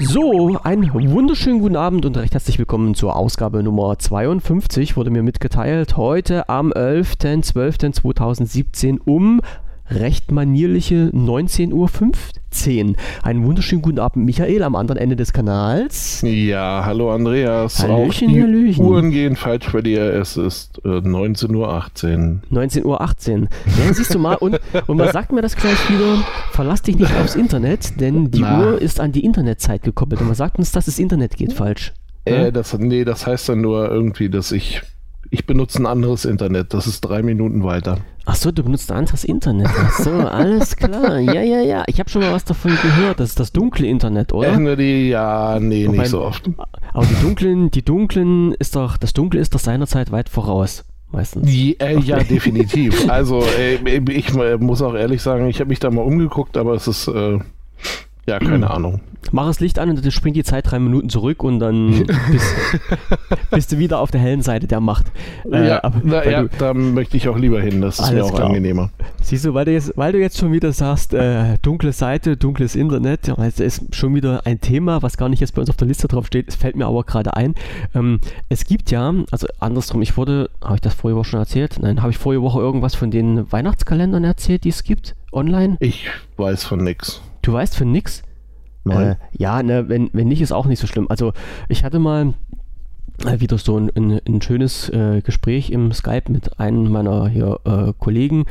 So, einen wunderschönen guten Abend und recht herzlich willkommen zur Ausgabe Nummer 52. Wurde mir mitgeteilt, heute am 11.12.2017 um recht manierliche 19.15 Uhr. Einen wunderschönen guten Abend, Michael, am anderen Ende des Kanals. Ja, hallo Andreas. Hallöchen, Auch die Hallöchen. Uhren gehen falsch bei dir. Es ist äh, 19.18 Uhr. 19.18 Uhr. Ja, siehst du mal, und, und man sagt mir das gleich wieder, verlass dich nicht aufs Internet, denn die Na. Uhr ist an die Internetzeit gekoppelt. Und man sagt uns, dass das Internet geht falsch. Äh, das, nee, das heißt dann nur irgendwie, dass ich. Ich benutze ein anderes Internet. Das ist drei Minuten weiter. Ach so, du benutzt ein anderes Internet. Ach so, alles klar. Ja, ja, ja. Ich habe schon mal was davon gehört. Das ist das dunkle Internet, oder? Äh, die, ja, nee, Wobei- nicht so oft. Aber die dunklen, die dunklen ist doch, das Dunkle ist doch seinerzeit weit voraus. Meistens. Die, äh, ja, definitiv. Also, äh, ich äh, muss auch ehrlich sagen, ich habe mich da mal umgeguckt, aber es ist. Ja, keine Ahnung. Mach das Licht an und dann springt die Zeit drei Minuten zurück und dann bist, bist du wieder auf der hellen Seite der Macht. Äh, ja, aber na, ja du, da möchte ich auch lieber hin. Das ist mir auch klar. angenehmer. siehst du, weil du, jetzt, weil du jetzt schon wieder sagst, äh, dunkle Seite, dunkles Internet, das ist schon wieder ein Thema, was gar nicht jetzt bei uns auf der Liste drauf steht. Es fällt mir aber gerade ein. Ähm, es gibt ja, also andersrum, ich wurde, habe ich das vorige Woche schon erzählt? Nein, habe ich vorige Woche irgendwas von den Weihnachtskalendern erzählt, die es gibt online? Ich weiß von nix. Du weißt für nix? Nein. Äh, ja, ne, wenn, wenn nicht, ist auch nicht so schlimm. Also ich hatte mal äh, wieder so ein, ein, ein schönes äh, Gespräch im Skype mit einem meiner hier, äh, Kollegen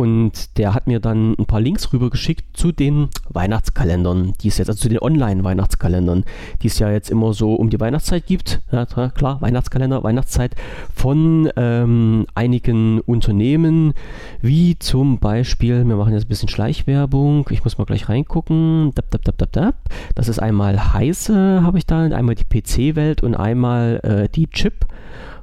und der hat mir dann ein paar Links rübergeschickt zu den Weihnachtskalendern, die es jetzt, also zu den Online-Weihnachtskalendern, die es ja jetzt immer so um die Weihnachtszeit gibt. Ja, klar, Weihnachtskalender, Weihnachtszeit von ähm, einigen Unternehmen, wie zum Beispiel, wir machen jetzt ein bisschen Schleichwerbung, ich muss mal gleich reingucken. Das ist einmal Heiße, habe ich da, einmal die PC-Welt und einmal äh, die Chip.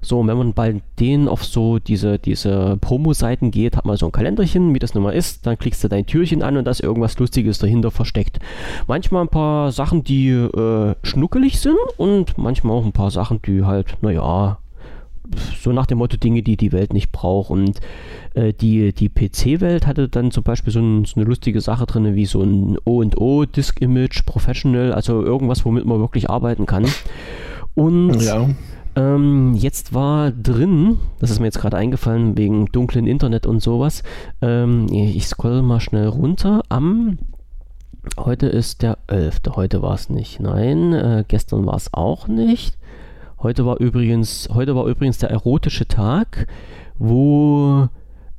So, und wenn man bei denen auf so diese, diese Promo-Seiten geht, hat man so ein Kalenderchen, wie das nun mal ist, dann klickst du dein Türchen an und da ist irgendwas Lustiges dahinter versteckt. Manchmal ein paar Sachen, die äh, schnuckelig sind und manchmal auch ein paar Sachen, die halt, naja, so nach dem Motto Dinge, die die Welt nicht braucht. Und äh, die, die PC-Welt hatte dann zum Beispiel so, ein, so eine lustige Sache drin, wie so ein O&O, Disk Image, Professional, also irgendwas, womit man wirklich arbeiten kann. Und Ja. Ähm, jetzt war drin, das ist mir jetzt gerade eingefallen, wegen dunklen Internet und sowas. Ähm, ich scroll mal schnell runter. Am heute ist der 11. Heute war es nicht. Nein, äh, gestern war es auch nicht. Heute war übrigens, heute war übrigens der erotische Tag, wo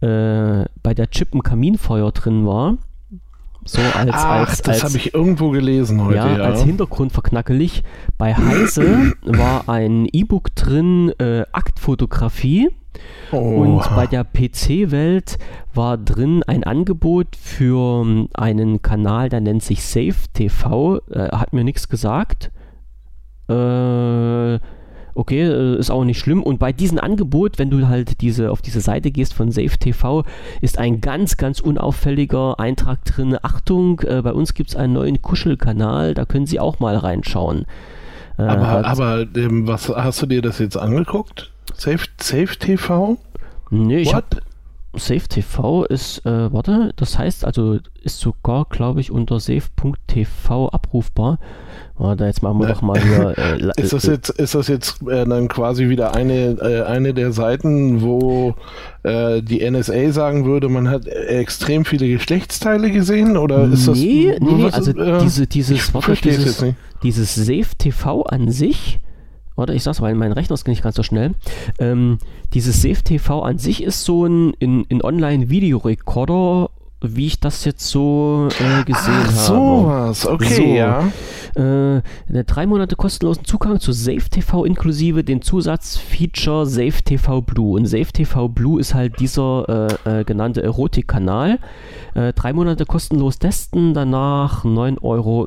äh, bei der Chip ein Kaminfeuer drin war. So als, Ach, als, das habe ich irgendwo gelesen heute, ja, ja. als Hintergrund verknackelig. Bei Heise war ein E-Book drin, äh, Aktfotografie. oh, Und bei der PC-Welt war drin ein Angebot für ähm, einen Kanal, der nennt sich Safe TV. Äh, hat mir nichts gesagt. Äh, okay, äh, ist auch nicht schlimm. Und bei diesem Angebot, wenn du halt diese, auf diese Seite gehst von Safe TV, ist ein ganz, ganz unauffälliger Eintrag drin. Achtung, äh, bei uns gibt es einen neuen Kuschelkanal, da können Sie auch mal reinschauen. Äh, aber aber ähm, was hast du dir das jetzt angeguckt? Safe, Safe TV? nee, ich What? hab, Safe TV ist, äh, warte, das heißt also, ist sogar, glaube ich, unter safe.tv abrufbar. Warte, jetzt machen wir Ne. doch mal hier. Äh, la- Ist das äh, jetzt, ist das jetzt äh, dann quasi wieder eine, äh, eine der Seiten, wo äh, die NSA sagen würde, man hat äh, extrem viele Geschlechtsteile gesehen? Oder ist das. nee, nee, nee, was, also äh, diese, dieses, warte, dieses, dieses Safe TV an sich, warte, ich sag's, weil mein Rechner ist nicht ganz so schnell. Ähm, dieses Safe TV an sich ist so ein, ein, ein Online-Videorekorder, wie ich das jetzt so äh, gesehen Ach, habe. sowas. Okay, So. ja. Äh, drei Monate kostenlosen Zugang zu Safe TV inklusive den Zusatzfeature Safe TV Blue. Und Safe TV Blue ist halt dieser äh, äh, genannte Erotikkanal. Äh, drei Monate kostenlos testen, danach 9,99 Euro.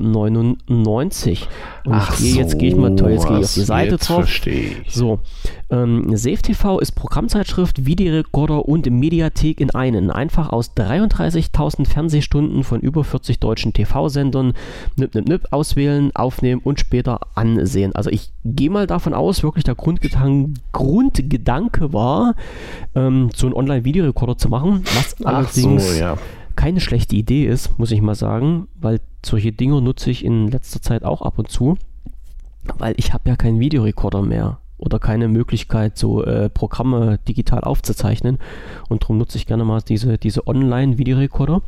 Und ich gehe jetzt gehe ich mal toll, jetzt gehe ich auf die. Seite drauf. Verstehe ich. So, ähm, Safe TV ist Programmzeitschrift, Videorekorder und Mediathek in einen. Einfach aus 33.000 Fernsehstunden von über 40 deutschen TV-Sendern nip, nip, nip, auswählen, aufnehmen und später ansehen. Also ich gehe mal davon aus, wirklich der Grundgedanke, Grundgedanke war, ähm, so einen Online-Videorekorder zu machen, was Ach allerdings so, ja. keine schlechte Idee ist, muss ich mal sagen, weil solche Dinge nutze ich in letzter Zeit auch ab und zu, weil ich habe ja keinen Videorekorder mehr oder keine Möglichkeit, so äh, Programme digital aufzuzeichnen und darum nutze ich gerne mal diese, diese Online-Videorekorder.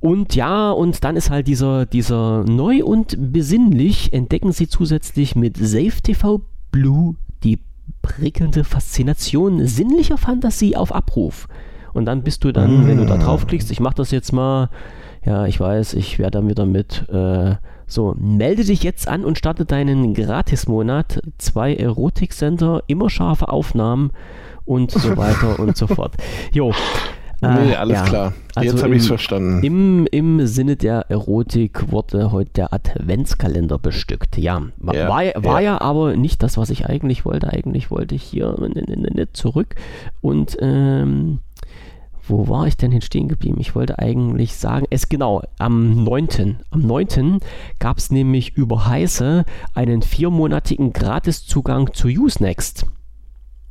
Und ja, und dann ist halt dieser, dieser neu und besinnlich entdecken sie zusätzlich mit Safe TV Blue die prickelnde Faszination sinnlicher Fantasie auf Abruf. Und dann bist du dann, wenn du da draufklickst, ich mache das jetzt mal, ja, ich weiß, ich werde dann wieder mit, äh, so, melde dich jetzt an und starte deinen Gratismonat. Zwei Erotik-Center, immer scharfe Aufnahmen und so weiter und so fort. Jo. Nee, alles ja. klar. Also Jetzt habe ich es verstanden. Im, Im Sinne der Erotik wurde heute der Adventskalender bestückt. Ja, war, Ja, war, war ja. ja aber nicht das, was ich eigentlich wollte. Eigentlich wollte ich hier zurück und ähm, wo war ich denn hin stehen geblieben? Ich wollte eigentlich sagen, es genau, am 9. Am 9. gab es nämlich über Heiße einen viermonatigen Gratiszugang zu Usenext.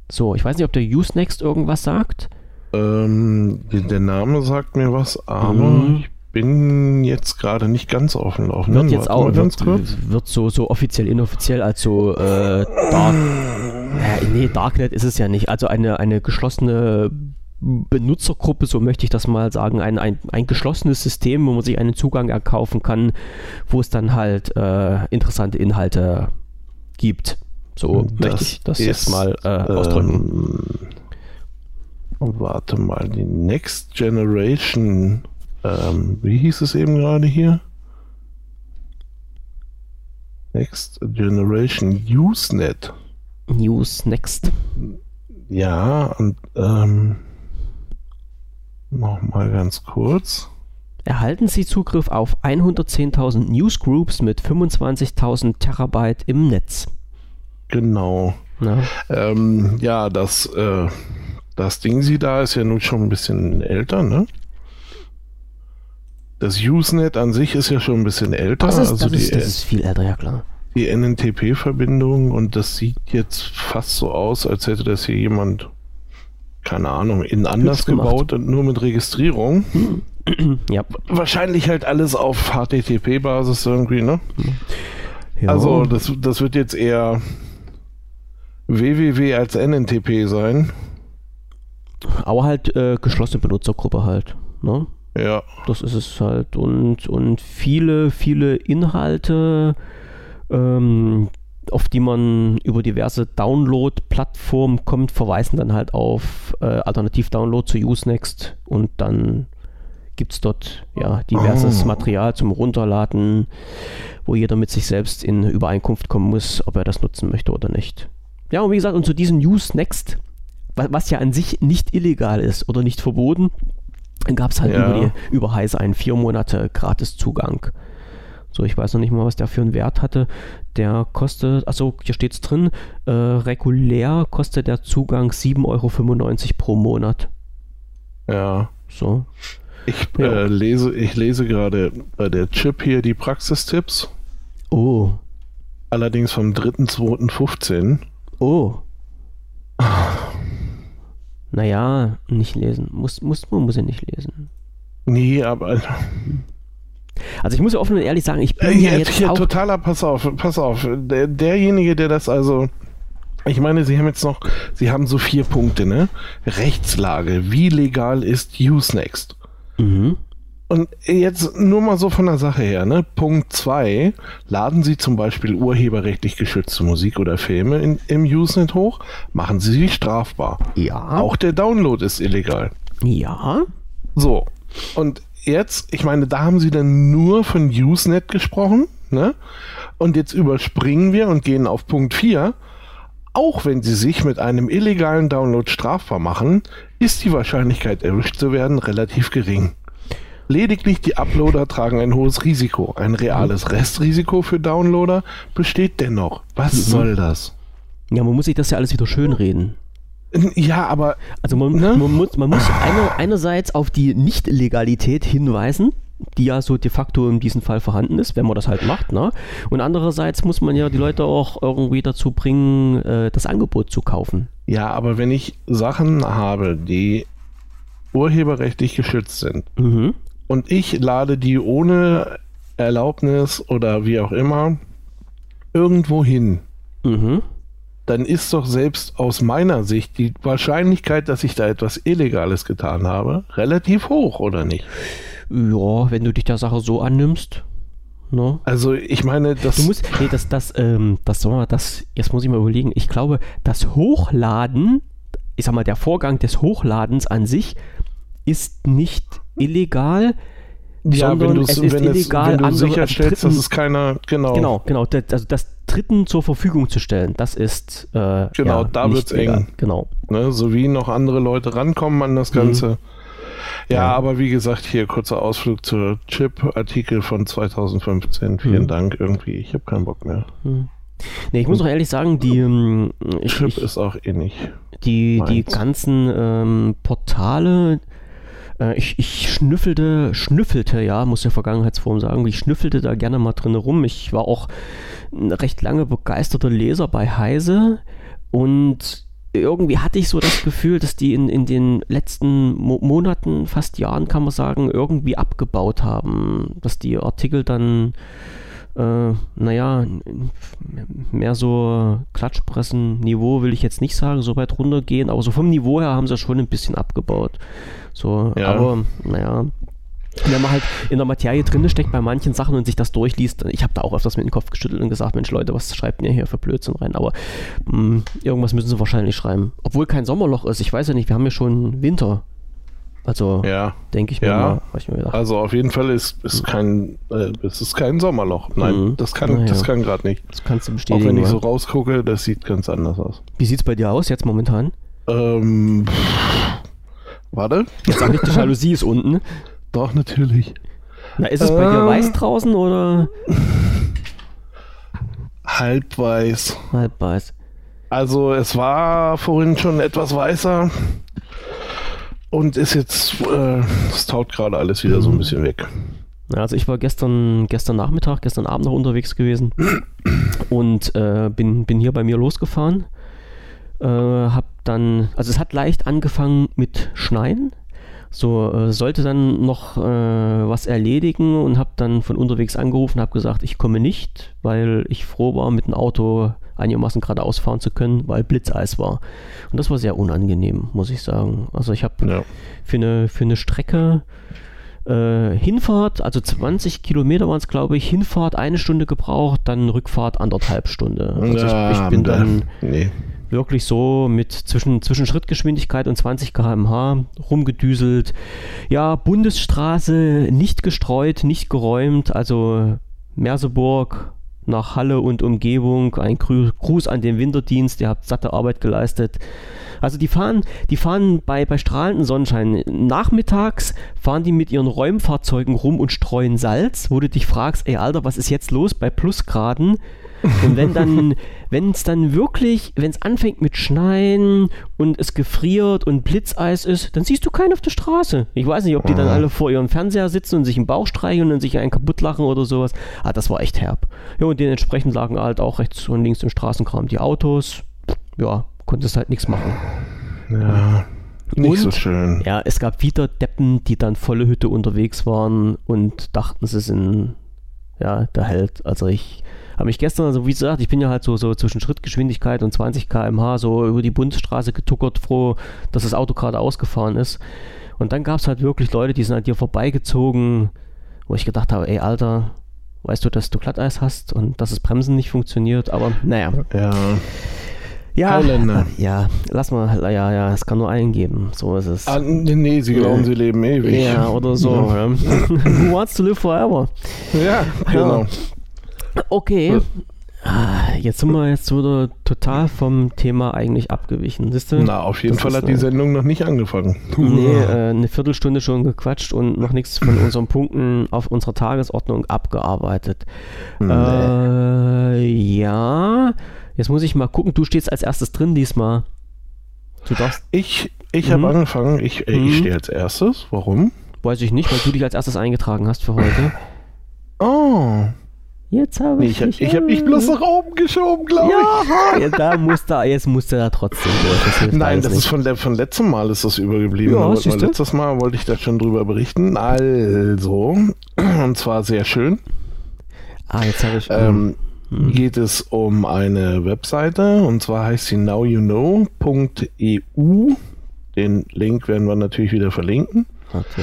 So, ich weiß nicht, ob der Usenext irgendwas sagt. Ähm, der Name sagt mir was, aber Mhm. ich bin jetzt gerade nicht ganz auf dem Laufenden. Wird jetzt auch ganz wird, kurz. wird so, so offiziell, inoffiziell, also äh, Dark, äh, nee, Darknet ist es ja nicht. Also eine, eine geschlossene Benutzergruppe, so möchte ich das mal sagen, ein, ein, ein geschlossenes System, wo man sich einen Zugang erkaufen kann, wo es dann halt äh, interessante Inhalte gibt. So möchte ich das jetzt mal äh, ausdrücken. Ähm, warte mal, die Next Generation, ähm, wie hieß es eben gerade hier? Next Generation Usenet. News next. Ja, und ähm, nochmal ganz kurz. Erhalten Sie Zugriff auf 110.000 Newsgroups mit 25.000 Terabyte im Netz. Genau. Na? Ähm, ja, das, äh, das Ding sie da ist ja nun schon ein bisschen älter, ne? Das Usenet an sich ist ja schon ein bisschen älter, Das ist, also das, die, ist, das ist viel älter, ja klar. die NNTP-Verbindung und das sieht jetzt fast so aus, als hätte das hier jemand, keine Ahnung, in anders gebaut und nur mit Registrierung. Ja. Wahrscheinlich halt alles auf HTTP-Basis irgendwie, ne? ja. Also das, das wird jetzt eher www als NNTP sein. Aber halt äh, geschlossene Benutzergruppe halt. Ne? Ja. Das ist es halt. Und, und viele, viele Inhalte, ähm, auf die man über diverse Download-Plattformen kommt, verweisen dann halt auf äh, Alternativ-Download zu Usenext und dann gibt es dort ja diverses Oh. Material zum Runterladen, wo jeder mit sich selbst in Übereinkunft kommen muss, ob er das nutzen möchte oder nicht. Ja, und wie gesagt, und zu diesem Usenext, was ja an sich nicht illegal ist oder nicht verboten, gab es halt Ja. über, die, über Heise einen vier Monate Gratiszugang. So, ich weiß noch nicht mal, was der für einen Wert hatte. Der kostet, achso, hier steht es drin, äh, regulär kostet der Zugang 7,95 Euro pro Monat. Ja. So. Ich, Ja. äh, lese, ich lese gerade bei der Chip hier die Praxistipps, Oh, allerdings vom 3.2.15. oh. Naja, nicht lesen. Muss, muss, man muss ja nicht lesen. Nee, aber Also ich muss ja offen und ehrlich sagen, ich bin äh, ja jetzt jetzt hier auch... totaler, pass auf, pass auf. Der, derjenige, der das also. Ich meine, Sie haben jetzt noch, Sie haben so vier Punkte, ne? Rechtslage. Wie legal ist Usenext? Mhm. Und jetzt nur mal so von der Sache her, ne? Punkt 2. Laden Sie zum Beispiel urheberrechtlich geschützte Musik oder Filme in, im Usenet hoch, machen Sie sie strafbar. Ja. Auch der Download ist illegal. Ja. So. Und jetzt, ich meine, da haben Sie dann nur von Usenet gesprochen, ne? Und jetzt überspringen wir und gehen auf Punkt 4. Auch wenn Sie sich mit einem illegalen Download strafbar machen, ist die Wahrscheinlichkeit erwischt zu werden relativ gering. Lediglich die Uploader tragen ein hohes Risiko. Ein reales Restrisiko für Downloader besteht dennoch. Was soll das? Ja, man muss sich das ja alles wieder schönreden. Ja, aber Also man, Ne? man muss, man muss einer, einerseits auf die Nicht-Legalität hinweisen, die ja so de facto in diesem Fall vorhanden ist, wenn man das halt macht. Ne? Und andererseits muss man ja die Leute auch irgendwie dazu bringen, äh, das Angebot zu kaufen. ja, aber wenn ich Sachen habe, die urheberrechtlich geschützt sind, Mhm. Und ich lade die ohne Erlaubnis oder wie auch immer irgendwo hin, Mhm. dann ist doch selbst aus meiner Sicht die Wahrscheinlichkeit, dass ich da etwas Illegales getan habe, relativ hoch, oder nicht? Ja, wenn du dich der Sache so annimmst. Ne? Also ich meine, das Du musst, nee, das, das, ähm, das, soll man, das, jetzt muss ich mal überlegen. Ich glaube, das Hochladen, ich sag mal, der Vorgang des Hochladenens an sich ist nicht illegal. ja, sondern wenn, es ist wenn, es, illegal, wenn du andere- sicherstellst, Dritten- dass es keiner, genau, Genau, genau. Das, also das Dritten zur Verfügung zu stellen, das ist äh, Genau, ja, da wird's legal. eng. Genau. ne, sowie noch andere Leute rankommen an das Ganze. Ja, Ja. aber wie gesagt, hier kurzer Ausflug zur Chip-Artikel von 2015. Vielen Mhm. Dank irgendwie. Ich habe keinen Bock mehr. Nee, ich muss auch ehrlich sagen, die, ähm, Chip ich, ist auch eh nicht. die, die ganzen ähm, Portale, ich, ich schnüffelte, schnüffelte, ja, muss ja Vergangenheitsform sagen, ich schnüffelte da gerne mal drin rum. Ich war auch ein recht lange begeisterter Leser bei Heise und irgendwie hatte ich so das Gefühl, dass die in, in den letzten Mo Monaten, fast Jahren, kann man sagen, irgendwie abgebaut haben. Dass die Artikel dann, äh, naja, mehr so Klatschpressen-Niveau will ich jetzt nicht sagen, so weit runtergehen, aber so vom Niveau her haben sie schon ein bisschen abgebaut. So, Ja. aber naja. Wenn man halt in der Materie drin steckt bei manchen Sachen und sich das durchliest, ich habe da auch öfters mit dem Kopf geschüttelt und gesagt, Mensch Leute, was schreibt ihr hier für Blödsinn rein? Aber mh, irgendwas müssen sie wahrscheinlich schreiben. Obwohl kein Sommerloch ist, ich weiß ja nicht, wir haben ja schon Winter. Also Ja, denke ich mir Ja. mal, ich mir also auf jeden Fall ist, ist kein, äh, es ist kein Sommerloch. Nein, Mhm. das kann, Naja. das kann gerade nicht. Das kannst du Auch bestätigen. wenn ich so rausgucke, das sieht ganz anders aus. Wie sieht's bei dir aus jetzt momentan? Ähm, warte. Jetzt sag nicht, die Jalousie ist unten. Doch, natürlich. Na, ist es bei dir Äh. weiß draußen oder Halb weiß. halb weiß? Also es war vorhin schon etwas weißer und ist jetzt, äh, es taut gerade alles wieder so ein bisschen weg. Ja, also ich war gestern, gestern Nachmittag, gestern Abend noch unterwegs gewesen und äh, bin, bin hier bei mir losgefahren. Äh, hab dann, also es hat leicht angefangen mit Schneien. So, äh, sollte dann noch äh, was erledigen und habe dann von unterwegs angerufen, habe gesagt, ich komme nicht, weil ich froh war, mit dem Auto einigermaßen geradeaus fahren zu können, weil Blitzeis war. Und das war sehr unangenehm, muss ich sagen. Also ich habe Ja. für eine, für eine Strecke äh, Hinfahrt, also 20 Kilometer waren es, glaube ich, Hinfahrt eine Stunde gebraucht, dann Rückfahrt anderthalb Stunde. Also Ja, ich, ich bin da- dann Nee. wirklich so mit zwischen, zwischen Schrittgeschwindigkeit und 20 km/h rumgedüselt. Ja, Bundesstraße nicht gestreut, nicht geräumt, also Merseburg nach Halle und Umgebung. Ein Gruß an den Winterdienst, ihr habt satte Arbeit geleistet. Also die fahren, die fahren bei, bei strahlendem Sonnenschein. Nachmittags fahren die mit ihren Räumfahrzeugen rum und streuen Salz, wo du dich fragst, ey Alter, was ist jetzt los bei Plusgraden? Und wenn dann, wenn es dann wirklich, wenn es anfängt mit Schneien und es gefriert und Blitzeis ist, dann siehst du keinen auf der Straße. Ich weiß nicht, ob die dann alle vor ihrem Fernseher sitzen und sich im Bauch streicheln und sich einen kaputt lachen oder sowas. Ah, das war echt herb. Ja, und dementsprechend lagen halt auch rechts und links im Straßenkram die Autos. Ja, konntest halt nichts machen. Ja. Nicht Und- so schön. Ja, es gab wieder Deppen, die dann volle Hütte unterwegs waren und dachten, sie sind ja der Held. Also ich habe mich gestern, also wie gesagt, ich bin ja halt so, so zwischen Schrittgeschwindigkeit und 20 km/h so über die Bundesstraße getuckert, froh, dass das Auto gerade ausgefahren ist. Und dann gab es halt wirklich Leute, die sind an dir vorbeigezogen, wo ich gedacht habe, ey Alter, weißt du, dass du Glatteis hast und dass das Bremsen nicht funktioniert, aber naja. Ja. Ja, ja, lass mal, ja, ja, es kann nur einen geben, so ist es. Ah, nee, sie glauben, sie leben ewig. Ja, oder so. Ja. Who wants to live forever? Ja, genau. Okay. Ah, Jetzt sind wir jetzt wieder total vom Thema eigentlich abgewichen. Siehst du? Na, auf jeden Das Fall hat die äh, Sendung noch nicht angefangen. Nee, äh, eine Viertelstunde schon gequatscht und noch nichts von unseren Punkten auf unserer Tagesordnung abgearbeitet. Äh, ja, jetzt muss ich mal gucken. Du stehst als erstes drin diesmal. Du darfst, Ich, ich Mhm. habe angefangen. Ich, äh, Mhm. ich stehe als erstes. Warum? weiß ich nicht, weil du dich als erstes eingetragen hast für heute. Oh. Jetzt habe Nee, ich, ich, ich habe mich bloß nach oben geschoben, glaube ich. Ja, ja, da musste, jetzt musste er trotzdem durch. Das Nein, das nicht. ist von, von letztem Mal ist das übergeblieben. Ja, Da du? letztes Mal wollte ich da schon drüber berichten. Also, und zwar sehr schön. Ah, jetzt habe ich. Ähm, Hm. geht es um eine Webseite und zwar heißt sie nowyouKnow.eu. Den Link werden wir natürlich wieder verlinken. Warte.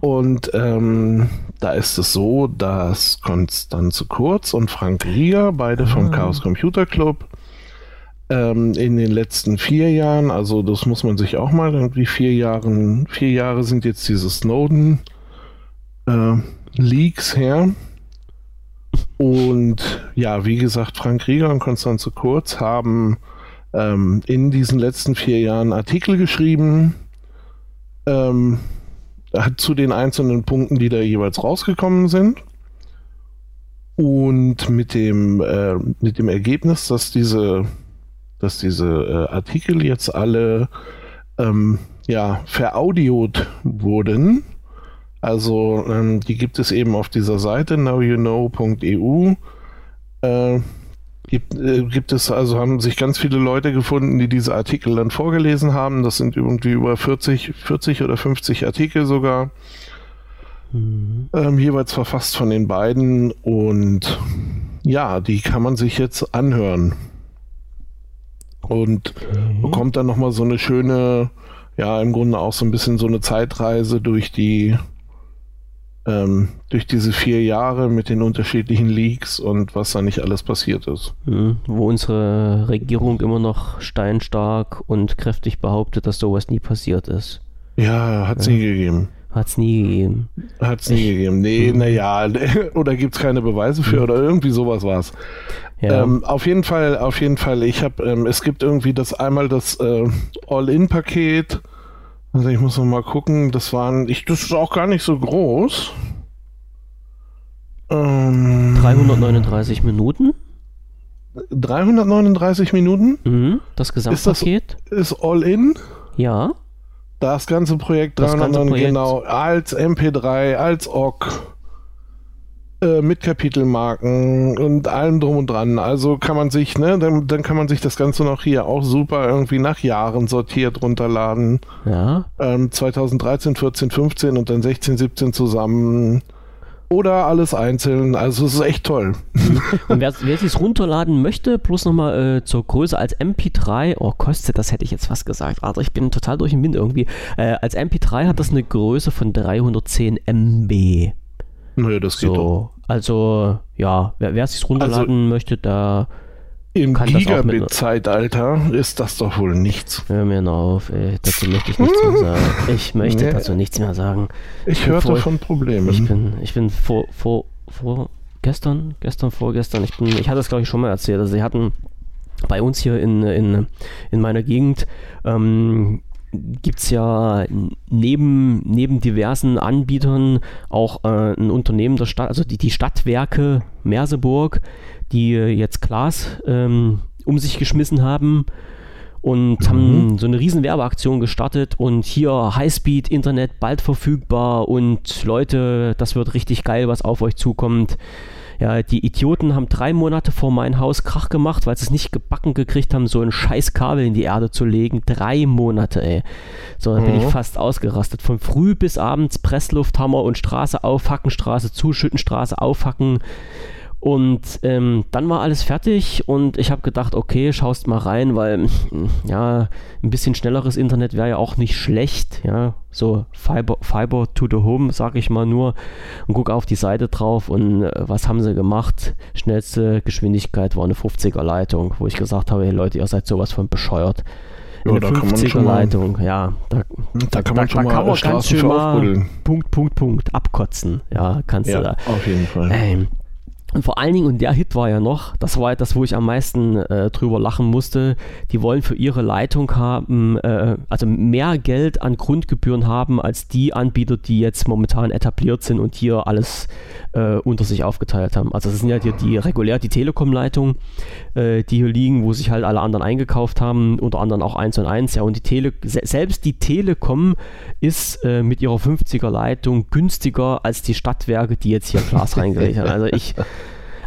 Und ähm, da ist es so, dass Konstanze Kurz und Frank Rieger, beide vom Ah. Chaos Computer Club, ähm, in den letzten vier Jahren, also das muss man sich auch mal irgendwie vier Jahren, vier Jahre sind jetzt diese Snowden äh, Leaks her. Und ja, wie gesagt, Frank Rieger und Konstanze Kurz haben ähm, in diesen letzten vier Jahren Artikel geschrieben, ähm, zu den einzelnen Punkten, die da jeweils rausgekommen sind. Und mit dem, äh, mit dem Ergebnis, dass diese, dass diese äh, Artikel jetzt alle ähm, ja, veraudiot wurden. Also ähm, die gibt es eben auf dieser Seite nowyouKnow.eu. Äh, gibt, äh, gibt es, also haben sich ganz viele Leute gefunden, die diese Artikel dann vorgelesen haben. Das sind irgendwie über 40, 40 oder 50 Artikel sogar. Hm. Ähm, jeweils verfasst von den beiden und ja, die kann man sich jetzt anhören. Und bekommt dann nochmal so eine schöne, ja, im Grunde auch so ein bisschen so eine Zeitreise durch die, ähm, durch diese vier Jahre mit den unterschiedlichen Leaks und was da nicht alles passiert ist. Hm, Wo unsere Regierung immer noch steinstark und kräftig behauptet, dass sowas nie passiert ist. Ja, hat es nie gegeben. Hat es nie gegeben. Hat es nie gegeben. Nee, naja, oder gibt es keine Beweise für oder irgendwie sowas war es. Ja. Ähm, auf jeden Fall, auf jeden Fall, ich habe, ähm, es gibt irgendwie das einmal das äh, All-In-Paket. Also ich muss noch mal gucken, das waren, ich, das ist auch gar nicht so groß. Ähm, 339 Minuten. 339 Minuten Mhm. Das Gesamtpaket. ist All-In. Ja. Das ganze Projekt Das ganze 309, Projekt. genau, als MP3, als OGG, äh, mit Kapitelmarken und allem drum und dran. Also kann man sich, ne, dann, dann kann man sich das Ganze noch hier auch super irgendwie nach Jahren sortiert runterladen. Ja. Ähm, 2013, 14, 15 und dann 16, 17 zusammen. Oder alles einzeln. Also es ist echt toll. Und wer, wer sich runterladen möchte, bloß nochmal äh, zur Größe als MP3, oh, kostet, das hätte ich jetzt fast gesagt, Alter, ich bin total durch den Wind irgendwie. Äh, als MP3 hat das eine Größe von 310 MB. Naja, das geht doch. So, also, ja, wer, wer sich runterladen möchte, da Im Gigabit-Zeitalter ist das doch wohl nichts. hör mir noch auf, ey, dazu möchte ich nichts mehr sagen. Ich möchte Nee. dazu nichts mehr sagen. Ich bin hörte voll- von Problemen. Ich bin, ich bin vor, vor, vor, gestern, gestern, vorgestern, ich bin, ich hatte das glaube ich schon mal erzählt, also sie hatten bei uns hier in, in, in meiner Gegend, ähm, gibt es ja neben, neben diversen Anbietern auch äh, ein Unternehmen der Stadt, also die, die Stadtwerke Merseburg, die jetzt Glas ähm, um sich geschmissen haben und haben so eine riesen Werbeaktion gestartet und hier Highspeed Internet bald verfügbar und Leute, das wird richtig geil, was auf euch zukommt. Ja, die Idioten haben drei Monate vor mein Haus Krach gemacht, weil sie es nicht gebacken gekriegt haben, so ein scheiß Kabel in die Erde zu legen. Drei Monate, ey. So, da bin ich Mhm. fast ausgerastet. Von früh bis abends Presslufthammer und Straße aufhacken, Straße zuschütten, Straße aufhacken. Und ähm, dann war alles fertig und ich habe gedacht, okay, schaust mal rein, weil ja, ein bisschen schnelleres Internet wäre ja auch nicht schlecht. Ja, so Fiber, Fiber to the Home, sag ich mal nur. Und guck auf die Seite drauf und äh, was haben sie gemacht? Schnellste Geschwindigkeit war eine 50er Leitung, wo ich gesagt habe, hey Leute, ihr seid sowas von bescheuert. Ja, Eine da kann man schon 50er mal- Leitung, ja, da, Da kann man schon mal kann man ganz schön mal. Punkt, Punkt, Punkt abkotzen. Ja, kannst du da. Ja, auf jeden Fall. Ähm, und vor allen Dingen, und der Hit war ja noch, das war ja das, wo ich am meisten äh, drüber lachen musste, die wollen für ihre Leitung haben, äh, also mehr Geld an Grundgebühren haben, als die Anbieter, die jetzt momentan etabliert sind und hier alles äh, unter sich aufgeteilt haben. Also das sind ja hier die regulär die Telekom-Leitungen, äh, die hier liegen, wo sich halt alle anderen eingekauft haben, unter anderem auch 1 und 1. Ja, und die Tele se selbst die Telekom ist äh, mit ihrer 50er Leitung günstiger als die Stadtwerke, die jetzt hier Glas reingelegt haben. Also ich,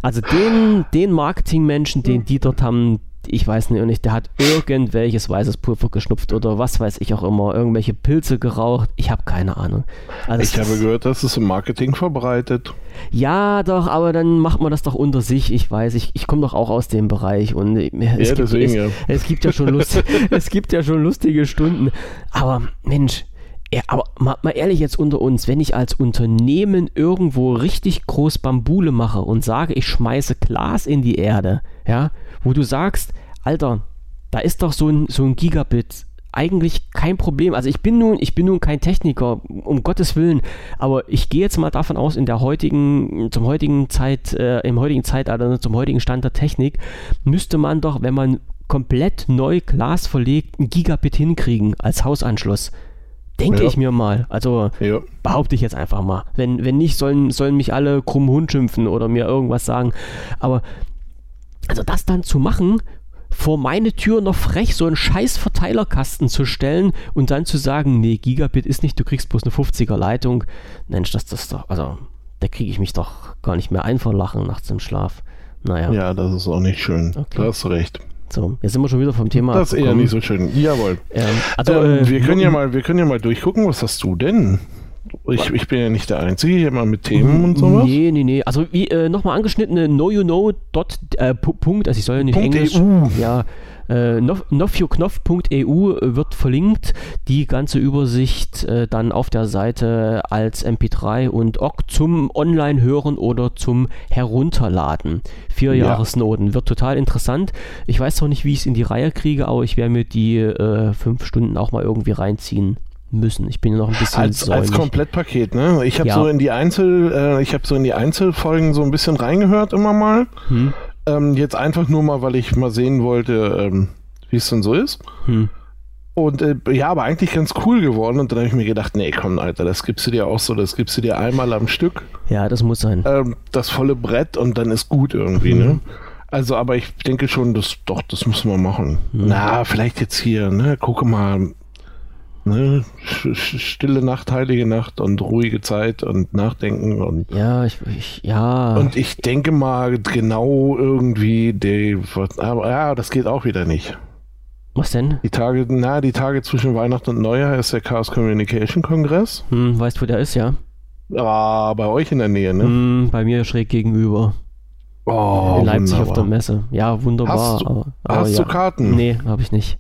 Also den, den Marketingmenschen, den die dort haben, ich weiß nicht, der hat irgendwelches weißes Pulver geschnupft oder was weiß ich auch immer, irgendwelche Pilze geraucht. Ich habe keine Ahnung. Also ich habe gehört, dass es im Marketing verbreitet. Ja, doch, aber dann macht man das doch unter sich. Ich weiß, ich, ich komme doch auch aus dem Bereich und es, ja, gibt, deswegen, es, ja. es gibt ja schon Lust, es gibt ja schon lustige Stunden. Aber Mensch, ja, aber mal, mal, ehrlich jetzt unter uns, wenn ich als Unternehmen irgendwo richtig groß Bambule mache und sage, ich schmeiße Glas in die Erde, ja, wo du sagst, Alter, da ist doch so ein, so ein Gigabit eigentlich kein Problem. Also ich bin nun, ich bin nun kein Techniker, um Gottes Willen, aber ich gehe jetzt mal davon aus, in der heutigen, zum heutigen Zeit, äh, im heutigen Zeitalter, zum heutigen Stand der Technik, müsste man doch, wenn man komplett neu Glas verlegt, ein Gigabit hinkriegen als Hausanschluss. Denke ja. ich mir mal. Also ja. behaupte ich jetzt einfach mal. Wenn, wenn nicht, sollen, sollen mich alle krumm Hund schimpfen oder mir irgendwas sagen. Aber also das dann zu machen, vor meine Tür noch frech so einen scheiß Verteilerkasten zu stellen und dann zu sagen, nee, Gigabit ist nicht, du kriegst bloß eine 50er Leitung. Mensch, das, das doch, also da kriege ich mich doch gar nicht mehr ein vor Lachen nachts im Schlaf. Naja. Ja, das ist auch nicht schön. Okay. Du hast recht. So, jetzt sind wir schon wieder vom Thema. Das ist eher nicht so schön. Jawohl. Ähm, also, ähm, äh, wir, können ja mal, wir können ja mal durchgucken, was hast du denn? Ich, ich bin ja nicht der Einzige hier mal mit Themen und sowas. Nee, nee, nee. Also wie äh, nochmal angeschnittene know-you-know. Äh, Punkt, also ich soll ja nicht Punkt Englisch. EU. Ja, äh, nofjoknopf.eu wird verlinkt. Die ganze Übersicht äh, dann auf der Seite als MP3 und OGG zum Online-Hören oder zum Herunterladen. Vier ja. Jahre Snowden. Wird total interessant. Ich weiß noch nicht, wie ich es in die Reihe kriege, aber ich werde mir die äh, fünf Stunden auch mal irgendwie reinziehen müssen. Ich bin ja noch ein bisschen als, als Komplettpaket, ne? Ich habe ja. so in die Einzel, äh, ich habe so in die Einzelfolgen so ein bisschen reingehört immer mal. Hm. Ähm, jetzt einfach nur mal, weil ich mal sehen wollte, ähm, wie es denn so ist. Hm. Und äh, ja, aber eigentlich ganz cool geworden. Und dann habe ich mir gedacht, nee, komm, Alter, das gibst du dir auch so, das gibst du dir einmal am Stück. Ja, das muss sein. Ähm, das volle Brett und dann ist gut irgendwie, mhm. ne? Also, aber ich denke schon, das, doch, das müssen wir machen. Mhm. Na, vielleicht jetzt hier, ne? Gucke mal, Ne? Stille Nacht, heilige Nacht und ruhige Zeit und Nachdenken und ja, ich, ich ja. Und ich denke mal genau irgendwie, die, aber ja, das geht auch wieder nicht. Was denn? Die Tage, na, die Tage zwischen Weihnachten und Neujahr ist der Chaos Communication Kongress. Hm, weißt du, wo der ist, ja? Ah, bei euch in der Nähe, ne? Hm, bei mir schräg gegenüber. Oh, in Leipzig wunderbar. auf der Messe. Ja, wunderbar. Hast, du, aber, aber hast ja. du Karten? Nee, habe ich nicht.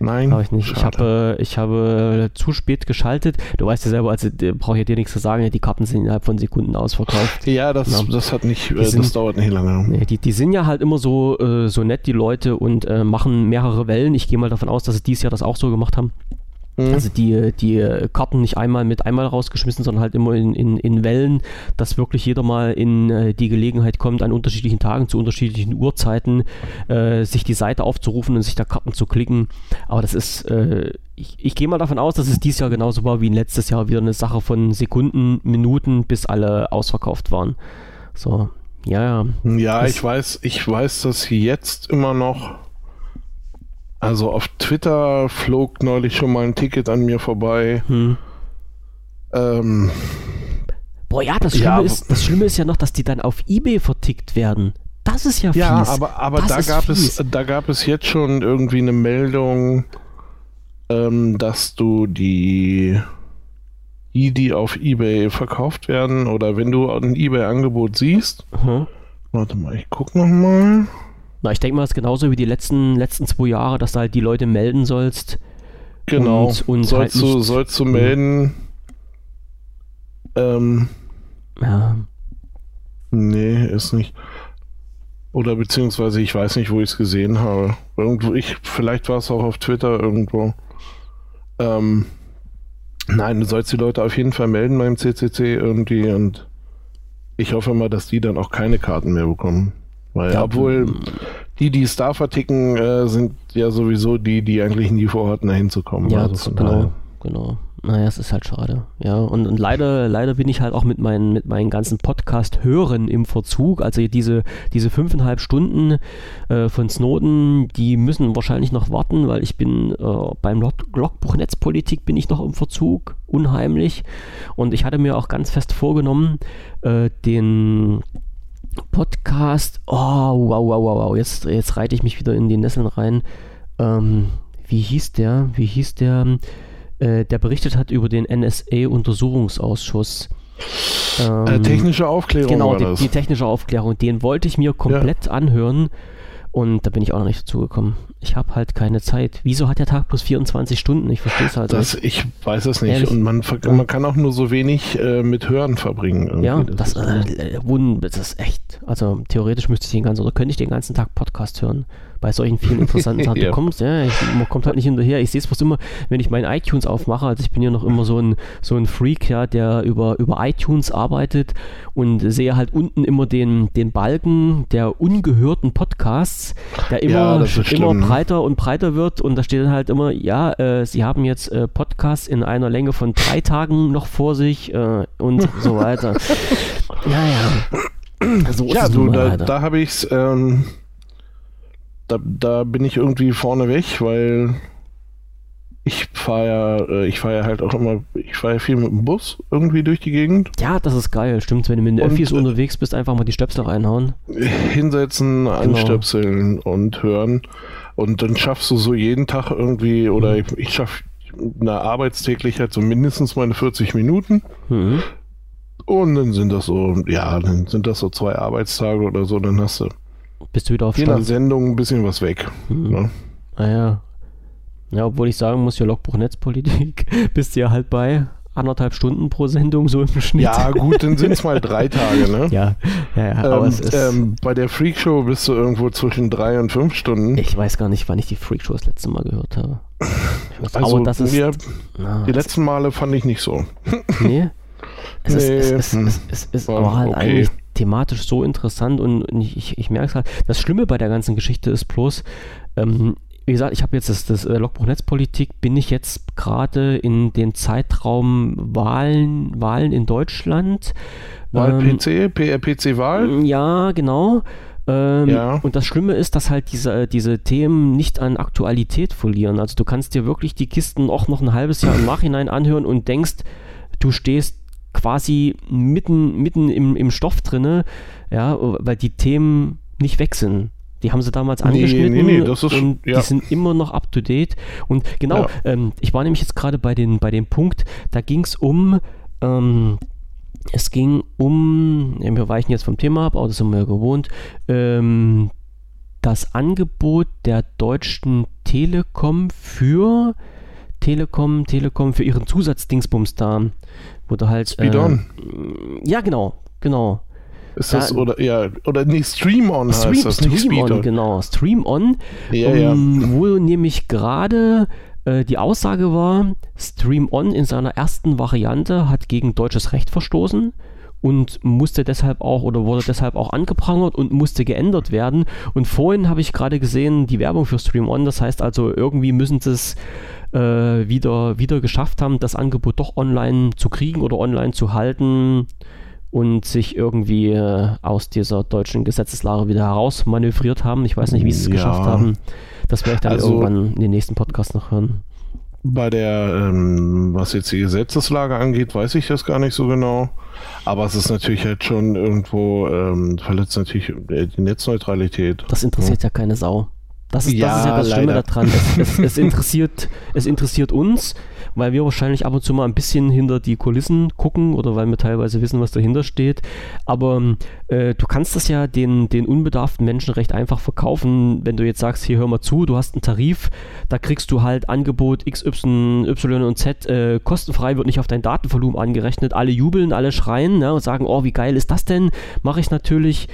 Nein. Habe ich nicht. Ich habe, ich habe zu spät geschaltet. Du weißt ja selber, also brauche ich dir nichts zu sagen, die Karten sind innerhalb von Sekunden ausverkauft. Ja, das, ja. das hat nicht, äh, sind, das dauert nicht lange. Nee, die, die sind ja halt immer so, äh, so nett, die Leute, und äh, machen mehrere Wellen. Ich gehe mal davon aus, dass sie dieses Jahr das auch so gemacht haben. Mhm. Also die, die Karten nicht einmal mit einmal rausgeschmissen, sondern halt immer in, in, in Wellen, dass wirklich jeder mal in äh, die Gelegenheit kommt, an unterschiedlichen Tagen zu unterschiedlichen Uhrzeiten äh, sich die Seite aufzurufen und sich da Karten zu klicken. Aber das ist, äh, ich, ich gehe mal davon aus, dass es dieses Jahr genauso war wie letztes Jahr wieder eine Sache von Sekunden, Minuten, bis alle ausverkauft waren. So, ja, ja. Ja, ich weiß, ich weiß, dass jetzt immer noch also auf Twitter flog neulich schon mal ein Ticket an mir vorbei. Hm. Ähm, Boah, ja, das Schlimme, ja, ist, das Schlimme ist ja noch, dass die dann auf Ebay vertickt werden. Das ist ja fies. Ja, aber, aber da, gab es, da gab es jetzt schon irgendwie eine Meldung, ähm, dass du die, die, die auf Ebay verkauft werden, oder wenn du ein Ebay-Angebot siehst, mhm. warte mal, ich guck noch mal. Na, ich denke mal, es ist genauso wie die letzten, letzten zwei Jahre, dass du halt die Leute melden sollst. Genau. Und, und sollst, halt du, sollst du melden. Ähm, ja. Nee, ist nicht. Oder beziehungsweise ich weiß nicht, wo ich es gesehen habe. Irgendwo, ich, vielleicht war es auch auf Twitter irgendwo. Ähm, nein, du sollst die Leute auf jeden Fall melden beim CCC irgendwie und ich hoffe mal, dass die dann auch keine Karten mehr bekommen. Weil, ja, obwohl die, die Star verticken, äh, sind ja sowieso die, die eigentlich nie vorhatten, da hinzukommen. Ja, also genau, daher. genau. Naja, es ist halt schade. Ja, und, und leider, leider bin ich halt auch mit meinen, mit meinen ganzen Podcast-Hören im Verzug. Also diese, diese fünfeinhalb Stunden äh, von Snowden, die müssen wahrscheinlich noch warten, weil ich bin äh, beim Logbuch Netzpolitik bin ich noch im Verzug, unheimlich. Und ich hatte mir auch ganz fest vorgenommen, äh, den Podcast, oh, wow, wow, wow, wow, jetzt, jetzt reite ich mich wieder in die Nesseln rein. Ähm, wie hieß der? Wie hieß der? Äh, der berichtet hat über den NSA-Untersuchungsausschuss. Ähm, äh, technische Aufklärung. Genau, die, die, technische Aufklärung. Den wollte ich mir komplett ja. anhören. Und da bin ich auch noch nicht dazu gekommen. Ich habe halt keine Zeit. Wieso hat der Tag plus 24 Stunden? Ich verstehe es halt das, nicht. Ich weiß es nicht. Ehrlich? Und man, man kann auch nur so wenig äh, mit Hören verbringen. Irgendwie. Ja, das, das, ist, äh, das ist echt. Also theoretisch müsste ich den ganzen, oder könnte ich den ganzen Tag Podcast hören bei solchen vielen interessanten Sachen. ja. Du kommst, ja, ich, man kommt halt nicht hinterher. Ich sehe es fast immer, wenn ich meinen iTunes aufmache. Also ich bin ja noch immer so ein, so ein Freak, ja, der über, über iTunes arbeitet und sehe halt unten immer den, den Balken der ungehörten Podcasts, der immer, ja, immer breiter und breiter wird und da steht dann halt immer, ja, äh, sie haben jetzt äh, Podcasts in einer Länge von drei Tagen noch vor sich äh, und so weiter. ja, ja. So ja, du, da, da habe ich es ähm, da, da bin ich irgendwie vorne weg, weil ich fahre ja, äh, ich fahre ja halt auch immer, ich fahre ja viel mit dem Bus irgendwie durch die Gegend. Ja, das ist geil, stimmt. Wenn du mit den Öffis äh, unterwegs bist, einfach mal die Stöpsel reinhauen. Hinsetzen, genau. anstöpseln und hören. Und dann schaffst du so jeden Tag irgendwie, oder mhm. ich, ich schaffe eine Arbeitstäglichkeit so mindestens meine 40 Minuten. Mhm. Und dann sind das so, ja, dann sind das so zwei Arbeitstage oder so, dann hast du bist du wieder auf Je nach Sendung ein bisschen was weg. Mhm. Ne? Ah ja. Ja, obwohl ich sagen muss, ja, Logbuch Netzpolitik bist du ja halt bei anderthalb Stunden pro Sendung so im Schnitt. Ja, gut, dann sind es mal drei Tage, ne? Ja, ja, ja. Aber ähm, es ist ähm, bei der Freakshow bist du irgendwo zwischen drei und fünf Stunden. Ich weiß gar nicht, wann ich die Freakshow das letzte Mal gehört habe. Weiß, also, aber das ist. Mir, na, die letzten Male fand ich nicht so. Nee. Es, nee, ist, es, es, hm. es, es ist aber halt okay. eigentlich thematisch so interessant und ich, ich, ich merke es halt. Das Schlimme bei der ganzen Geschichte ist bloß, ähm, wie gesagt, ich habe jetzt das, das äh, Logbuch Netzpolitik, bin ich jetzt gerade in den Zeitraum Wahlen, Wahlen in Deutschland. Wahl-PC, ähm, PRPC-Wahl? Ja, genau. Ähm, ja. Und das Schlimme ist, dass halt diese, diese Themen nicht an Aktualität verlieren. Also du kannst dir wirklich die Kisten auch noch ein halbes Jahr im Nachhinein anhören und denkst, du stehst quasi mitten, mitten im, im Stoff drinne, ja, weil die Themen nicht weg sind. Die haben sie damals angeschnitten nee, nee, nee, ist, und ja. die sind immer noch up to date. Und genau, ja. ähm, ich war nämlich jetzt gerade bei, den, bei dem Punkt, da ging es um, ähm, es ging um, wir weichen jetzt vom Thema ab, aber das sind wir ja gewohnt, ähm, das Angebot der Deutschen Telekom für Telekom, Telekom für ihren Zusatzdingsbums da. Wo du halt. Speed äh, on. Ja, genau, genau. Ist das, oder, ja, oder nee, Stream On Stream, heißt das, Stream nicht Speed On, genau, Stream On, ja, um, ja. wo nämlich gerade äh, die Aussage war, Stream On in seiner ersten Variante hat gegen deutsches Recht verstoßen und musste deshalb auch oder wurde deshalb auch angeprangert und musste geändert werden. Und vorhin habe ich gerade gesehen, die Werbung für Stream On, das heißt also, irgendwie müssen sie es äh, wieder, wieder geschafft haben, das Angebot doch online zu kriegen oder online zu halten und sich irgendwie äh, aus dieser deutschen Gesetzeslage wieder herausmanövriert haben. Ich weiß nicht, wie sie es ja. geschafft haben. Das werde ich dann also, irgendwann in den nächsten Podcast noch hören. Bei der, ähm, was jetzt die Gesetzeslage angeht, weiß ich das gar nicht so genau. Aber es ist natürlich halt schon irgendwo, ähm, verletzt natürlich die Netzneutralität. Das interessiert ja, ja keine Sau. Das ist, ja, das ist ja das Schlimme daran. Es, es, es, interessiert, es interessiert uns, weil wir wahrscheinlich ab und zu mal ein bisschen hinter die Kulissen gucken oder weil wir teilweise wissen, was dahinter steht. Aber äh, du kannst das ja den, den unbedarften Menschen recht einfach verkaufen, wenn du jetzt sagst, hier hör mal zu, du hast einen Tarif, da kriegst du halt Angebot X, Y, y und Z äh, kostenfrei, wird nicht auf dein Datenvolumen angerechnet. Alle jubeln, alle schreien ne, und sagen, oh, wie geil ist das denn? Mache ich natürlich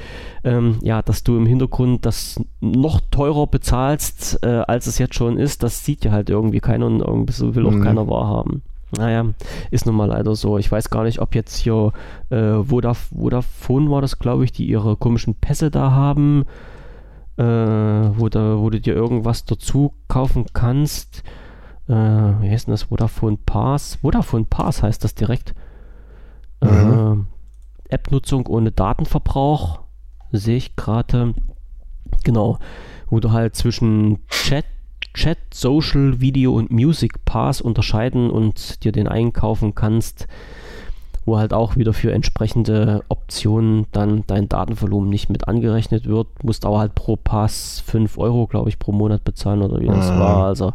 ähm, ja, dass du im Hintergrund das noch teurer bezahlst, äh, als es jetzt schon ist, das sieht ja halt irgendwie keiner und irgendwie will auch mhm. keiner wahrhaben. Naja, ist nun mal leider so. Ich weiß gar nicht, ob jetzt hier äh, Vodaf Vodafone war das, glaube ich, die ihre komischen Pässe da haben, äh, wo, da, wo du dir irgendwas dazu kaufen kannst. Äh, wie heißt denn das? Vodafone Pass? Vodafone Pass heißt das direkt. Mhm. Äh, App-Nutzung ohne Datenverbrauch sehe ich gerade. Genau, wo du halt zwischen Chat, Chat, Social, Video und Music Pass unterscheiden und dir den einkaufen kannst. wo halt auch wieder für entsprechende Optionen dann dein Datenvolumen nicht mit angerechnet wird. Musst aber halt pro Pass 5 Euro, glaube ich, pro Monat bezahlen oder wie das ah. war. Also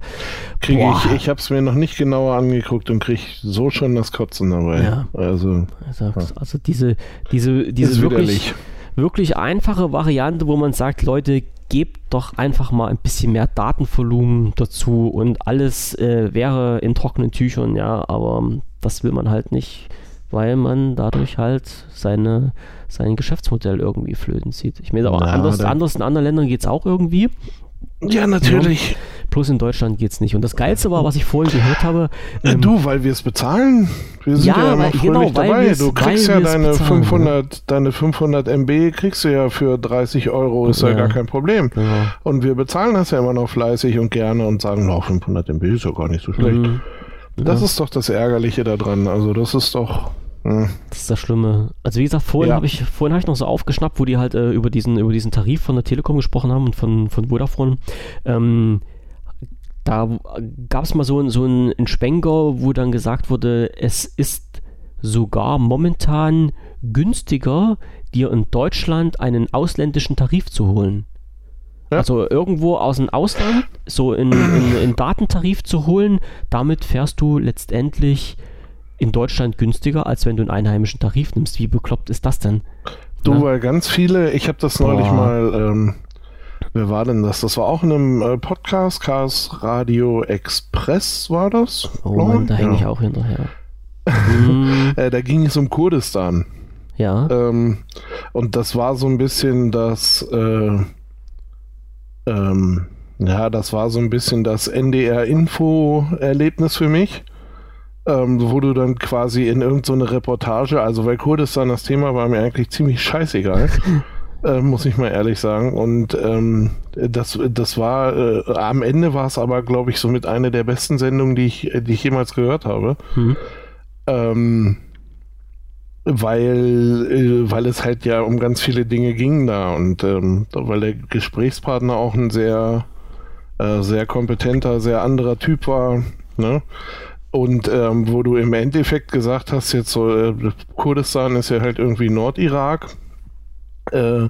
kriege ich, ich habe es mir noch nicht genauer angeguckt und kriege so schon das Kotzen dabei. Ja. Also, also, also diese, diese, diese wirklich, wirklich einfache Variante, wo man sagt, Leute, gebt doch einfach mal ein bisschen mehr Datenvolumen dazu und alles äh, wäre in trockenen Tüchern, ja, aber das will man halt nicht weil man dadurch halt seine, sein Geschäftsmodell irgendwie flöten zieht. Ich meine, aber anders, anders in anderen Ländern geht es auch irgendwie. Ja, natürlich. Ja, plus in Deutschland geht es nicht. Und das Geilste war, was ich vorhin gehört habe. Äh, ähm, du, weil wir es bezahlen. Wir sind ja, ja immer weil, genau, dabei. Du kriegst ja deine bezahlen, 500, ja. deine 500 MB kriegst du ja für 30 Euro, ist ja, ja gar kein Problem. Und wir bezahlen das ja immer noch fleißig und gerne und sagen, no, 500 MB ist ja gar nicht so schlecht. Mhm. Das ist doch das Ärgerliche daran. Also das ist doch hm. Das ist das Schlimme. Also wie gesagt, vorhin ja. habe ich vorhin habe ich noch so aufgeschnappt, wo die halt äh, über diesen über diesen Tarif von der Telekom gesprochen haben und von von Vodafone. Ähm, da gab es mal so, so einen, einen Schwenker, wo dann gesagt wurde, es ist sogar momentan günstiger, dir in Deutschland einen ausländischen Tarif zu holen. Ja. Also irgendwo aus dem Ausland so in, in, in Datentarif zu holen, damit fährst du letztendlich in Deutschland günstiger, als wenn du einen einheimischen Tarif nimmst. Wie bekloppt ist das denn? Du, Na? weil ganz viele, ich habe das neulich Boah. mal, ähm, wer war denn das? Das war auch in einem äh, Podcast, Chaos Radio Express war das. Oh Mann, da hänge ja. ich auch hinterher. hm. da ging es um Kurdistan. Ja. Ähm, und das war so ein bisschen das, äh, ähm, ja, das war so ein bisschen das NDR-Info-Erlebnis für mich ähm, wo du dann quasi in irgendeine so Reportage, also weil Kurdistan das Thema war mir eigentlich ziemlich scheißegal, äh, muss ich mal ehrlich sagen. Und ähm, das, das war, äh, am Ende war es aber, glaube ich, so mit einer der besten Sendungen, die ich, die ich jemals gehört habe. Mhm. Ähm, weil, äh, weil es halt ja um ganz viele Dinge ging da und ähm, weil der Gesprächspartner auch ein sehr, äh, sehr kompetenter, sehr anderer Typ war. Ne? Und ähm, wo du im Endeffekt gesagt hast, jetzt so, äh, Kurdistan ist ja halt irgendwie Nordirak. Äh,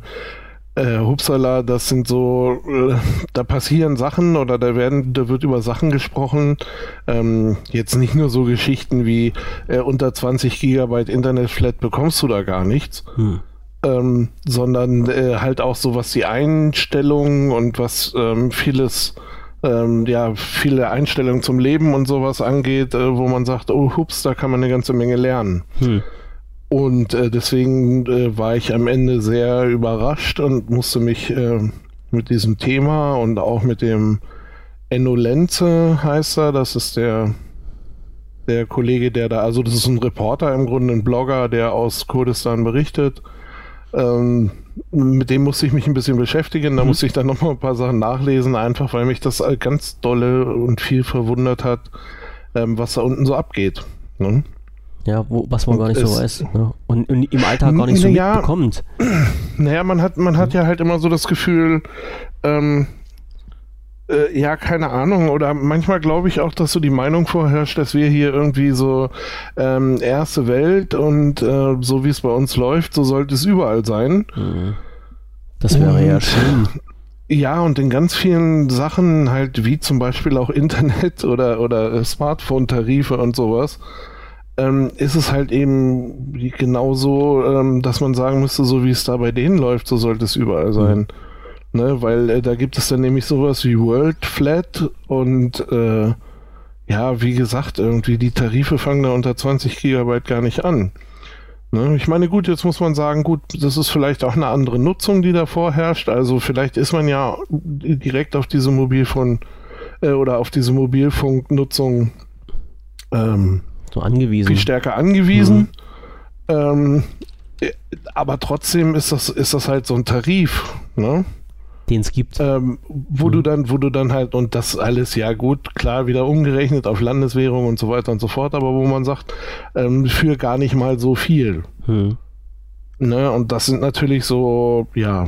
äh, Hupsala, das sind so, äh, da passieren Sachen oder da werden, da wird über Sachen gesprochen. Ähm, jetzt nicht nur so Geschichten wie äh, unter 20 Gigabyte Internetflat bekommst du da gar nichts. Hm. Ähm, sondern äh, halt auch so was die Einstellungen und was ähm, vieles ähm, ja, viele Einstellungen zum Leben und sowas angeht, äh, wo man sagt, oh hups, da kann man eine ganze Menge lernen. Hm. Und äh, deswegen äh, war ich am Ende sehr überrascht und musste mich äh, mit diesem Thema und auch mit dem Enno Lenze heißt er, das ist der, der Kollege, der da, also das ist ein Reporter im Grunde, ein Blogger, der aus Kurdistan berichtet. Ähm, mit dem musste ich mich ein bisschen beschäftigen. Da mhm. musste ich dann nochmal ein paar Sachen nachlesen, einfach weil mich das ganz dolle und viel verwundert hat, ähm, was da unten so abgeht. Ne? Ja, wo, was man gar nicht so weiß. Ne? Und, und, im Alltag gar nicht so ja, mitbekommt. Naja, man hat, man hat ja halt immer so das Gefühl, ähm, äh, ja, keine Ahnung. Oder manchmal glaube ich auch, dass so die Meinung vorherrscht, dass wir hier irgendwie so ähm, erste Welt und äh, so wie es bei uns läuft, so sollte es überall sein. Mhm. Das wäre und, ja schön. Ja, und in ganz vielen Sachen halt, wie zum Beispiel auch Internet oder, oder Smartphone-Tarife und sowas, ähm, ist es halt eben genauso, ähm, dass man sagen müsste, so wie es da bei denen läuft, so sollte es überall sein. Mhm. Ne, weil äh, da gibt es dann nämlich sowas wie World Flat und äh, ja, wie gesagt, irgendwie die Tarife fangen da unter 20 Gigabyte gar nicht an. Ne, ich meine, gut, jetzt muss man sagen, gut, das ist vielleicht auch eine andere Nutzung, die da vorherrscht. Also vielleicht ist man ja direkt auf diese Mobilfon äh, oder auf diese Mobilfunknutzung ähm, so angewiesen. viel stärker angewiesen. Mhm. Ähm, äh, aber trotzdem ist das, ist das halt so ein Tarif. Ne? den es gibt. Ähm, wo mhm. du dann, wo du dann halt, und das alles, ja gut, klar, wieder umgerechnet auf Landeswährung und so weiter und so fort, aber wo man sagt, ähm, für gar nicht mal so viel. Mhm. Ne, und das sind natürlich so, ja,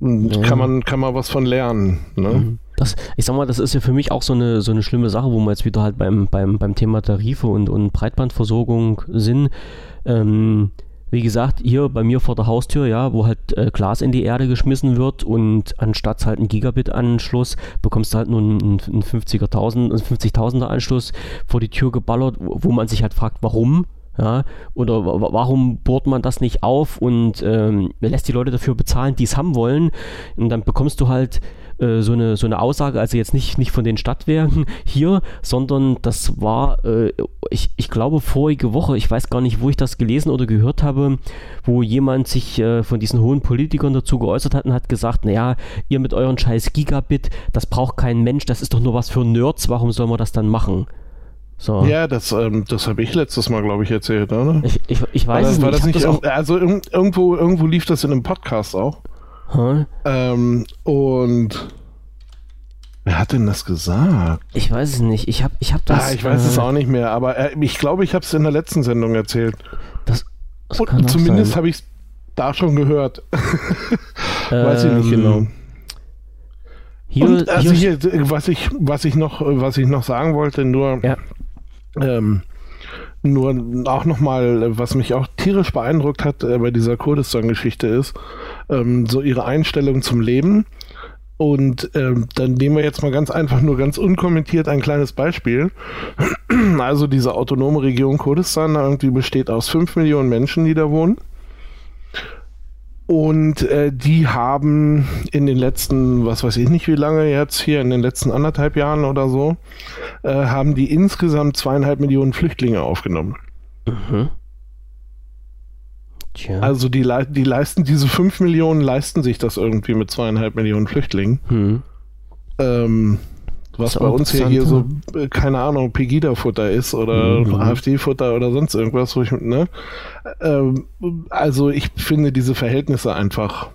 ja, kann man, kann man was von lernen. Ne? Mhm. Das, ich sag mal, das ist ja für mich auch so eine, so eine schlimme Sache, wo wir jetzt wieder halt beim, beim, beim Thema Tarife und, und Breitbandversorgung sind. Ähm, wie gesagt, hier bei mir vor der Haustür, ja, wo halt äh, Glas in die Erde geschmissen wird und anstatt halt ein Gigabit-Anschluss bekommst du halt nur einen, einen 50er, 50.000er Anschluss vor die Tür geballert, wo man sich halt fragt, warum? Ja, oder warum bohrt man das nicht auf und ähm, lässt die Leute dafür bezahlen, die es haben wollen? Und dann bekommst du halt äh, so, eine, so eine Aussage, also jetzt nicht, nicht von den Stadtwerken hier, sondern das war, äh, ich, ich glaube, vorige Woche, ich weiß gar nicht, wo ich das gelesen oder gehört habe, wo jemand sich äh, von diesen hohen Politikern dazu geäußert hat und hat gesagt, naja, ihr mit euren scheiß Gigabit, das braucht kein Mensch, das ist doch nur was für Nerds, warum soll man das dann machen? So. Ja, das, ähm, das habe ich letztes Mal, glaube ich, erzählt, oder? Ich, ich, ich weiß das, es nicht. Das nicht auch, also irgendwo, irgendwo lief das in einem Podcast auch. Huh? Ähm, und wer hat denn das gesagt? Ich weiß es nicht. Ich habe ich hab das. Ah, ich weiß äh, es auch nicht mehr, aber äh, ich glaube, ich habe es in der letzten Sendung erzählt. Das, das und zumindest habe ich es da schon gehört. weiß ich nicht ähm, genau. Hier, und also hier, hier, was ich, was ich noch, was ich noch sagen wollte, nur ja. Ähm, nur auch nochmal, was mich auch tierisch beeindruckt hat äh, bei dieser Kurdistan-Geschichte ist, ähm, so ihre Einstellung zum Leben. Und ähm, dann nehmen wir jetzt mal ganz einfach, nur ganz unkommentiert ein kleines Beispiel. Also diese autonome Region Kurdistan irgendwie besteht aus 5 Millionen Menschen, die da wohnen. Und äh, die haben in den letzten, was weiß ich nicht wie lange jetzt hier, in den letzten anderthalb Jahren oder so, äh, haben die insgesamt zweieinhalb Millionen Flüchtlinge aufgenommen. Mhm. Tja. Also die, die leisten, diese fünf Millionen leisten sich das irgendwie mit zweieinhalb Millionen Flüchtlingen. Mhm. Ähm, was bei uns ja hier so, äh, keine Ahnung, Pegida-Futter ist oder mhm. AfD-Futter oder sonst irgendwas, wo ich, ne? Ähm, also ich finde diese Verhältnisse einfach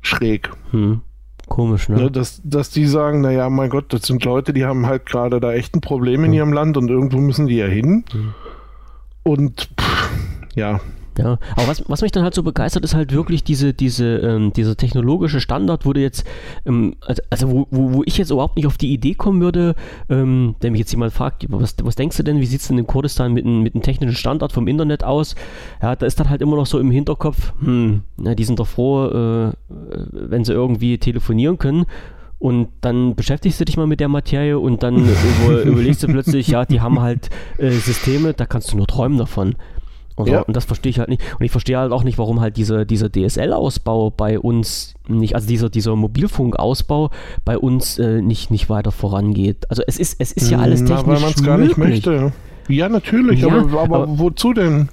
schräg. Mhm. Komisch, ne? ne? dass, dass die sagen, naja, mein Gott, das sind Leute, die haben halt gerade da echt ein Problem in mhm. ihrem Land und irgendwo müssen die ja hin. Hm. Und pff, ja, ja, aber was, was mich dann halt so begeistert, ist halt wirklich diese, diese, ähm, dieser technologische Standard, wo du jetzt, ähm, also, also wo, wo, wo, ich jetzt überhaupt nicht auf die Idee kommen würde, ähm, wenn mich jetzt jemand fragt, was, was denkst du denn, wie sieht es denn in Kurdistan mit, mit einem technischen Standard vom Internet aus? Ja, da ist dann halt immer noch so im Hinterkopf, hm, na, die sind doch froh, äh, wenn sie irgendwie telefonieren können. Und dann beschäftigst du dich mal mit der Materie und dann über, überlegst du plötzlich, ja, die haben halt äh, Systeme, da kannst du nur träumen davon. Und, ja. und das verstehe ich halt nicht. Und ich verstehe halt auch nicht, warum halt diese, dieser DSL-Ausbau bei uns nicht, also dieser, dieser Mobilfunkausbau bei uns äh, nicht, nicht weiter vorangeht. Also es ist, es ist ja alles technisch Na, weil man es gar nicht möchte. Ja, natürlich, ja, aber, aber, aber, wozu denn?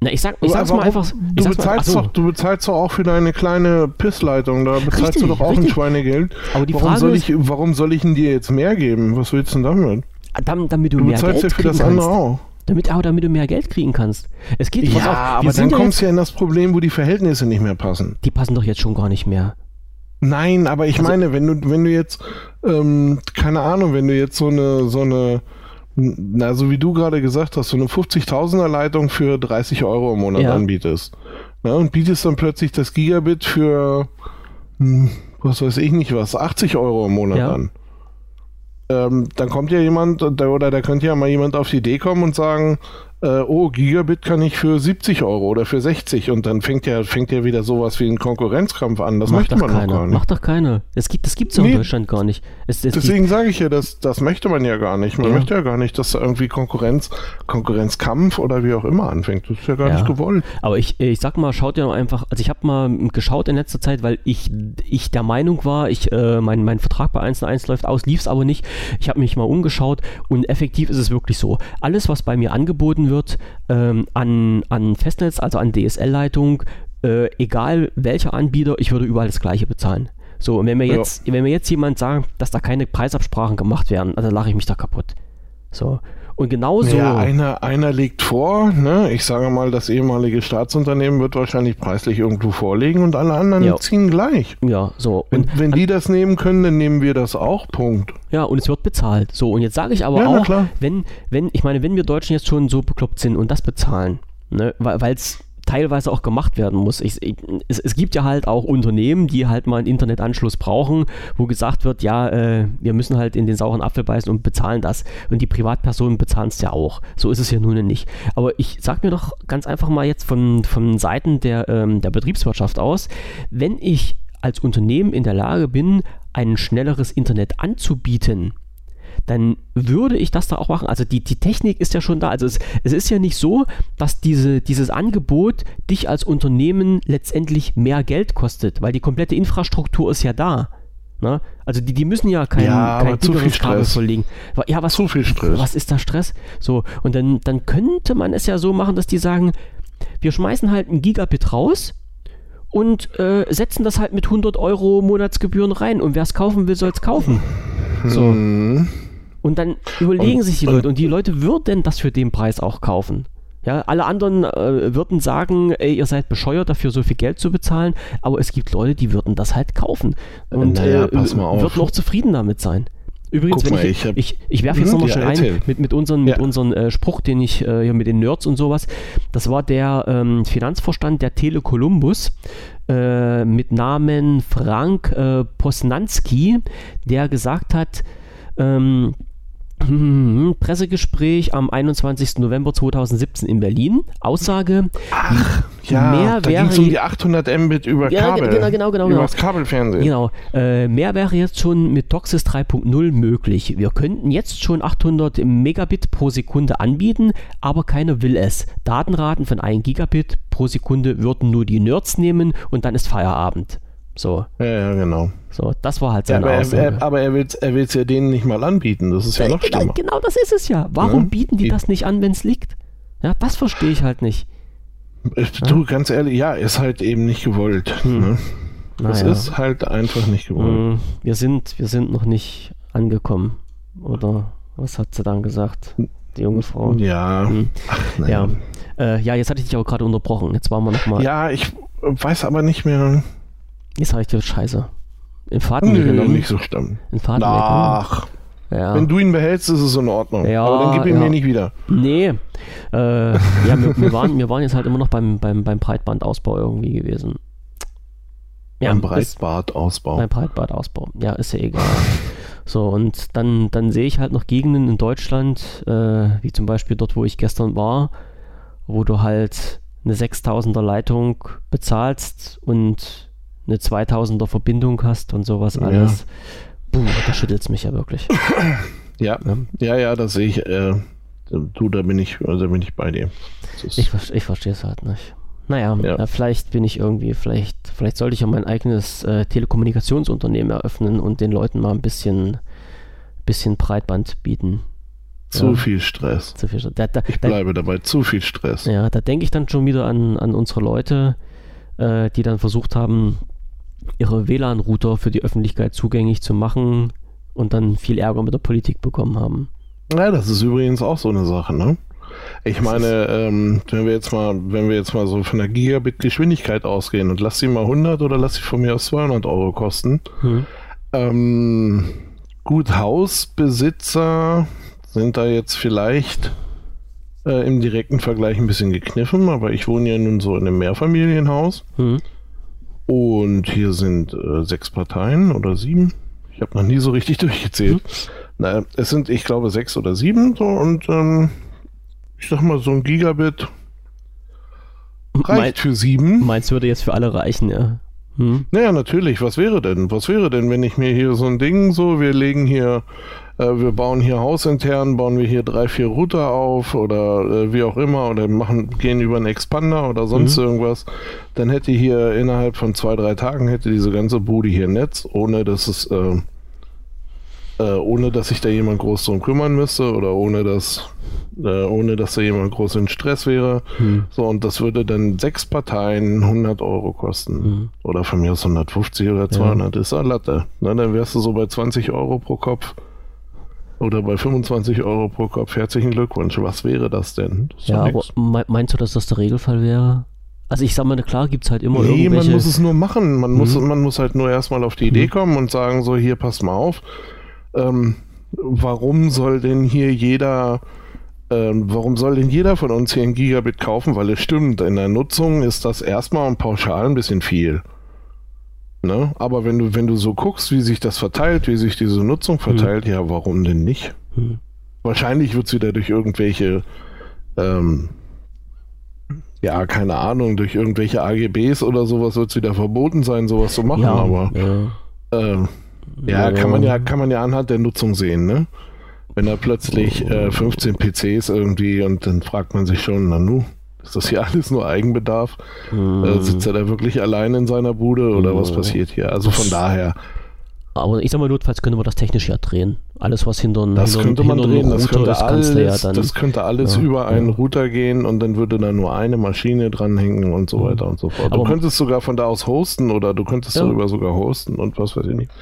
Na, ich sag, ich sag's mal einfach. Du bezahlst, mal, doch, du bezahlst doch auch für deine kleine Pissleitung, da bezahlst richtig, du doch auch richtig. ein Schweinegeld. Aber die warum Frage soll ich, warum soll ich denn dir jetzt mehr geben? Was willst du denn damit? Damit, damit du, du mehr bezahlst Geld ja für das andere auch. Damit, aber damit du mehr Geld kriegen kannst. Es geht ja, auf, aber dann kommst du ja in das Problem, wo die Verhältnisse nicht mehr passen. Die passen doch jetzt schon gar nicht mehr. Nein, aber ich also, meine, wenn du, wenn du jetzt, ähm, keine Ahnung, wenn du jetzt so eine, so eine, na, so wie du gerade gesagt hast, so eine 50.000er Leitung für 30 Euro im Monat ja. anbietest. Na, und bietest dann plötzlich das Gigabit für, hm, was weiß ich nicht was, 80 Euro im Monat ja. an ähm, dann kommt ja jemand, oder da könnte ja mal jemand auf die Idee kommen und sagen, äh, oh, Gigabit kann ich für 70 Euro oder für 60 und dann fängt ja, fängt ja wieder sowas wie ein Konkurrenzkampf an. Das Macht möchte man keiner. gar nicht. Macht doch keiner. Es gibt es gibt's nee. in Deutschland gar nicht. Es, es Deswegen sage ich ja, das, das möchte man ja gar nicht. Man ja. möchte ja gar nicht, dass da irgendwie Konkurrenz, Konkurrenzkampf oder wie auch immer anfängt. Das ist ja gar ja. nicht gewollt. Aber ich, ich sag mal, schaut ja einfach, also ich habe mal geschaut in letzter Zeit, weil ich, ich der Meinung war, ich, äh, mein, mein Vertrag bei 1 1 läuft aus, lief es aber nicht. Ich habe mich mal umgeschaut und effektiv ist es wirklich so. Alles, was bei mir angeboten wird, äh, ähm, an, an Festnetz, also an DSL-Leitung, äh, egal welcher Anbieter, ich würde überall das gleiche bezahlen. So, und wenn mir jetzt, ja. wenn mir jetzt jemand sagt, dass da keine Preisabsprachen gemacht werden, also lache ich mich da kaputt. So. Und genauso. Ja, einer, einer legt vor, ne? ich sage mal, das ehemalige Staatsunternehmen wird wahrscheinlich preislich irgendwo vorlegen und alle anderen ja. ziehen gleich. Ja, so. Und wenn, wenn die das nehmen können, dann nehmen wir das auch. Punkt. Ja, und es wird bezahlt. So, und jetzt sage ich aber ja, auch, wenn, wenn, ich meine, wenn wir Deutschen jetzt schon so bekloppt sind und das bezahlen, ne, weil es teilweise auch gemacht werden muss. Ich, ich, es, es, gibt ja halt auch Unternehmen, die halt mal einen Internetanschluss brauchen, wo gesagt wird, ja, äh, wir müssen halt in den sauren Apfel beißen und bezahlen das. Und die Privatpersonen bezahlen es ja auch. So ist es ja nun nicht. Aber ich sag mir doch ganz einfach mal jetzt von, von Seiten der, ähm, der Betriebswirtschaft aus, wenn ich als Unternehmen in der Lage bin, ein schnelleres Internet anzubieten, dann würde ich das da auch machen. Also die, die Technik ist ja schon da. Also es, es ist ja nicht so, dass diese, dieses Angebot dich als Unternehmen letztendlich mehr Geld kostet, weil die komplette Infrastruktur ist ja da. Ne? Also die, die müssen ja kein, ja, kein zu viel Kabel verlegen. Ja, was, zu viel Stress. Was ist da Stress? So, und dann, dann könnte man es ja so machen, dass die sagen, wir schmeißen halt ein Gigabit raus und äh, setzen das halt mit 100 Euro Monatsgebühren rein. Und wer es kaufen will, soll es kaufen. So. Hm. Und dann überlegen und, sich die Leute und die Leute würden das für den Preis auch kaufen. Ja, alle anderen äh, würden sagen, ey, ihr seid bescheuert, dafür so viel Geld zu bezahlen, aber es gibt Leute, die würden das halt kaufen und naja, äh, würden auch zufrieden damit sein. Übrigens, mal, ich, ich, ich, ich werfe jetzt hm, nochmal ja, schnell ein mit, mit unserem ja. mit äh, Spruch, den ich äh, hier mit den Nerds und sowas. Das war der ähm, Finanzvorstand der Tele Columbus äh, mit Namen Frank äh, Posnanski, der gesagt hat, ähm, hm, Pressegespräch am 21. November 2017 in Berlin. Aussage: Ach, ja, mehr da wäre um die 800 Mbit über ja, Kabel. Genau, genau, genau. Über das Kabelfernsehen. Genau. Äh, mehr wäre jetzt schon mit DOCSIS 3.0 möglich. Wir könnten jetzt schon 800 Megabit pro Sekunde anbieten, aber keiner will es. Datenraten von 1 Gigabit pro Sekunde würden nur die Nerds nehmen und dann ist Feierabend. So. Ja, ja, genau. So, das war halt seine ja, aber Aussage. Er, aber er will es er ja denen nicht mal anbieten. Das ist ja, noch genau, schlimmer. Genau, das ist es ja. Warum ja, bieten die, die das nicht an, wenn es liegt? Ja, das verstehe ich halt nicht. Du, ja? ganz ehrlich, ja, ist halt eben nicht gewollt. Hm. Ne? Das naja. ist halt einfach nicht gewollt. Hm, wir sind, wir sind noch nicht angekommen. Oder was hat sie dann gesagt? Die junge Frau. Ja. Hm. Ach, ja. Äh, ja, jetzt hatte ich dich auch gerade unterbrochen. Jetzt waren wir nochmal. Ja, ich weiß aber nicht mehr. Jetzt habe ich dir Scheiße. In Faden Nö, genommen. nicht so schlimm. In Faden Ach. Ja. Wenn du ihn behältst, ist es in Ordnung. Ja, Aber dann gib ihn ja. mir nicht wieder. Nee. Äh, ja, wir, wir, waren, wir waren jetzt halt immer noch beim, beim, beim Breitbandausbau irgendwie gewesen. Ja, beim Breitbandausbau. Beim Breitbandausbau. Ja, ist ja egal. So, und dann, dann sehe ich halt noch Gegenden in Deutschland, äh, wie zum Beispiel dort, wo ich gestern war, wo du halt eine 6000er Leitung bezahlst und eine 2000er Verbindung hast und sowas alles. Ja. Puh, da schüttelt es mich ja wirklich. Ja, ja, ja, das sehe ich. Äh, du, da bin ich, da bin ich bei dir. Ich, ich verstehe es halt nicht. Naja, ja. äh, vielleicht bin ich irgendwie, vielleicht, vielleicht sollte ich ja mein eigenes äh, Telekommunikationsunternehmen eröffnen und den Leuten mal ein bisschen, bisschen Breitband bieten. Zu ja. viel Stress. Zu viel Stress. Da, da, ich bleibe da, dabei, zu viel Stress. Ja, da denke ich dann schon wieder an, an unsere Leute, äh, die dann versucht haben, ihre WLAN-Router für die Öffentlichkeit zugänglich zu machen und dann viel Ärger mit der Politik bekommen haben. Ja, das ist übrigens auch so eine Sache, ne? Ich meine, ähm, wenn wir jetzt mal, wenn wir jetzt mal so von der Gigabit-Geschwindigkeit ausgehen und lass sie mal 100 oder lass sie von mir aus 200 Euro kosten. Hm. Ähm, gut, Hausbesitzer sind da jetzt vielleicht äh, im direkten Vergleich ein bisschen gekniffen, aber ich wohne ja nun so in einem Mehrfamilienhaus. Hm. Und hier sind äh, sechs Parteien oder sieben. Ich habe noch nie so richtig durchgezählt. Mhm. Naja, es sind, ich glaube, sechs oder sieben. So, und ähm, ich sag mal, so ein Gigabit reicht mein, für sieben. Meins würde jetzt für alle reichen, ja. Hm. Naja, natürlich. Was wäre denn? Was wäre denn, wenn ich mir hier so ein Ding so, wir legen hier äh, wir bauen hier hausintern, bauen wir hier drei, vier Router auf oder äh, wie auch immer oder machen, gehen über einen Expander oder sonst mhm. irgendwas, dann hätte hier innerhalb von zwei, drei Tagen hätte diese ganze Bude hier Netz, ohne dass es äh, äh, ohne dass sich da jemand groß drum kümmern müsste oder ohne dass äh, ohne dass da jemand groß in Stress wäre. Hm. So, und das würde dann sechs Parteien 100 Euro kosten. Hm. Oder von mir aus 150 oder 200 ja. ist eine Latte. Na, dann wärst du so bei 20 Euro pro Kopf. Oder bei 25 Euro pro Kopf. Herzlichen Glückwunsch. Was wäre das denn? Das ja, aber meinst du, dass das der Regelfall wäre? Also ich sag mal, klar gibt es halt immer nee, irgendwelche... man muss es nur machen. Man, mhm. muss, man muss halt nur erstmal auf die Idee mhm. kommen und sagen so, hier, pass mal auf. Ähm, warum soll denn hier jeder ähm, warum soll denn jeder von uns hier ein Gigabit kaufen? Weil es stimmt, in der Nutzung ist das erstmal und pauschal ein bisschen viel. Ne? Aber wenn du, wenn du so guckst, wie sich das verteilt, wie sich diese Nutzung verteilt, hm. ja, warum denn nicht? Hm. Wahrscheinlich wird es wieder durch irgendwelche, ähm, ja, keine Ahnung, durch irgendwelche AGBs oder sowas wird es wieder verboten sein, sowas zu machen, ja, aber ja. Äh, ja, ja, kann man ja, kann man ja anhand der Nutzung sehen, ne? Wenn da plötzlich äh, 15 PCs irgendwie und dann fragt man sich schon, na nu, ist das hier alles nur Eigenbedarf? Mhm. Äh, sitzt er da wirklich allein in seiner Bude oder mhm. was passiert hier? Also von daher. Aber ich sag mal, notfalls können wir das technisch ja drehen. Alles, was hinter Das hinter, könnte man drehen, das könnte, ist, alles, ja das könnte alles ja, über einen Router gehen und dann würde da nur eine Maschine dranhängen und so mhm. weiter und so fort. Aber du könntest sogar von da aus hosten oder du könntest darüber sogar hosten und was weiß ich nicht.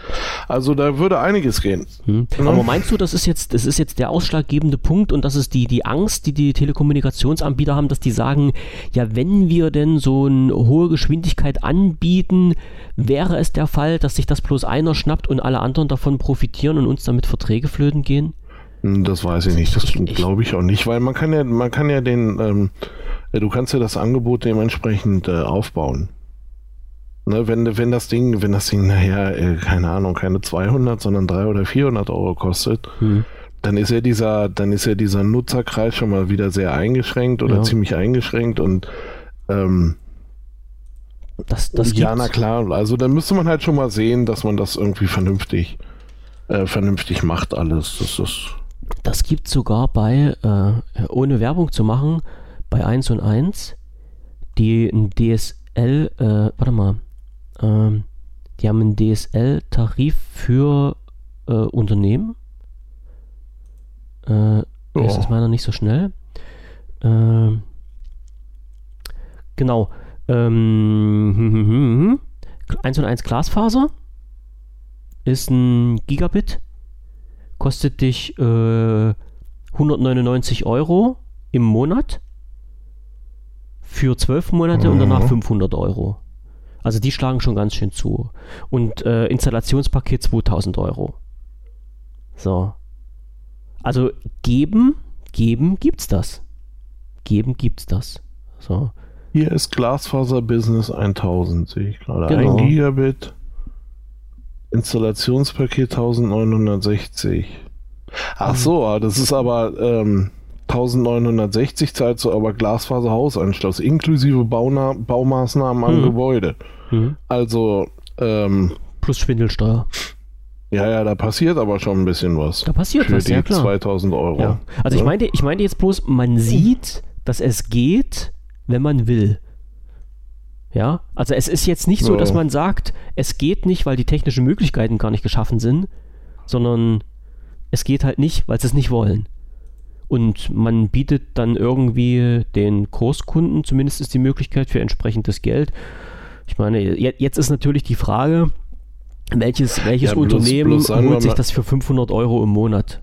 Also da würde einiges gehen. Mhm. Aber meinst du, das ist jetzt, das ist jetzt der ausschlaggebende Punkt und das ist die, die Angst, die die Telekommunikationsanbieter haben, dass die sagen, ja, wenn wir denn so eine hohe Geschwindigkeit anbieten, wäre es der Fall, dass sich das bloß einer schnappt und alle anderen davon profitieren und uns damit Verträge flöten gehen? Hm, das weiß ich nicht, das glaube ich auch nicht, weil man kann ja, man kann ja den, ähm, du kannst ja das Angebot dementsprechend äh, aufbauen. Ne, wenn, wenn das Ding, wenn das Ding nachher, äh, keine Ahnung, keine 200, sondern 300 oder 400 Euro kostet, hm. dann ist ja dieser, dann ist ja dieser Nutzerkreis schon mal wieder sehr eingeschränkt oder ja. ziemlich eingeschränkt und ähm, das, das ja, na klar, also da müsste man halt schon mal sehen, dass man das irgendwie vernünftig äh, vernünftig macht alles. Das ist. Das gibt sogar bei, äh, ohne Werbung zu machen, bei 1 und 1, die ein DSL, äh, warte mal, ähm, die haben einen DSL-Tarif für äh, Unternehmen. Äh, oh. Ist meiner nicht so schnell? Äh, genau. Ähm, 1 und 1 Glasfaser ist ein Gigabit, kostet dich äh, 199 Euro im Monat für 12 Monate mhm. und danach 500 Euro. Also die schlagen schon ganz schön zu. Und äh, Installationspaket 2000 Euro. So. Also geben, geben gibt's das. Geben gibt's das. So. Hier ist Glasfaser Business 1000, sehe ich gerade. Genau. Ein Gigabit. Installationspaket 1960. Ach so, ah, das ist aber ähm, 1960 zahlt so aber Glasfaserhausanschluss inklusive Bauna Baumaßnahmen am mhm. Gebäude. Mhm. Also ähm, plus Schwindelsteuer. Ja, ja, da passiert aber schon ein bisschen was. Da passiert für was, die ja klar. 2000 Euro. Ja. Also ich meinte, ich meinte jetzt bloß, man sieht, dass es geht, wenn man will. Ja, also es ist jetzt nicht so, dass man sagt, es geht nicht, weil die technischen Möglichkeiten gar nicht geschaffen sind, sondern es geht halt nicht, weil sie es nicht wollen. Und man bietet dann irgendwie den Kurskunden zumindest die Möglichkeit für entsprechendes Geld. Ich meine, jetzt ist natürlich die Frage, welches, welches ja, bloß, Unternehmen bloß holt sich das für 500 Euro im Monat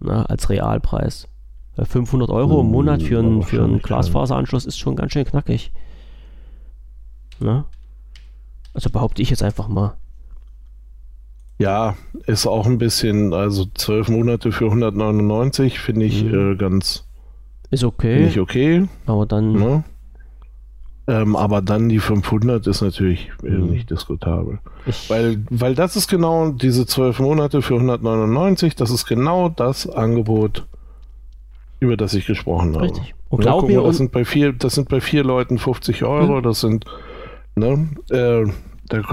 na, als Realpreis? 500 Euro im Monat für, ein, für einen Glasfaseranschluss ist schon ganz schön knackig. Ne? Also behaupte ich jetzt einfach mal. Ja, ist auch ein bisschen, also zwölf Monate für 199 finde ich mhm. äh, ganz. Ist okay. Nicht okay. Aber dann. Ne? Ähm, aber dann die 500 ist natürlich äh, mhm. nicht diskutabel. Ich weil, weil das ist genau diese zwölf Monate für 199, das ist genau das Angebot, über das ich gesprochen habe. Richtig. Und glaub mir, das, sind bei vier, das sind bei vier Leuten 50 Euro, mhm. das sind Ne? Äh,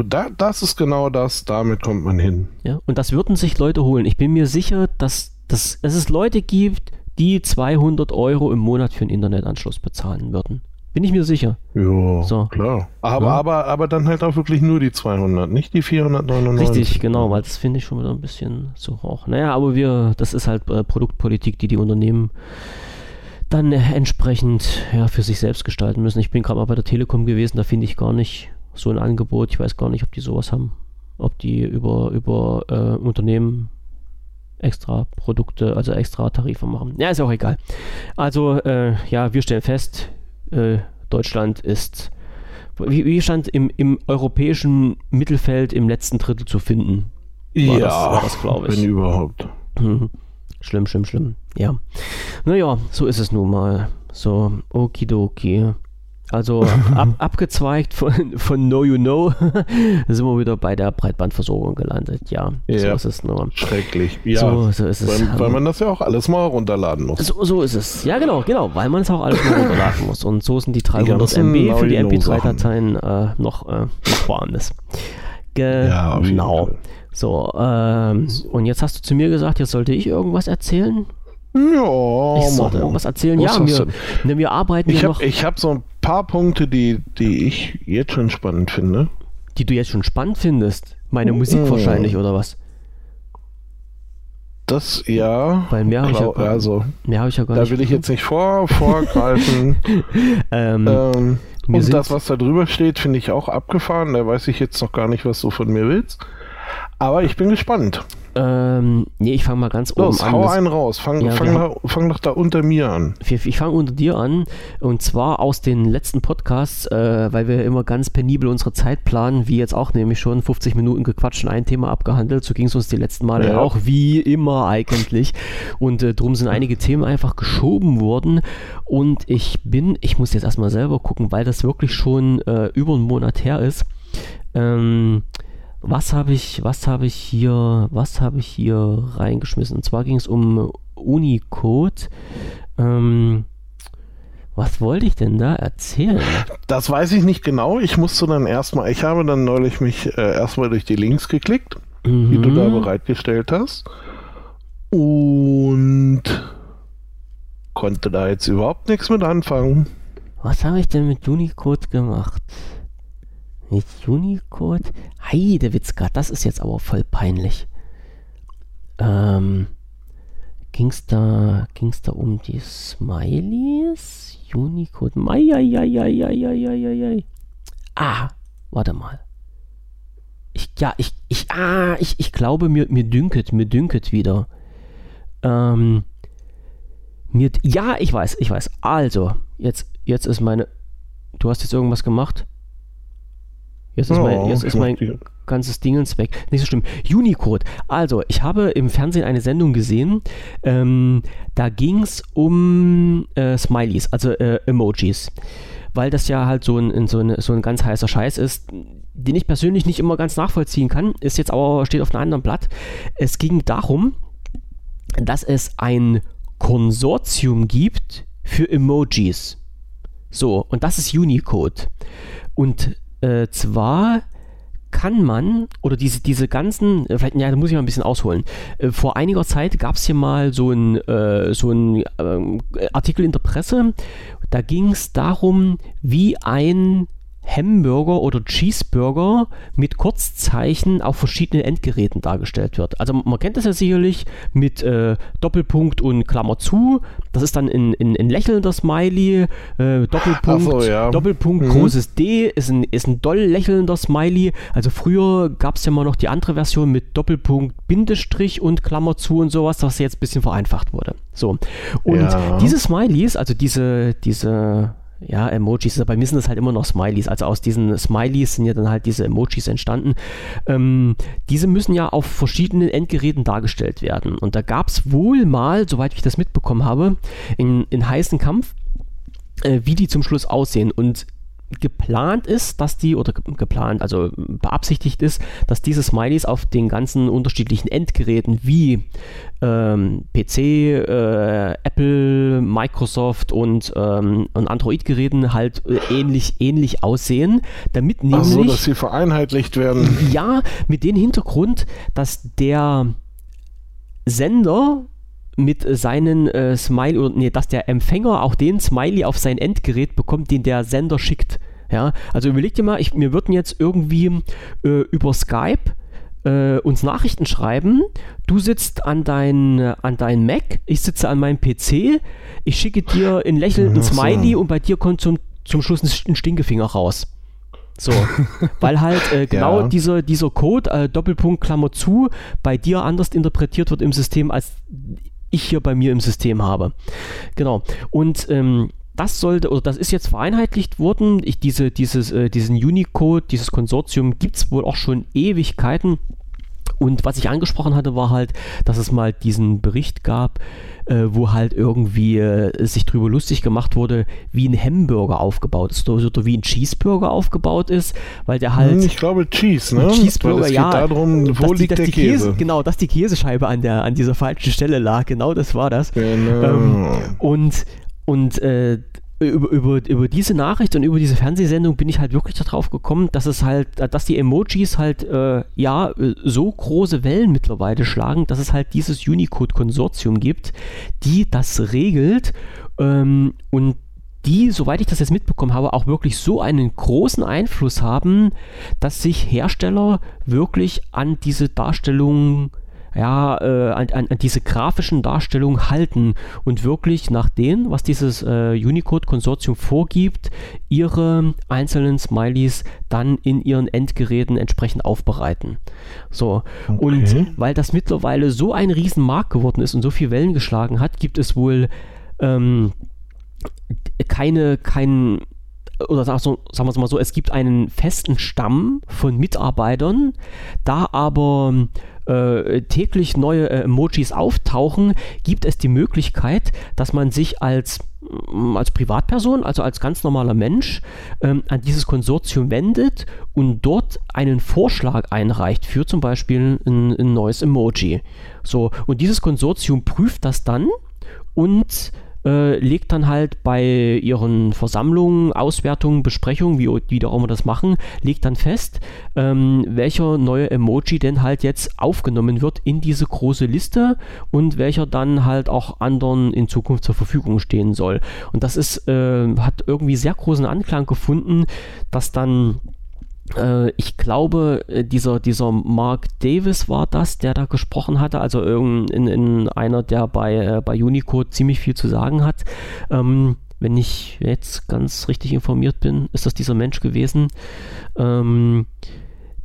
da, das ist genau das, damit kommt man hin. Ja, und das würden sich Leute holen. Ich bin mir sicher, dass, dass, dass es Leute gibt, die 200 Euro im Monat für einen Internetanschluss bezahlen würden. Bin ich mir sicher. Ja, so. klar. Aber, ja. aber, aber dann halt auch wirklich nur die 200, nicht die 499. Richtig, genau, weil das finde ich schon wieder ein bisschen zu hoch. Naja, aber wir, das ist halt äh, Produktpolitik, die die Unternehmen dann entsprechend ja, für sich selbst gestalten müssen. Ich bin gerade mal bei der Telekom gewesen, da finde ich gar nicht so ein Angebot. Ich weiß gar nicht, ob die sowas haben. Ob die über, über äh, Unternehmen extra Produkte, also extra Tarife machen. Ja, ist auch egal. Also, äh, ja, wir stellen fest, äh, Deutschland ist, wie, wie stand im, im europäischen Mittelfeld im letzten Drittel zu finden. War ja, das, das glaube ich. Wenn überhaupt. Mhm. Schlimm, schlimm, schlimm. Ja. Naja, so ist es nun mal. So, okidoki. Also ab, abgezweigt von, von Know You Know sind wir wieder bei der Breitbandversorgung gelandet. Ja, ja so ist es nur. Schrecklich. Ja, so, so ist es. Weil, weil, man das ja auch alles mal runterladen muss. So, so ist es. Ja, genau, genau, weil man es auch alles mal runterladen muss. Und so sind die 300 die MB für die MP3-Dateien äh, noch, äh, noch woanders. Genau. So, ähm, und jetzt hast du zu mir gesagt, jetzt sollte ich irgendwas erzählen. Ja, ich sollte irgendwas erzählen. Was ja, wir, ne, wir arbeiten ich ja hab, noch. Ich habe so ein paar Punkte, die, die ich jetzt schon spannend finde. Die du jetzt schon spannend findest? Meine Musik Mhm. wahrscheinlich, oder was? Das ja. Weil mehr habe ich, ja also, mehr hab ich ja gar da nicht. will ich jetzt nicht vor, vorgreifen. ähm, ähm, und das, was da drüber steht, finde ich auch abgefahren. Da weiß ich jetzt noch gar nicht, was du von mir willst. Aber ich bin gespannt. Ähm, nee, ich fange mal ganz Los, oben an. hau einen raus. Fang, Ja, fang, da, fang doch da unter mir an. Ich, ich fange unter dir an und zwar aus den letzten Podcasts, äh, weil wir immer ganz penibel unsere Zeit planen, wie jetzt auch nämlich schon 50 Minuten gequatscht und ein Thema abgehandelt. So ging es uns die letzten Male Ja. auch, wie immer eigentlich. Und äh, drum sind einige Themen einfach geschoben worden und ich bin, ich muss jetzt erstmal selber gucken, weil das wirklich schon äh, über einen Monat her ist. Ähm, was habe ich, was habe ich hier, was habe ich hier reingeschmissen? Und zwar ging es um Unicode. Ähm, was wollte ich denn da erzählen? Das weiß ich nicht genau. Ich musste dann erstmal, ich habe dann neulich mich äh, erstmal durch die Links geklickt, die du da Mhm. bereitgestellt hast. Und konnte da jetzt überhaupt nichts mit anfangen. Was habe ich denn mit Unicode gemacht? Mit Unicode? Heidewitzka, das ist jetzt aber voll peinlich. Ähm, ging's da, ging's da um die Smileys? Unicode? Meieieiei. Ah, warte mal. Ich, ja, ich, ich, ah, ich, ich glaube, mir, mir dünket, mir dünket wieder. Ähm, mir, ja, ich weiß, ich weiß. Also, jetzt, jetzt ist meine. Du hast jetzt irgendwas gemacht? Jetzt ist Ja, mein, jetzt ist mein ganzes Dingens weg. Nicht so schlimm. Unicode. Also, ich habe im Fernsehen eine Sendung gesehen. Ähm, da ging es um äh, Smileys, also äh, Emojis. Weil das ja halt so ein, ein- so, ein, so ein ganz heißer Scheiß ist, den ich persönlich nicht immer ganz nachvollziehen kann. Ist jetzt aber, steht auf einem anderen Blatt. Es ging darum, dass es ein Konsortium gibt für Emojis. So, und das ist Unicode. Und äh, zwar kann man, oder diese, diese ganzen, äh, vielleicht, ja, da muss ich mal ein bisschen ausholen. Äh, vor einiger Zeit gab es hier mal so ein, äh, so ein ähm, Artikel in der Presse, da ging es darum, wie ein Hamburger oder Cheeseburger mit Kurzzeichen auf verschiedenen Endgeräten dargestellt wird. Also man kennt das ja sicherlich mit äh, Doppelpunkt und Klammer zu. Das ist dann ein, ein, ein lächelnder Smiley. Äh, Doppelpunkt, so, ja. Doppelpunkt, Mhm. großes D ist ein, ist ein doll lächelnder Smiley. Also früher gab es ja mal noch die andere Version mit Doppelpunkt, Bindestrich und Klammer zu und sowas, was jetzt ein bisschen vereinfacht wurde. So. Und Ja. diese Smileys, also diese, diese ja, Emojis, bei mir sind das halt immer noch Smileys. Also aus diesen Smileys sind ja dann halt diese Emojis entstanden. Ähm, diese müssen ja auf verschiedenen Endgeräten dargestellt werden. Und da gab es wohl mal, soweit ich das mitbekommen habe, in, in heißen Kampf, äh, wie die zum Schluss aussehen. Und geplant ist, dass die, oder ge- geplant, also beabsichtigt ist, dass diese Smileys auf den ganzen unterschiedlichen Endgeräten wie ähm, PC, äh, Apple, Microsoft und, ähm, und Android-Geräten halt äh, ähnlich, ähnlich aussehen, damit Ach nämlich so, dass sie vereinheitlicht werden. ja, mit dem Hintergrund, dass der Sender mit seinen äh, Smiley, oder nee, dass der Empfänger auch den Smiley auf sein Endgerät bekommt, den der Sender schickt. Ja, also überleg dir mal, ich, wir würden jetzt irgendwie äh, über Skype äh, uns Nachrichten schreiben. Du sitzt an dein, an dein Mac, ich sitze an meinem PC, ich schicke dir einen lächelnden so. Smiley und bei dir kommt zum, zum Schluss ein Stinkefinger raus. So, weil halt äh, genau Ja. dieser, dieser Code, äh, Doppelpunkt Klammer zu, bei dir anders interpretiert wird im System, als ich hier bei mir im System habe. Genau. Und ähm, das sollte, oder das ist jetzt vereinheitlicht worden. Ich, diese, dieses, äh, diesen Unicode, dieses Konsortium gibt es wohl auch schon Ewigkeiten. Und was ich angesprochen hatte, war halt, dass es mal diesen Bericht gab, äh, wo halt irgendwie äh, sich drüber lustig gemacht wurde, wie ein Hamburger aufgebaut ist oder, oder wie ein Cheeseburger aufgebaut ist, weil der halt. Hm, ich glaube Cheese, ne? Cheeseburger, ja. Darum, wo die, liegt der Käse? Käse? Genau, dass die Käsescheibe an, der, an dieser falschen Stelle lag. Genau das war das. Genau. Ähm, und und äh, über, über, über diese Nachricht und über diese Fernsehsendung bin ich halt wirklich darauf gekommen, dass es halt, dass die Emojis halt äh, ja so große Wellen mittlerweile schlagen, dass es halt dieses Unicode-Konsortium gibt, die das regelt ähm, und die, soweit ich das jetzt mitbekommen habe, auch wirklich so einen großen Einfluss haben, dass sich Hersteller wirklich an diese Darstellung ja, äh, an, an, diese grafischen Darstellungen halten und wirklich nach dem, was dieses äh, Unicode-Konsortium vorgibt, ihre einzelnen Smileys dann in ihren Endgeräten entsprechend aufbereiten. So, okay. und weil das mittlerweile so ein Riesenmarkt geworden ist und so viel Wellen geschlagen hat, gibt es wohl ähm, keine, kein oder sagen wir es mal so, es gibt einen festen Stamm von Mitarbeitern, da aber äh, täglich neue äh, Emojis auftauchen, gibt es die Möglichkeit, dass man sich als mm, als Privatperson, also als ganz normaler Mensch, ähm, an dieses Konsortium wendet und dort einen Vorschlag einreicht für zum Beispiel ein, ein neues Emoji. So, und dieses Konsortium prüft das dann und äh, legt dann halt bei ihren Versammlungen, Auswertungen, Besprechungen, wie, wie auch immer das machen, legt dann fest, ähm, welcher neue Emoji denn halt jetzt aufgenommen wird in diese große Liste und welcher dann halt auch anderen in Zukunft zur Verfügung stehen soll. Und das ist, äh, hat irgendwie sehr großen Anklang gefunden, dass dann ich glaube, äh, dieser, dieser Mark Davis war das, der da gesprochen hatte, also in, in einer, der bei, äh, bei Unicode ziemlich viel zu sagen hat. Ähm, wenn ich jetzt ganz richtig informiert bin, ist das dieser Mensch gewesen. Ähm,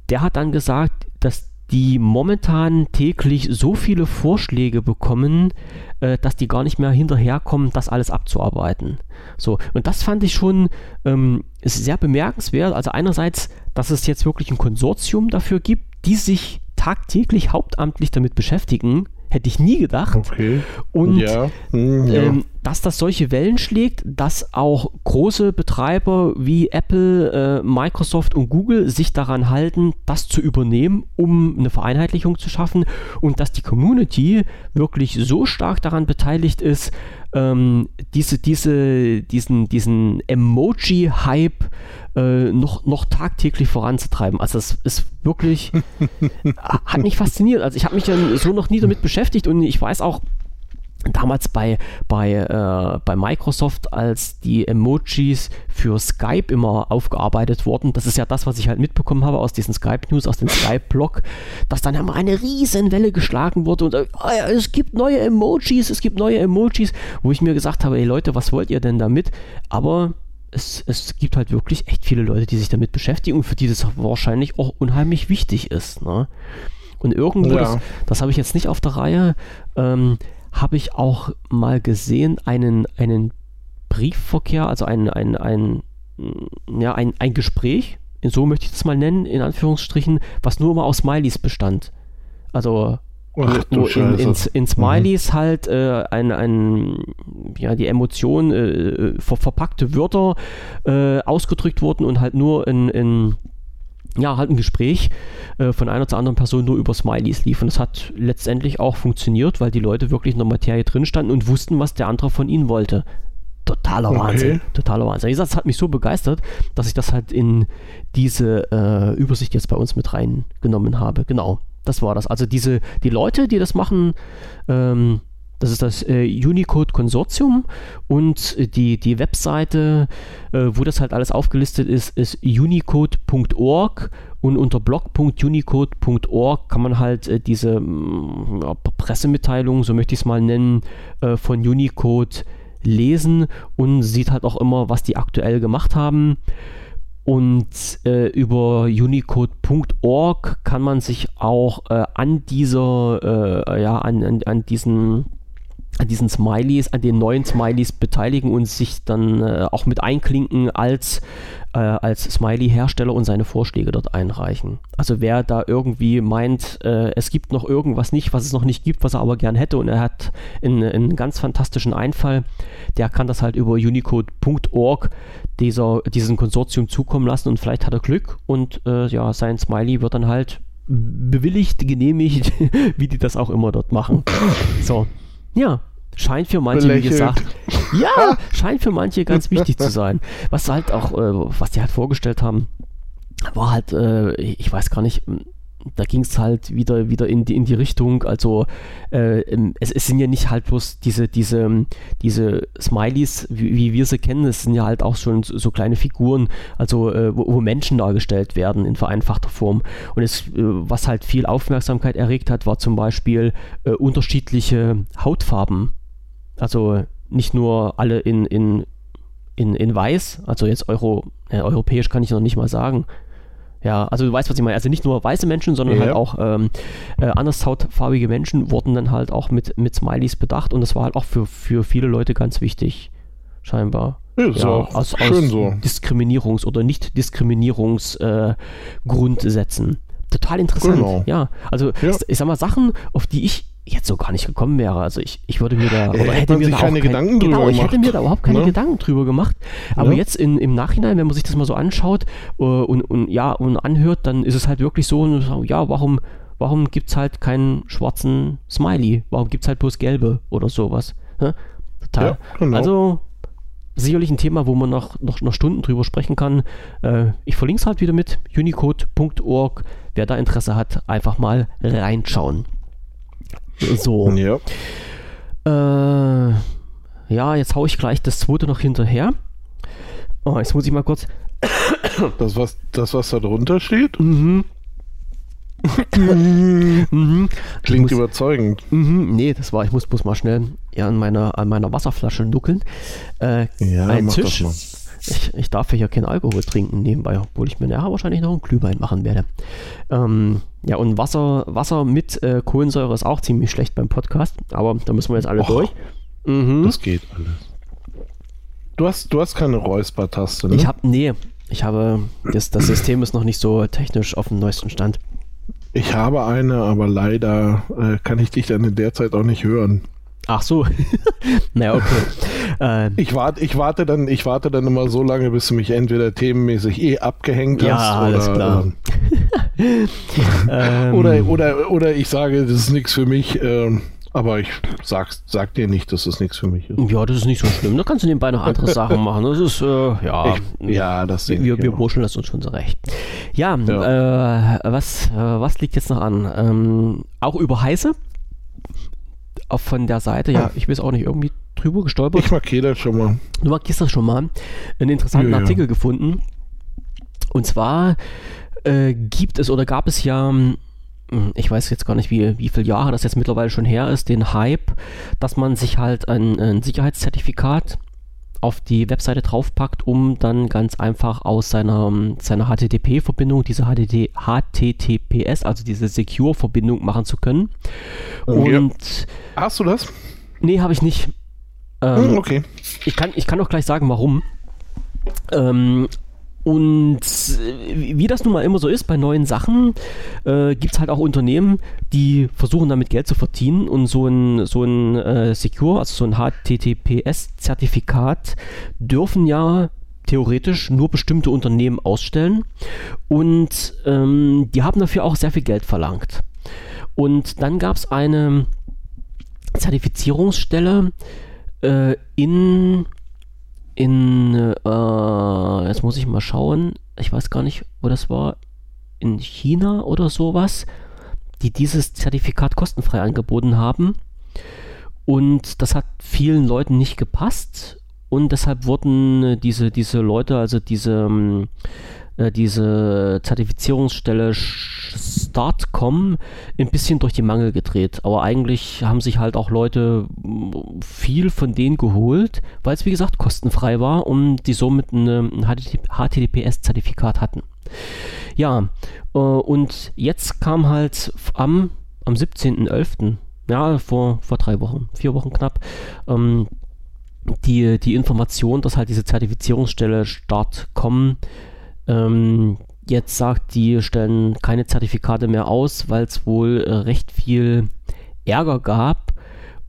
der hat dann gesagt, dass die momentan täglich so viele Vorschläge bekommen, äh, dass die gar nicht mehr hinterherkommen, das alles abzuarbeiten. So, und das fand ich schon ähm, sehr bemerkenswert. Also einerseits, dass es jetzt wirklich ein Konsortium dafür gibt, die sich tagtäglich hauptamtlich damit beschäftigen, hätte ich nie gedacht. Okay. Und ja. Hm, ja. Ähm, dass das solche Wellen schlägt, dass auch große Betreiber wie Apple, äh, Microsoft und Google sich daran halten, das zu übernehmen, um eine Vereinheitlichung zu schaffen und dass die Community wirklich so stark daran beteiligt ist, ähm, diese, diese, diesen, diesen Emoji-Hype äh, noch, noch tagtäglich voranzutreiben. Also das ist wirklich, hat mich fasziniert. Also ich habe mich dann so noch nie damit beschäftigt und ich weiß auch, damals bei, bei, äh, bei Microsoft, als die Emojis für Skype immer aufgearbeitet wurden, das ist ja das, was ich halt mitbekommen habe aus diesen Skype-News, aus dem Skype-Blog, dass dann immer eine riesen Welle geschlagen wurde und äh, es gibt neue Emojis, es gibt neue Emojis, wo ich mir gesagt habe, ey Leute, was wollt ihr denn damit? Aber es, es gibt halt wirklich echt viele Leute, die sich damit beschäftigen und für die das wahrscheinlich auch unheimlich wichtig ist. Ne? Und irgendwo, ja. das, das habe ich jetzt nicht auf der Reihe, ähm, habe ich auch mal gesehen, einen, einen Briefverkehr, also ein, ein, ein, ja, ein, ein Gespräch, so möchte ich das mal nennen, in Anführungsstrichen, was nur immer aus Smileys bestand. Also Ach, wo in, in, in, Smileys mhm. halt äh, ein, ein, ja, die Emotionen, äh, ver verpackte Wörter äh, ausgedrückt wurden und halt nur in, in ja, halt ein Gespräch äh, von einer zur anderen Person nur über Smileys lief. Und das hat letztendlich auch funktioniert, weil die Leute wirklich in der Materie drin standen und wussten, was der andere von ihnen wollte. Totaler okay. Wahnsinn. Totaler Wahnsinn. Wie gesagt, das hat mich so begeistert, dass ich das halt in diese äh, Übersicht jetzt bei uns mit reingenommen habe. Genau, das war das. Also diese, die Leute, die das machen, ähm, das ist das äh, Unicode Konsortium und die, die Webseite, äh, wo das halt alles aufgelistet ist, ist unicode.org und unter blog.unicode.org kann man halt äh, diese mm, ja, Pressemitteilung, so möchte ich es mal nennen, äh, von Unicode lesen und sieht halt auch immer, was die aktuell gemacht haben. Und äh, über unicode.org kann man sich auch äh, an dieser, äh, ja, an, an, an diesen an diesen Smileys, an den neuen Smileys beteiligen und sich dann äh, auch mit einklinken als, äh, als Smiley-Hersteller und seine Vorschläge dort einreichen. Also wer da irgendwie meint, äh, es gibt noch irgendwas nicht, was es noch nicht gibt, was er aber gern hätte und er hat einen, einen ganz fantastischen Einfall, der kann das halt über unicode.org dieser, diesem Konsortium zukommen lassen und vielleicht hat er Glück und äh, ja, sein Smiley wird dann halt bewilligt, genehmigt, wie die das auch immer dort machen. So. Ja, scheint für manche, wie gesagt, ja, scheint für manche ganz wichtig zu sein. Was halt auch, äh, was die halt vorgestellt haben, war halt, äh, ich weiß gar nicht, da ging es halt wieder, wieder in, die, in die Richtung, also äh, es, es, sind ja nicht halt bloß diese, diese, diese Smileys, wie, wie, wir sie kennen, es sind ja halt auch schon so, so kleine Figuren, also äh, wo, wo, Menschen dargestellt werden in vereinfachter Form. Und es, äh, was halt viel Aufmerksamkeit erregt hat, war zum Beispiel äh, unterschiedliche Hautfarben. Also nicht nur alle in, in, in, in weiß, also jetzt Euro, äh, europäisch kann ich noch nicht mal sagen, ja, also du weißt, was ich meine. Also nicht nur weiße Menschen, sondern ja. halt auch ähm, äh, andershautfarbige Menschen wurden dann halt auch mit, mit Smileys bedacht und das war halt auch für, für viele Leute ganz wichtig, scheinbar. Ja, ja aus, aus so. Diskriminierungs- oder Nicht-Diskriminierungsgrundsätzen. Äh, Total interessant. Genau. Ja, also ja. Ich, sag mal, Sachen, auf die ich jetzt so gar nicht gekommen wäre. Also ich, ich würde mir da, oder hätte mir da keine kein, Gedanken drüber genau, ich hätte mir da überhaupt keine ne? Gedanken drüber gemacht. Aber ja. jetzt in, im Nachhinein, wenn man sich das mal so anschaut uh, und, und ja und anhört, dann ist es halt wirklich so, und, ja, warum, warum gibt es halt keinen schwarzen Smiley? Warum gibt es halt bloß gelbe oder sowas? Ne? Total. Ja, genau. Also sicherlich ein Thema, wo man noch, noch, noch Stunden drüber sprechen kann. Äh, ich verlinke es halt wieder mit unicode.org. Wer da Interesse hat, einfach mal reinschauen. So. Ja. Äh, ja, jetzt haue ich gleich das zweite noch hinterher. Oh, jetzt muss ich mal kurz. Das, was, das, was da drunter steht? Mhm. mhm. Klingt muss, überzeugend. Mhm. Nee, das war, ich muss bloß mal schnell ja, an, meiner, an meiner Wasserflasche nuckeln. Äh, ja, ein Tisch. Ich, ich darf ja keinen Alkohol trinken nebenbei, obwohl ich mir nachher wahrscheinlich noch einen Glühwein machen werde. Ähm, ja, und Wasser, Wasser mit äh, Kohlensäure ist auch ziemlich schlecht beim Podcast, aber da müssen wir jetzt alle Och, durch. Mhm. Das geht alles. Du hast, du hast keine Räuspertaste, ne? Ich habe, nee, ich habe, das, das System ist noch nicht so technisch auf dem neuesten Stand. Ich habe eine, aber leider äh, kann ich dich dann in der Zeit auch nicht hören. Ach so. naja, okay. ähm, ich, warte, ich, warte dann, ich warte dann immer so lange, bis du mich entweder themenmäßig eh abgehängt ja, hast. Ja, alles oder, klar. Ähm, oder, oder, oder ich sage, das ist nichts für mich. Ähm, aber ich sag, sag dir nicht, dass das nichts für mich ist. Ja, das ist nicht so schlimm. Da kannst du nebenbei noch andere Sachen machen. Das ist, äh, ja. Ich, ja, das Wir, wir, wir burschen das uns schon so recht. Ja, ja. Äh, was, äh, was liegt jetzt noch an? Ähm, auch über heiße von der Seite, ja, ich weiß auch nicht, irgendwie drüber gestolpert. Ich markiere das schon mal. Du markierst das schon mal. Einen interessanten ja, Artikel ja. gefunden. Und zwar äh, gibt es oder gab es ja, hm, ich weiß jetzt gar nicht, wie, wie viele Jahre das jetzt mittlerweile schon her ist, den Hype, dass man sich halt ein, ein Sicherheitszertifikat auf die Webseite draufpackt, um dann ganz einfach aus seiner, seiner HTTP-Verbindung, diese HTT, HTTPS, also diese Secure-Verbindung machen zu können. Und ja. Hast du das? Nee, habe ich nicht. Ähm, hm, okay. Ich kann, ich kann auch gleich sagen, warum. Ähm, und äh, wie das nun mal immer so ist bei neuen Sachen, äh, gibt es halt auch Unternehmen, die versuchen damit Geld zu verdienen und so ein, so ein äh, Secure, also so ein HTTPS-Zertifikat, dürfen ja theoretisch nur bestimmte Unternehmen ausstellen und ähm, die haben dafür auch sehr viel Geld verlangt. Und dann gab es eine Zertifizierungsstelle äh, in in, äh, jetzt muss ich mal schauen, ich weiß gar nicht, wo das war, in China oder sowas, die dieses Zertifikat kostenfrei angeboten haben. Und das hat vielen Leuten nicht gepasst. Und deshalb wurden diese, diese Leute, also diese ähm, äh, diese Zertifizierungsstelle Startcom ein bisschen durch die Mangel gedreht. Aber eigentlich haben sich halt auch Leute mm, viel von denen geholt, weil es wie gesagt kostenfrei war und die somit ein HTTPS-Zertifikat hatten. Ja, äh, und jetzt kam halt am, am 17.11., ja, vor, vor drei Wochen, vier Wochen knapp, ähm, die, die Information, dass halt diese Zertifizierungsstelle Start.com ähm, jetzt sagt, die stellen keine Zertifikate mehr aus, weil es wohl äh, recht viel Ärger gab.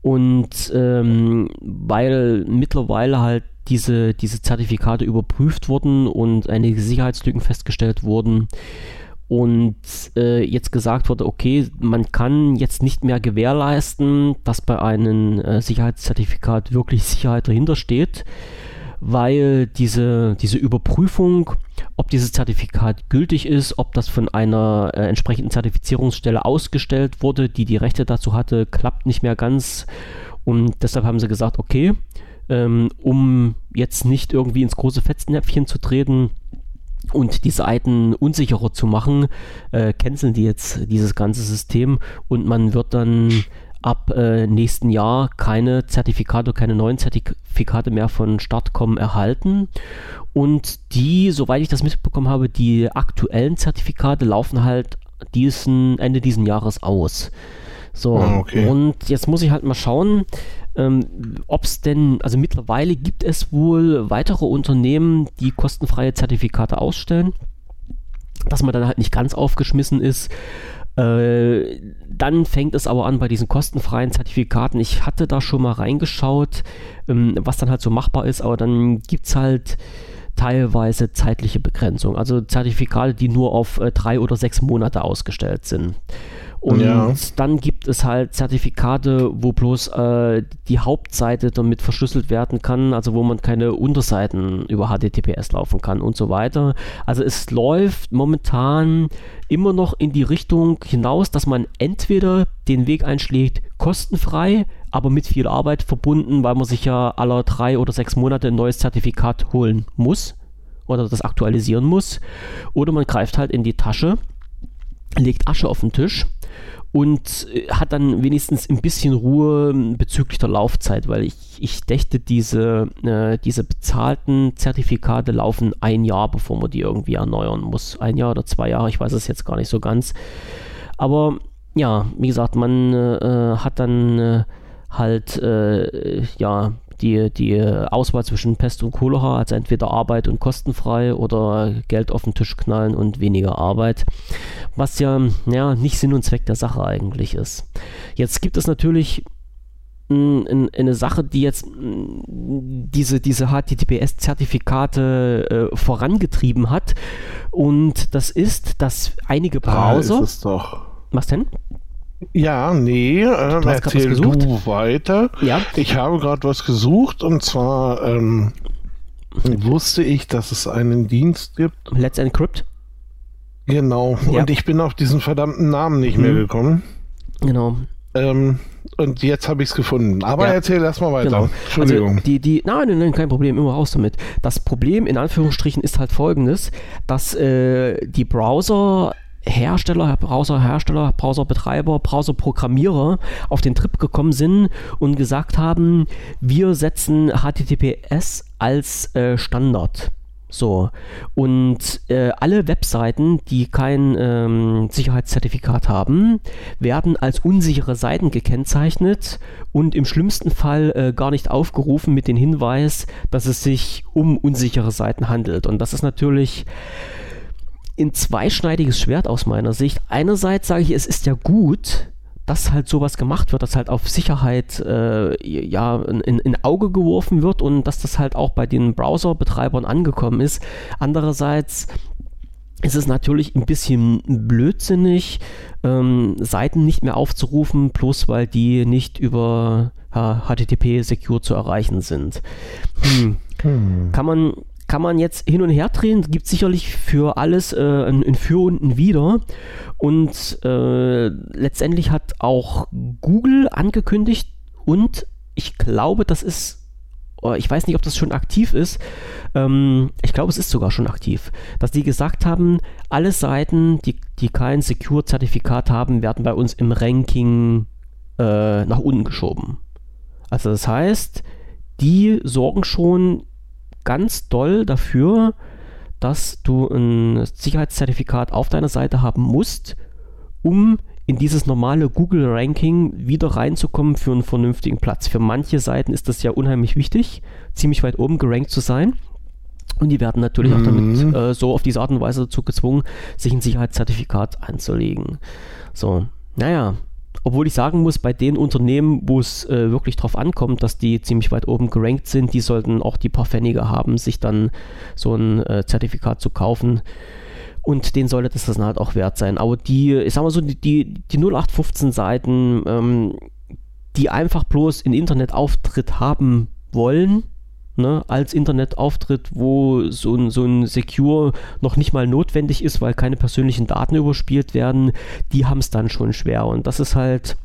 Und ähm, weil mittlerweile halt diese, diese Zertifikate überprüft wurden und einige Sicherheitslücken festgestellt wurden. Und äh, jetzt gesagt wurde, okay, man kann jetzt nicht mehr gewährleisten, dass bei einem äh, Sicherheitszertifikat wirklich Sicherheit dahinter steht, weil diese, diese Überprüfung, ob dieses Zertifikat gültig ist, ob das von einer äh, entsprechenden Zertifizierungsstelle ausgestellt wurde, die die Rechte dazu hatte, klappt nicht mehr ganz. Und deshalb haben sie gesagt, okay, ähm, um jetzt nicht irgendwie ins große Fetznäpfchen zu treten, und die Seiten unsicherer zu machen, äh, canceln die jetzt dieses ganze System und man wird dann ab äh, nächsten Jahr keine Zertifikate, keine neuen Zertifikate mehr von Startcom erhalten. Und die, soweit ich das mitbekommen habe, die aktuellen Zertifikate laufen halt diesen, Ende diesen Jahres aus. So, ah, okay. und jetzt muss ich halt mal schauen, ähm, ob es denn, also mittlerweile gibt es wohl weitere Unternehmen, die kostenfreie Zertifikate ausstellen, dass man dann halt nicht ganz aufgeschmissen ist. Äh, dann fängt es aber an bei diesen kostenfreien Zertifikaten. Ich hatte da schon mal reingeschaut, ähm, was dann halt so machbar ist, aber dann gibt es halt teilweise zeitliche Begrenzung. Also Zertifikate, die nur auf äh, drei oder sechs Monate ausgestellt sind. Und ja. dann gibt es halt Zertifikate, wo bloß äh, die Hauptseite damit verschlüsselt werden kann, also wo man keine Unterseiten über HTTPS laufen kann und so weiter. Also es läuft momentan immer noch in die Richtung hinaus, dass man entweder den Weg einschlägt, kostenfrei, aber mit viel Arbeit verbunden, weil man sich ja alle drei oder sechs Monate ein neues Zertifikat holen muss oder das aktualisieren muss, oder man greift halt in die Tasche legt Asche auf den Tisch und äh, hat dann wenigstens ein bisschen Ruhe bezüglich der Laufzeit, weil ich, ich dächte, diese, äh, diese bezahlten Zertifikate laufen ein Jahr, bevor man die irgendwie erneuern muss. Ein Jahr oder zwei Jahre, ich weiß es jetzt gar nicht so ganz. Aber ja, wie gesagt, man äh, hat dann äh, halt äh, ja die, die Auswahl zwischen Pest und Cholera, also entweder Arbeit und kostenfrei oder Geld auf den Tisch knallen und weniger Arbeit, was ja, ja nicht Sinn und Zweck der Sache eigentlich ist. Jetzt gibt es natürlich eine Sache, die jetzt diese, diese HTTPS-Zertifikate äh, vorangetrieben hat. Und das ist, dass einige Browser. Da ist es doch. Was denn? Ja, nee, äh, erzähl du weiter. Ja. Ich habe gerade was gesucht und zwar ähm, wusste ich, dass es einen Dienst gibt. Let's Encrypt. Genau, ja. und ich bin auf diesen verdammten Namen nicht mhm. mehr gekommen. Genau. Ähm, und jetzt habe ich es gefunden. Aber ja. erzähl erstmal weiter. Genau. Entschuldigung. Also die, die, nein, nein, kein Problem, immer raus damit. Das Problem in Anführungsstrichen ist halt folgendes, dass äh, die Browser Hersteller, Browserhersteller, Browserbetreiber, Browserprogrammierer auf den Trip gekommen sind und gesagt haben, wir setzen HTTPS als äh, Standard. So. Und äh, alle Webseiten, die kein ähm, Sicherheitszertifikat haben, werden als unsichere Seiten gekennzeichnet und im schlimmsten Fall äh, gar nicht aufgerufen mit dem Hinweis, dass es sich um unsichere Seiten handelt. Und das ist natürlich ein zweischneidiges Schwert aus meiner Sicht. Einerseits sage ich, es ist ja gut, dass halt sowas gemacht wird, dass halt auf Sicherheit äh, ja in, in Auge geworfen wird und dass das halt auch bei den Browserbetreibern angekommen ist. Andererseits ist es natürlich ein bisschen blödsinnig, ähm, Seiten nicht mehr aufzurufen, bloß weil die nicht über HTTP Secure zu erreichen sind. Hm. Hm. Kann man kann man jetzt hin und her drehen. Es gibt sicherlich für alles äh, ein, ein, Für und ein Wider. Und äh, letztendlich hat auch Google angekündigt und ich glaube, das ist oh, ich weiß nicht, ob das schon aktiv ist. Ähm, ich glaube, es ist sogar schon aktiv, dass die gesagt haben, alle Seiten, die, die kein Secure-Zertifikat haben, werden bei uns im Ranking äh, nach unten geschoben. Also das heißt, die sorgen schon ganz doll dafür, dass du ein Sicherheitszertifikat auf deiner Seite haben musst, um in dieses normale Google-Ranking wieder reinzukommen für einen vernünftigen Platz. Für manche Seiten ist das ja unheimlich wichtig, ziemlich weit oben gerankt zu sein. Und die werden natürlich mhm. auch damit mhm. äh, so auf diese Art und Weise dazu gezwungen, sich ein Sicherheitszertifikat einzulegen. So, naja, obwohl ich sagen muss, bei den Unternehmen, wo es äh, wirklich drauf ankommt, dass die ziemlich weit oben gerankt sind, die sollten auch die paar Pfennige haben, sich dann so ein äh, Zertifikat zu kaufen. Und den sollte das dann halt auch wert sein. Aber die, ich sag mal so, die, die 0815 Seiten, ähm, die einfach bloß in Internetauftritt haben wollen, ne, als Internetauftritt, wo so ein, so ein Secure noch nicht mal notwendig ist, weil keine persönlichen Daten überspielt werden, die haben es dann schon schwer. Und das ist halt.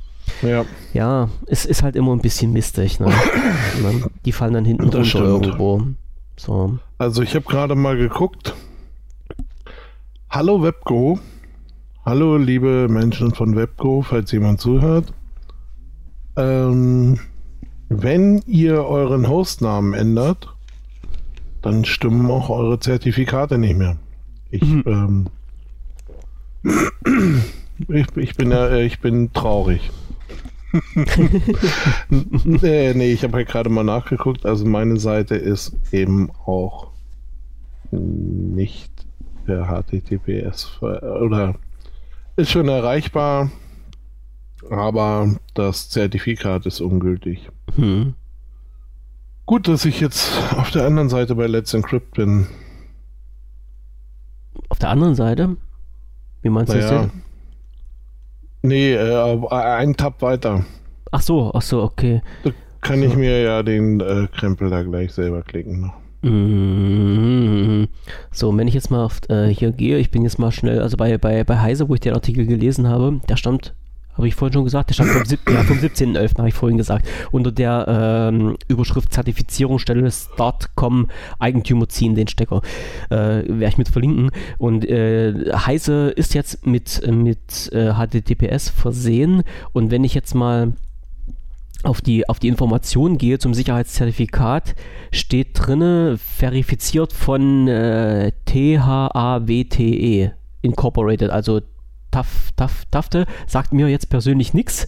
Ja. ja, es ist halt immer ein bisschen mistig. Ne? Ne? die fallen dann hinten runter irgendwo. So. Also ich habe gerade mal geguckt. Hallo Webgo. Hallo liebe Menschen von Webgo, falls jemand zuhört. Ähm, wenn ihr euren Hostnamen ändert, dann stimmen auch eure Zertifikate nicht mehr. Ich, mhm. ähm, ich, ich, bin, äh, ich bin traurig. äh, nee, ich habe halt gerade mal nachgeguckt. Also meine Seite ist eben auch nicht per HTTPS oder ist schon erreichbar, aber das Zertifikat ist ungültig. Hm. Gut, dass ich jetzt auf der anderen Seite bei Let's Encrypt bin. Auf der anderen Seite? Wie meinst naja. du das denn? Nee, äh, einen Tab weiter. Ach so, ach so, okay. Da kann so. ich mir ja den äh, Krempel da gleich selber klicken. Mhm. So, wenn ich jetzt mal auf, äh, hier gehe, ich bin jetzt mal schnell, also bei, bei, bei Heise, wo ich den Artikel gelesen habe, der stammt habe ich vorhin schon gesagt, der stand vom, ja, vom 17.11., habe ich vorhin gesagt, unter der ähm, Überschrift Zertifizierungsstelle Start.com Eigentümer ziehen den Stecker. Äh, Werde ich mit verlinken. Und äh, Heise ist jetzt mit, mit äh, HTTPS versehen und wenn ich jetzt mal auf die, auf die Informationen gehe zum Sicherheitszertifikat, steht drinne verifiziert von äh, THAWTE Incorporated, also Taf, Taf, Tafte, sagt mir jetzt persönlich nichts.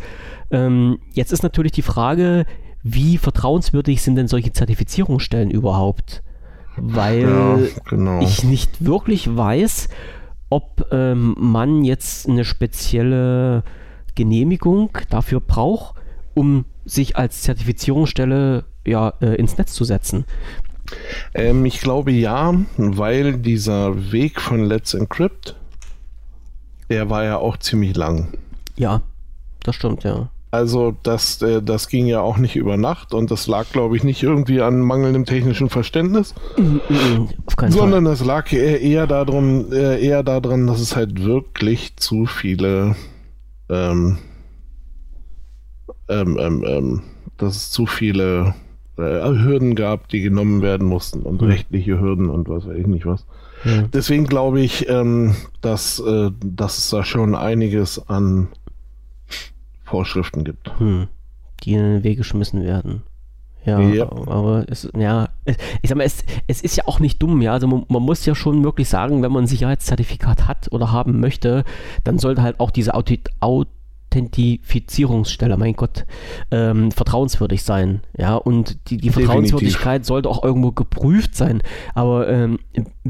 Ähm, jetzt ist natürlich die Frage, wie vertrauenswürdig sind denn solche Zertifizierungsstellen überhaupt? Weil ja, genau. ich nicht wirklich weiß, ob ähm, man jetzt eine spezielle Genehmigung dafür braucht, um sich als Zertifizierungsstelle ja, äh, ins Netz zu setzen. Ähm, ich glaube ja, weil dieser Weg von Let's Encrypt der war ja auch ziemlich lang. Ja, das stimmt, ja. Also das, äh, das ging ja auch nicht über Nacht und das lag, glaube ich, nicht irgendwie an mangelndem technischen Verständnis, mm, mm, sondern es lag eher, eher darum, äh, eher daran, dass es halt wirklich zu viele, ähm, ähm, ähm, ähm dass es zu viele äh, Hürden gab, die genommen werden mussten und mhm. rechtliche Hürden und was weiß ich nicht was. Deswegen glaube ich, ähm, dass, äh, dass es da schon einiges an Vorschriften gibt. Hm. Die in den Weg geschmissen werden. Ja, ja, aber es, ja, ich sag mal, es, es ist ja auch nicht dumm, ja. Also man, man, muss ja schon wirklich sagen, wenn man ein Sicherheitszertifikat hat oder haben möchte, dann sollte halt auch diese Audit, Audit Authentifizierungsstelle, mein Gott, ähm, vertrauenswürdig sein. Ja, und die, die Vertrauenswürdigkeit sollte auch irgendwo geprüft sein. Aber ähm,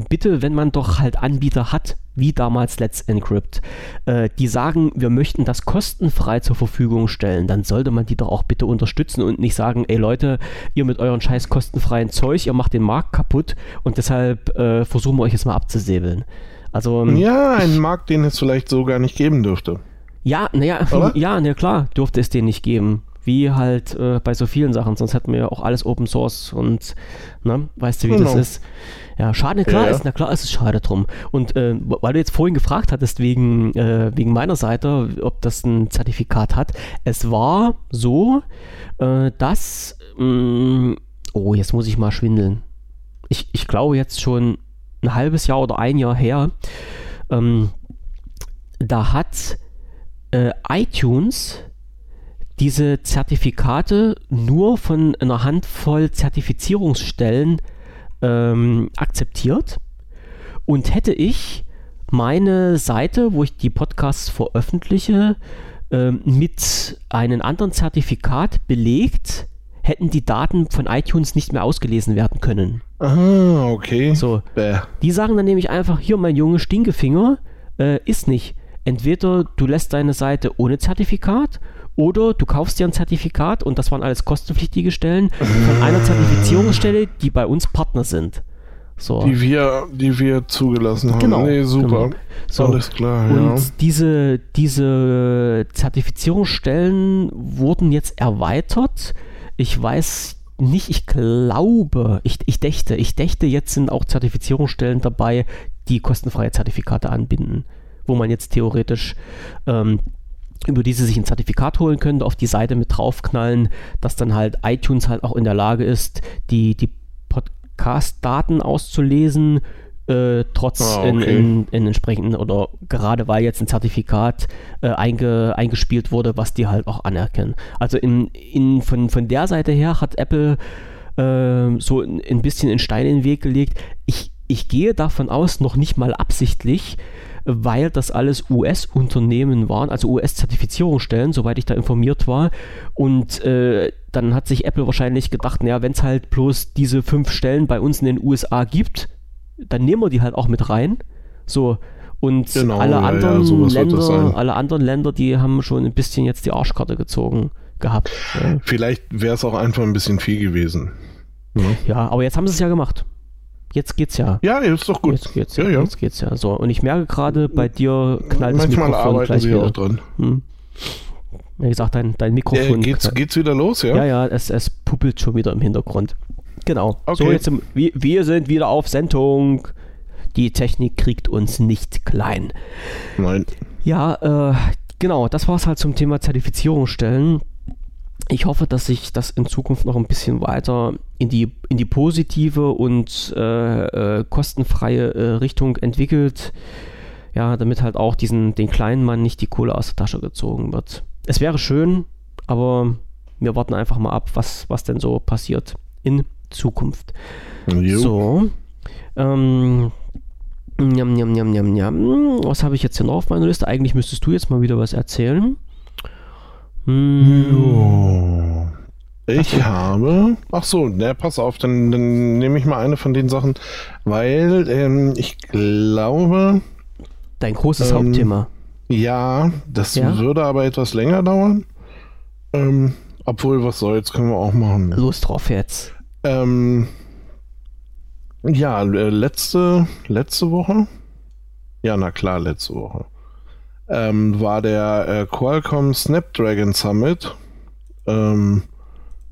bitte, wenn man doch halt Anbieter hat, wie damals Let's Encrypt, äh, die sagen, wir möchten das kostenfrei zur Verfügung stellen, dann sollte man die doch auch bitte unterstützen und nicht sagen, ey Leute, ihr mit euren scheiß kostenfreien Zeug, ihr macht den Markt kaputt und deshalb äh, versuchen wir euch jetzt mal abzusäbeln. Also, ähm, ja, einen Markt, den es vielleicht so gar nicht geben dürfte. Ja, naja, ja, na klar, dürfte es den nicht geben. Wie halt äh, bei so vielen Sachen, sonst hätten wir ja auch alles Open Source und, ne, weißt du, wie genau. das ist. Ja, schade, klar ja, ist, na klar ist es schade drum. Und äh, weil du jetzt vorhin gefragt hattest, wegen, äh, wegen meiner Seite, ob das ein Zertifikat hat, es war so, äh, dass, mh, mm, oh, jetzt muss ich mal schwindeln. Ich, ich glaube jetzt schon ein halbes Jahr oder ein Jahr her, ähm, da hat äh, iTunes diese Zertifikate nur von einer Handvoll Zertifizierungsstellen ähm, akzeptiert. Und hätte ich meine Seite, wo ich die Podcasts veröffentliche, äh, mit einem anderen Zertifikat belegt, hätten die Daten von iTunes nicht mehr ausgelesen werden können. Ah, okay. So. Bäh. Die sagen dann nämlich einfach, hier mein Junge Stinkefinger, äh, ist nicht. Entweder du lässt deine Seite ohne Zertifikat oder du kaufst dir ein Zertifikat und das waren alles kostenpflichtige Stellen von einer Zertifizierungsstelle, die bei uns Partner sind. So. Die wir, die wir zugelassen haben. Genau, Nee, super. genau. So. Alles klar, ja. Und diese, diese Zertifizierungsstellen wurden jetzt erweitert. Ich weiß nicht, ich glaube, ich, ich dächte, ich dächte, jetzt sind auch Zertifizierungsstellen dabei, die kostenfreie Zertifikate anbinden, wo man jetzt theoretisch ähm, über diese sich ein Zertifikat holen könnte, auf die Seite mit draufknallen, dass dann halt iTunes halt auch in der Lage ist, die, die Podcast-Daten auszulesen, äh, trotz Ah, in, okay. in, in entsprechenden oder gerade weil jetzt ein Zertifikat äh, einge, eingespielt wurde, was die halt auch anerkennen. Also in, in, von, von der Seite her hat Apple äh, so ein, ein bisschen in Stein in den Weg gelegt. Ich, ich gehe davon aus, noch nicht mal absichtlich, weil das alles US-Unternehmen waren, also US-Zertifizierungsstellen, soweit ich da informiert war. Und äh, dann hat sich Apple wahrscheinlich gedacht, naja, wenn es halt bloß diese fünf Stellen bei uns in den USA gibt, dann nehmen wir die halt auch mit rein. So. Und Genau, alle ja, ja, anderen das Länder, alle anderen Länder, die haben schon ein bisschen jetzt die Arschkarte gezogen gehabt. Ja. Vielleicht wäre es auch einfach ein bisschen viel gewesen. Ja, Ja, aber jetzt haben sie es ja gemacht. Jetzt geht's ja. ja ist doch gut. Jetzt geht's ja, ja, ja. Jetzt geht's ja. So, und ich merke gerade, bei dir knallt das Manchmal Mikrofon arbeiten gleich sie wieder. auch dran. Hm. Wie gesagt, dein, dein Mikrofon. geht's, knallt. geht's wieder los, ja? ja, ja, es, es puppelt schon wieder im Hintergrund. Genau. So, Okay. jetzt im, wir, wir sind wieder auf Sendung. Die Technik kriegt uns nicht klein. Nein. Ja, äh, genau, das war es halt zum Thema Zertifizierungsstellen. Ich hoffe, dass sich das in Zukunft noch ein bisschen weiter in die, in die positive und äh, äh, kostenfreie äh, Richtung entwickelt. Ja, damit halt auch diesen, den kleinen Mann nicht die Kohle aus der Tasche gezogen wird. Es wäre schön, aber wir warten einfach mal ab, was, was denn so passiert in Zukunft. Jo. So. Ähm, njam, njam, njam, njam, njam. Was habe ich jetzt hier noch auf meiner Liste? Eigentlich müsstest du jetzt mal wieder was erzählen. Hm. Ich habe. Ach so, ne, pass auf, dann, dann nehme ich mal eine von den Sachen, weil ähm, ich glaube, dein großes Ähm, Hauptthema. ja, das Ja? würde aber etwas länger dauern. Ähm, obwohl, was soll's, können wir auch machen. Los drauf jetzt. Ähm, ja, äh, letzte, letzte Woche, ja, na klar, letzte Woche, ähm, war der äh, Qualcomm Snapdragon Summit. Ähm,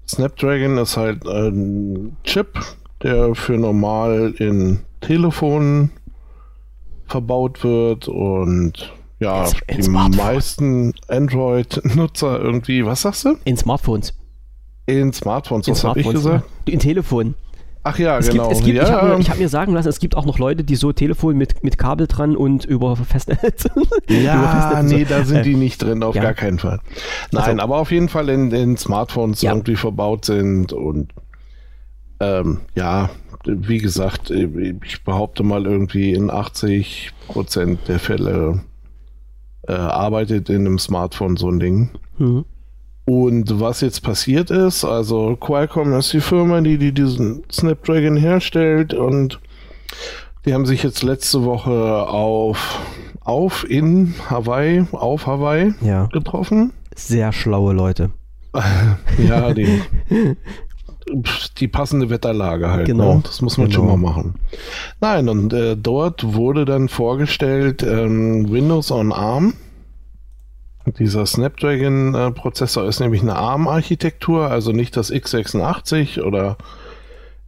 Snapdragon ist halt ein Chip, der für normal in Telefonen verbaut wird und ja, Ins- ins die Smartphone. meisten Android-Nutzer irgendwie, was sagst du? In Smartphones. In Smartphones, In was habe ich gesagt? In Telefon. Ach ja, Es genau. gibt, es gibt, ja, ich habe mir, ich hab mir sagen lassen, es gibt auch noch Leute, die so Telefon mit, mit Kabel dran und über Festnetz. über Ja, so- nee, da sind Äh, die nicht drin, auf ja. gar keinen Fall. Nein, Also- aber auf jeden Fall in, in Smartphones Ja. irgendwie verbaut sind und ähm, ja, wie gesagt, ich behaupte mal irgendwie in 80 Prozent der Fälle äh, arbeitet in einem Smartphone so ein Ding. Mhm. Und was jetzt passiert ist, also Qualcomm ist die Firma, die, die diesen Snapdragon herstellt und die haben sich jetzt letzte Woche auf, auf in Hawaii, auf Hawaii Ja, getroffen. sehr schlaue Leute. Ja, die, die passende Wetterlage halt. Genau. Ne? Das muss man Genau. schon mal machen. Nein, und äh, dort wurde dann vorgestellt ähm, Windows on ARM. Dieser Snapdragon-Prozessor ist nämlich eine ARM-Architektur, also nicht das x86 oder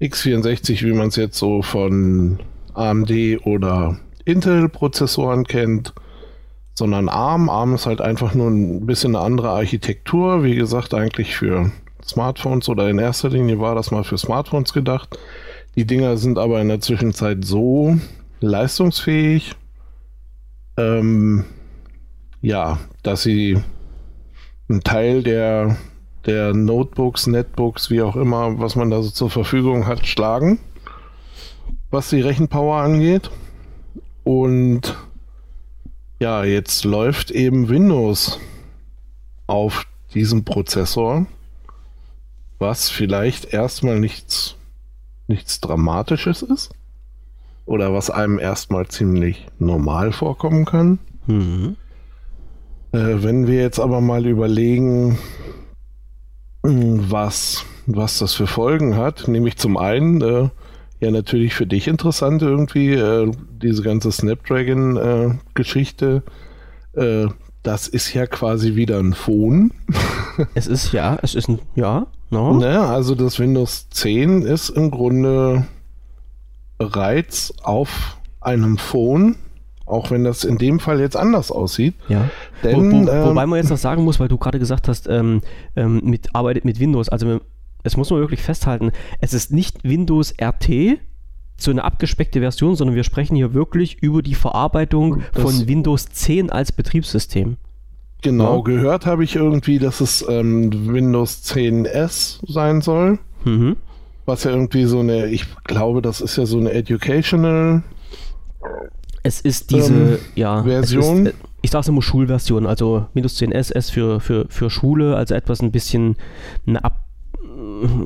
x64, wie man es jetzt so von AMD oder Intel-Prozessoren kennt, sondern ARM. ARM ist halt einfach nur ein bisschen eine andere Architektur. Wie gesagt, eigentlich für Smartphones oder in erster Linie war das mal für Smartphones gedacht. Die Dinger sind aber in der Zwischenzeit so leistungsfähig, ähm, ja, dass sie einen Teil der, der Notebooks, Netbooks, wie auch immer, was man da so zur Verfügung hat, schlagen, was die Rechenpower angeht. Und ja, jetzt läuft eben Windows auf diesem Prozessor, was vielleicht erstmal nichts, nichts Dramatisches ist oder was einem erstmal ziemlich normal vorkommen kann. Mhm. Äh, wenn wir jetzt aber mal überlegen, hm, was, was das für Folgen hat, nämlich zum einen, äh, ja natürlich für dich interessant irgendwie, äh, diese ganze Snapdragon-Geschichte, äh, das ist ja quasi wieder ein Phone. es ist ja, es ist ein, ja, no. Naja, also das Windows 10 ist im Grunde bereits auf einem Phone, auch wenn das in dem Fall jetzt anders aussieht. Ja. Denn, wo, wo, ähm, wobei man jetzt noch sagen muss, weil du gerade gesagt hast, ähm, ähm, mit, arbeitet mit Windows, also es muss man wirklich festhalten, es ist nicht Windows RT, so eine abgespeckte Version, sondern wir sprechen hier wirklich über die Verarbeitung von Windows 10 als Betriebssystem. Genau, ja. gehört habe ich irgendwie, dass es ähm, Windows 10S sein soll. Mhm. Was ja irgendwie so eine, ich glaube, das ist ja so eine Educational. Es ist diese, ähm, ja, Version. Ist, ich sage es immer Schulversion, also Windows 10S S für, für, für Schule, also etwas ein bisschen eine ab,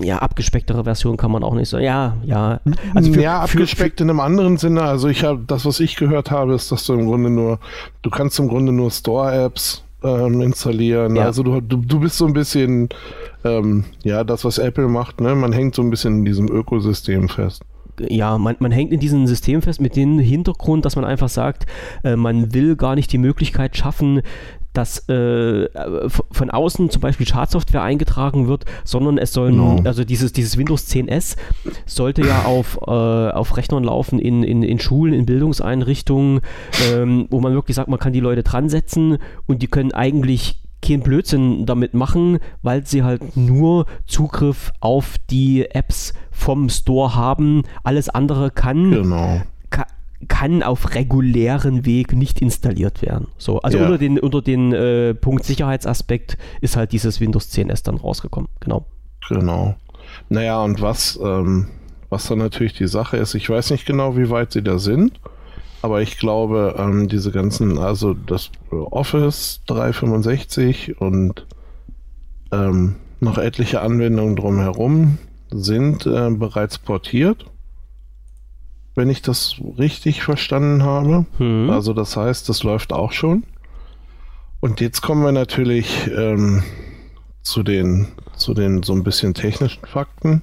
ja, abgespecktere Version kann man auch nicht sagen. Ja, ja. Also für, ja, abgespeckt für, in einem anderen Sinne. Also ich habe das, was ich gehört habe, ist, dass du im Grunde nur, du kannst im Grunde nur Store-Apps ähm, installieren. Ja. Also du, du, du bist so ein bisschen, ähm, ja, das, was Apple macht, ne? Man hängt so ein bisschen in diesem Ökosystem fest ja, man, man hängt in diesem System fest mit dem Hintergrund, dass man einfach sagt, äh, man will gar nicht die Möglichkeit schaffen, dass äh, von außen zum Beispiel Schadsoftware eingetragen wird, sondern es sollen, no. Genau. also dieses, dieses Windows 10S sollte ja auf, äh, auf Rechnern laufen in, in, in Schulen, in Bildungseinrichtungen, ähm, wo man wirklich sagt, man kann die Leute dran setzen und die können eigentlich keinen Blödsinn damit machen, weil sie halt nur Zugriff auf die Apps vom Store haben. Alles andere kann, genau kann auf regulären Weg nicht installiert werden. So, also ja. unter den, unter den äh, Punkt Sicherheitsaspekt ist halt dieses Windows 10S dann rausgekommen. Genau. Genau. Naja, und was, ähm, was dann natürlich die Sache ist, ich weiß nicht genau, wie weit sie da sind, aber ich glaube, ähm, diese ganzen, also das Office 365 und ähm, noch etliche Anwendungen drumherum sind äh, bereits portiert wenn ich das richtig verstanden habe. Mhm. Also das heißt, das läuft auch schon. Und jetzt kommen wir natürlich ähm, zu den zu den so ein bisschen technischen Fakten.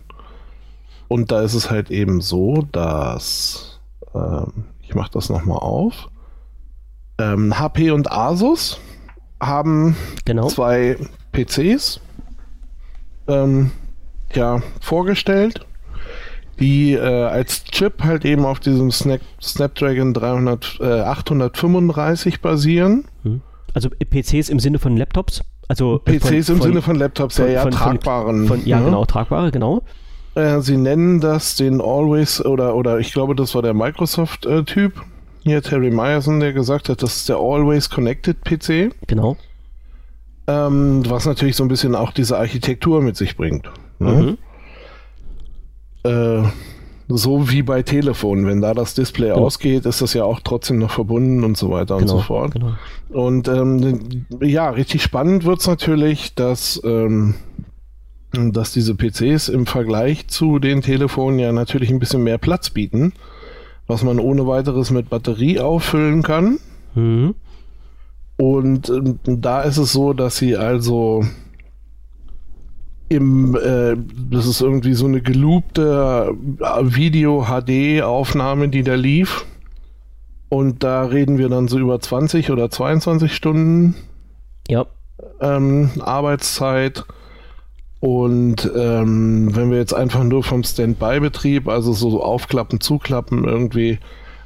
Und da ist es halt eben so, dass ähm, ich mache das nochmal auf. Ähm, HP und Asus haben genau. zwei PCs ähm, ja, vorgestellt die äh, als Chip halt eben auf diesem Snap Snapdragon 300, äh, 835 basieren. Hm. Also PCs im Sinne von Laptops? Also PCs von, im Sinne von Laptops, von, ja, ja, tragbaren. Von, ja, ja, genau, tragbare, genau. Äh, sie nennen das den Always, oder, oder ich glaube, das war der Microsoft-Typ, hier Terry Myerson, der gesagt hat, das ist der Always Connected PC. Genau. Ähm, was natürlich so ein bisschen auch diese Architektur mit sich bringt. Ne? Mhm. Äh, so wie bei Telefon, wenn da das Display genau. ausgeht, ist das ja auch trotzdem noch verbunden und so weiter genau, und so fort. Genau. Und ähm, ja, richtig spannend wird es natürlich, dass, ähm, dass diese PCs im Vergleich zu den Telefonen ja natürlich ein bisschen mehr Platz bieten, was man ohne weiteres mit Batterie auffüllen kann. Mhm. Und ähm, da ist es so, dass sie also im, äh, das ist irgendwie so eine geloopte äh, Video-HD-Aufnahme, die da lief. Und da reden wir dann so über 20 oder 22 Stunden ja. ähm, Arbeitszeit. Und ähm, wenn wir jetzt einfach nur vom Standby-Betrieb, also so aufklappen, zuklappen irgendwie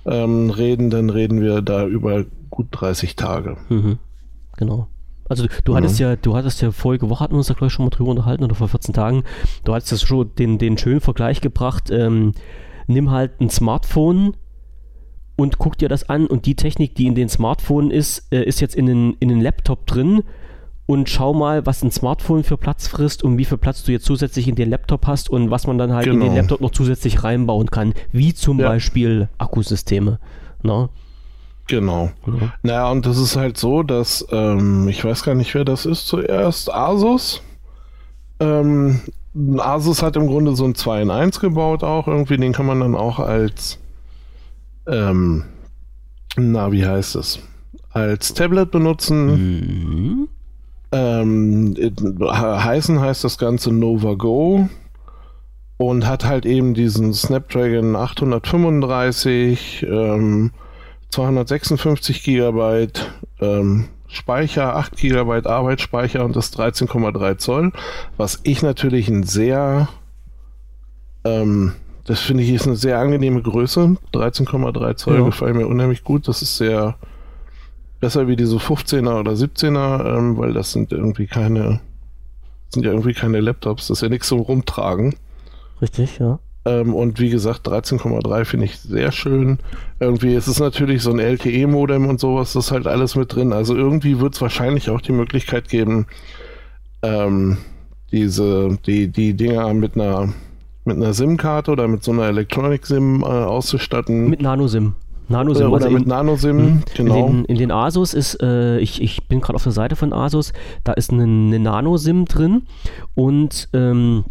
ähm, reden, dann reden wir da über gut 30 Tage. Mhm. Genau. Also du hattest mhm. ja, du hattest ja vorige Woche hatten wir uns da gleich schon mal drüber unterhalten oder vor 14 Tagen. Du hattest das schon den, den schönen Vergleich gebracht. Ähm, nimm halt ein Smartphone und guck dir das an und die Technik, die in den Smartphone ist, äh, ist jetzt in den, in den Laptop drin und schau mal, was ein Smartphone für Platz frisst und wie viel Platz du jetzt zusätzlich in den Laptop hast und was man dann halt genau. in den Laptop noch zusätzlich reinbauen kann, wie zum ja. Beispiel Akkusysteme. Na? Genau. Mhm. Naja, und das ist halt so, dass, ähm, ich weiß gar nicht, wer das ist zuerst, Asus. Ähm, Asus hat im Grunde so ein 2 in 1 gebaut auch irgendwie, den kann man dann auch als, ähm, na, wie heißt es? Als Tablet benutzen. Mhm. Ähm, heißen heißt das Ganze Nova Go und hat halt eben diesen Snapdragon 835, ähm, 256 Gigabyte ähm, Speicher, 8 Gigabyte Arbeitsspeicher und das 13,3 Zoll, was ich natürlich ein sehr, ähm, das finde ich ist eine sehr angenehme Größe. 13,3 Zoll ja. gefällt mir unheimlich gut. Das ist sehr besser wie diese 15er oder 17er, ähm, weil das sind irgendwie keine, sind ja irgendwie keine Laptops. Das ist ja nichts zum Rumtragen. Richtig, ja. Ähm, und wie gesagt, 13,3 finde ich sehr schön. Irgendwie ist es natürlich so ein LTE-Modem und sowas, das ist halt alles mit drin. Also irgendwie wird es wahrscheinlich auch die Möglichkeit geben, ähm, diese, die, die Dinger mit einer mit einer SIM-Karte oder mit so einer Electronic-SIM äh, auszustatten. Mit Nano-SIM. Nano-SIM. Oder, oder mit Nano-SIM, hm. genau. In den, in den, Asus ist, äh, ich, ich bin gerade auf der Seite von Asus, da ist eine, eine Nano-SIM drin und ähm,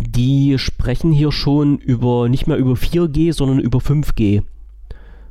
die sprechen hier schon über nicht mehr über 4G, sondern über 5G.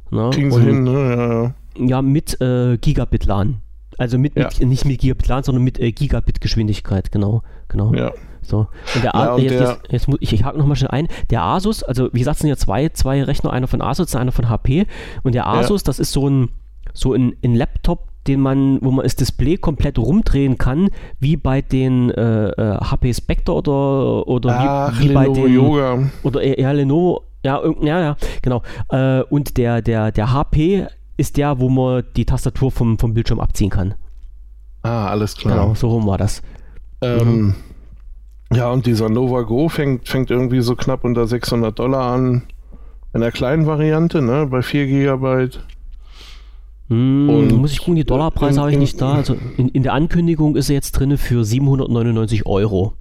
Na? Kriegen sie hin, ne? Ja, ja. ja mit äh, Gigabit LAN. Also mit, ja. mit, nicht mit Gigabit LAN, sondern mit äh, Gigabit Geschwindigkeit, genau. genau. Ja. So. Und der ja, und jetzt, der, jetzt, jetzt, muss ich, ich hake nochmal schnell ein. Der Asus, also wie gesagt, es sind ja zwei, zwei Rechner, einer von Asus, einer von HP. Und der Asus, das ist so ein, so ein, ein Laptop, den man, wo man das Display komplett rumdrehen kann, wie bei den äh, HP äh, Spectre oder, oder Ach, wie, wie bei den Yoga. oder eher Lenovo, ja, ja, ja, genau. Äh, und der, der, der HP ist der, wo man die Tastatur vom, vom Bildschirm abziehen kann. Ah, alles klar. Genau, so rum war das. Ähm, mhm. Ja, und dieser Nova Go fängt, fängt irgendwie so knapp unter 600 Dollar an. In der kleinen Variante, ne, bei 4 Gigabyte. Hm, und muss ich gucken, die Dollarpreise habe ich nicht da. Also in, in der Ankündigung ist er jetzt drin für 799 Euro.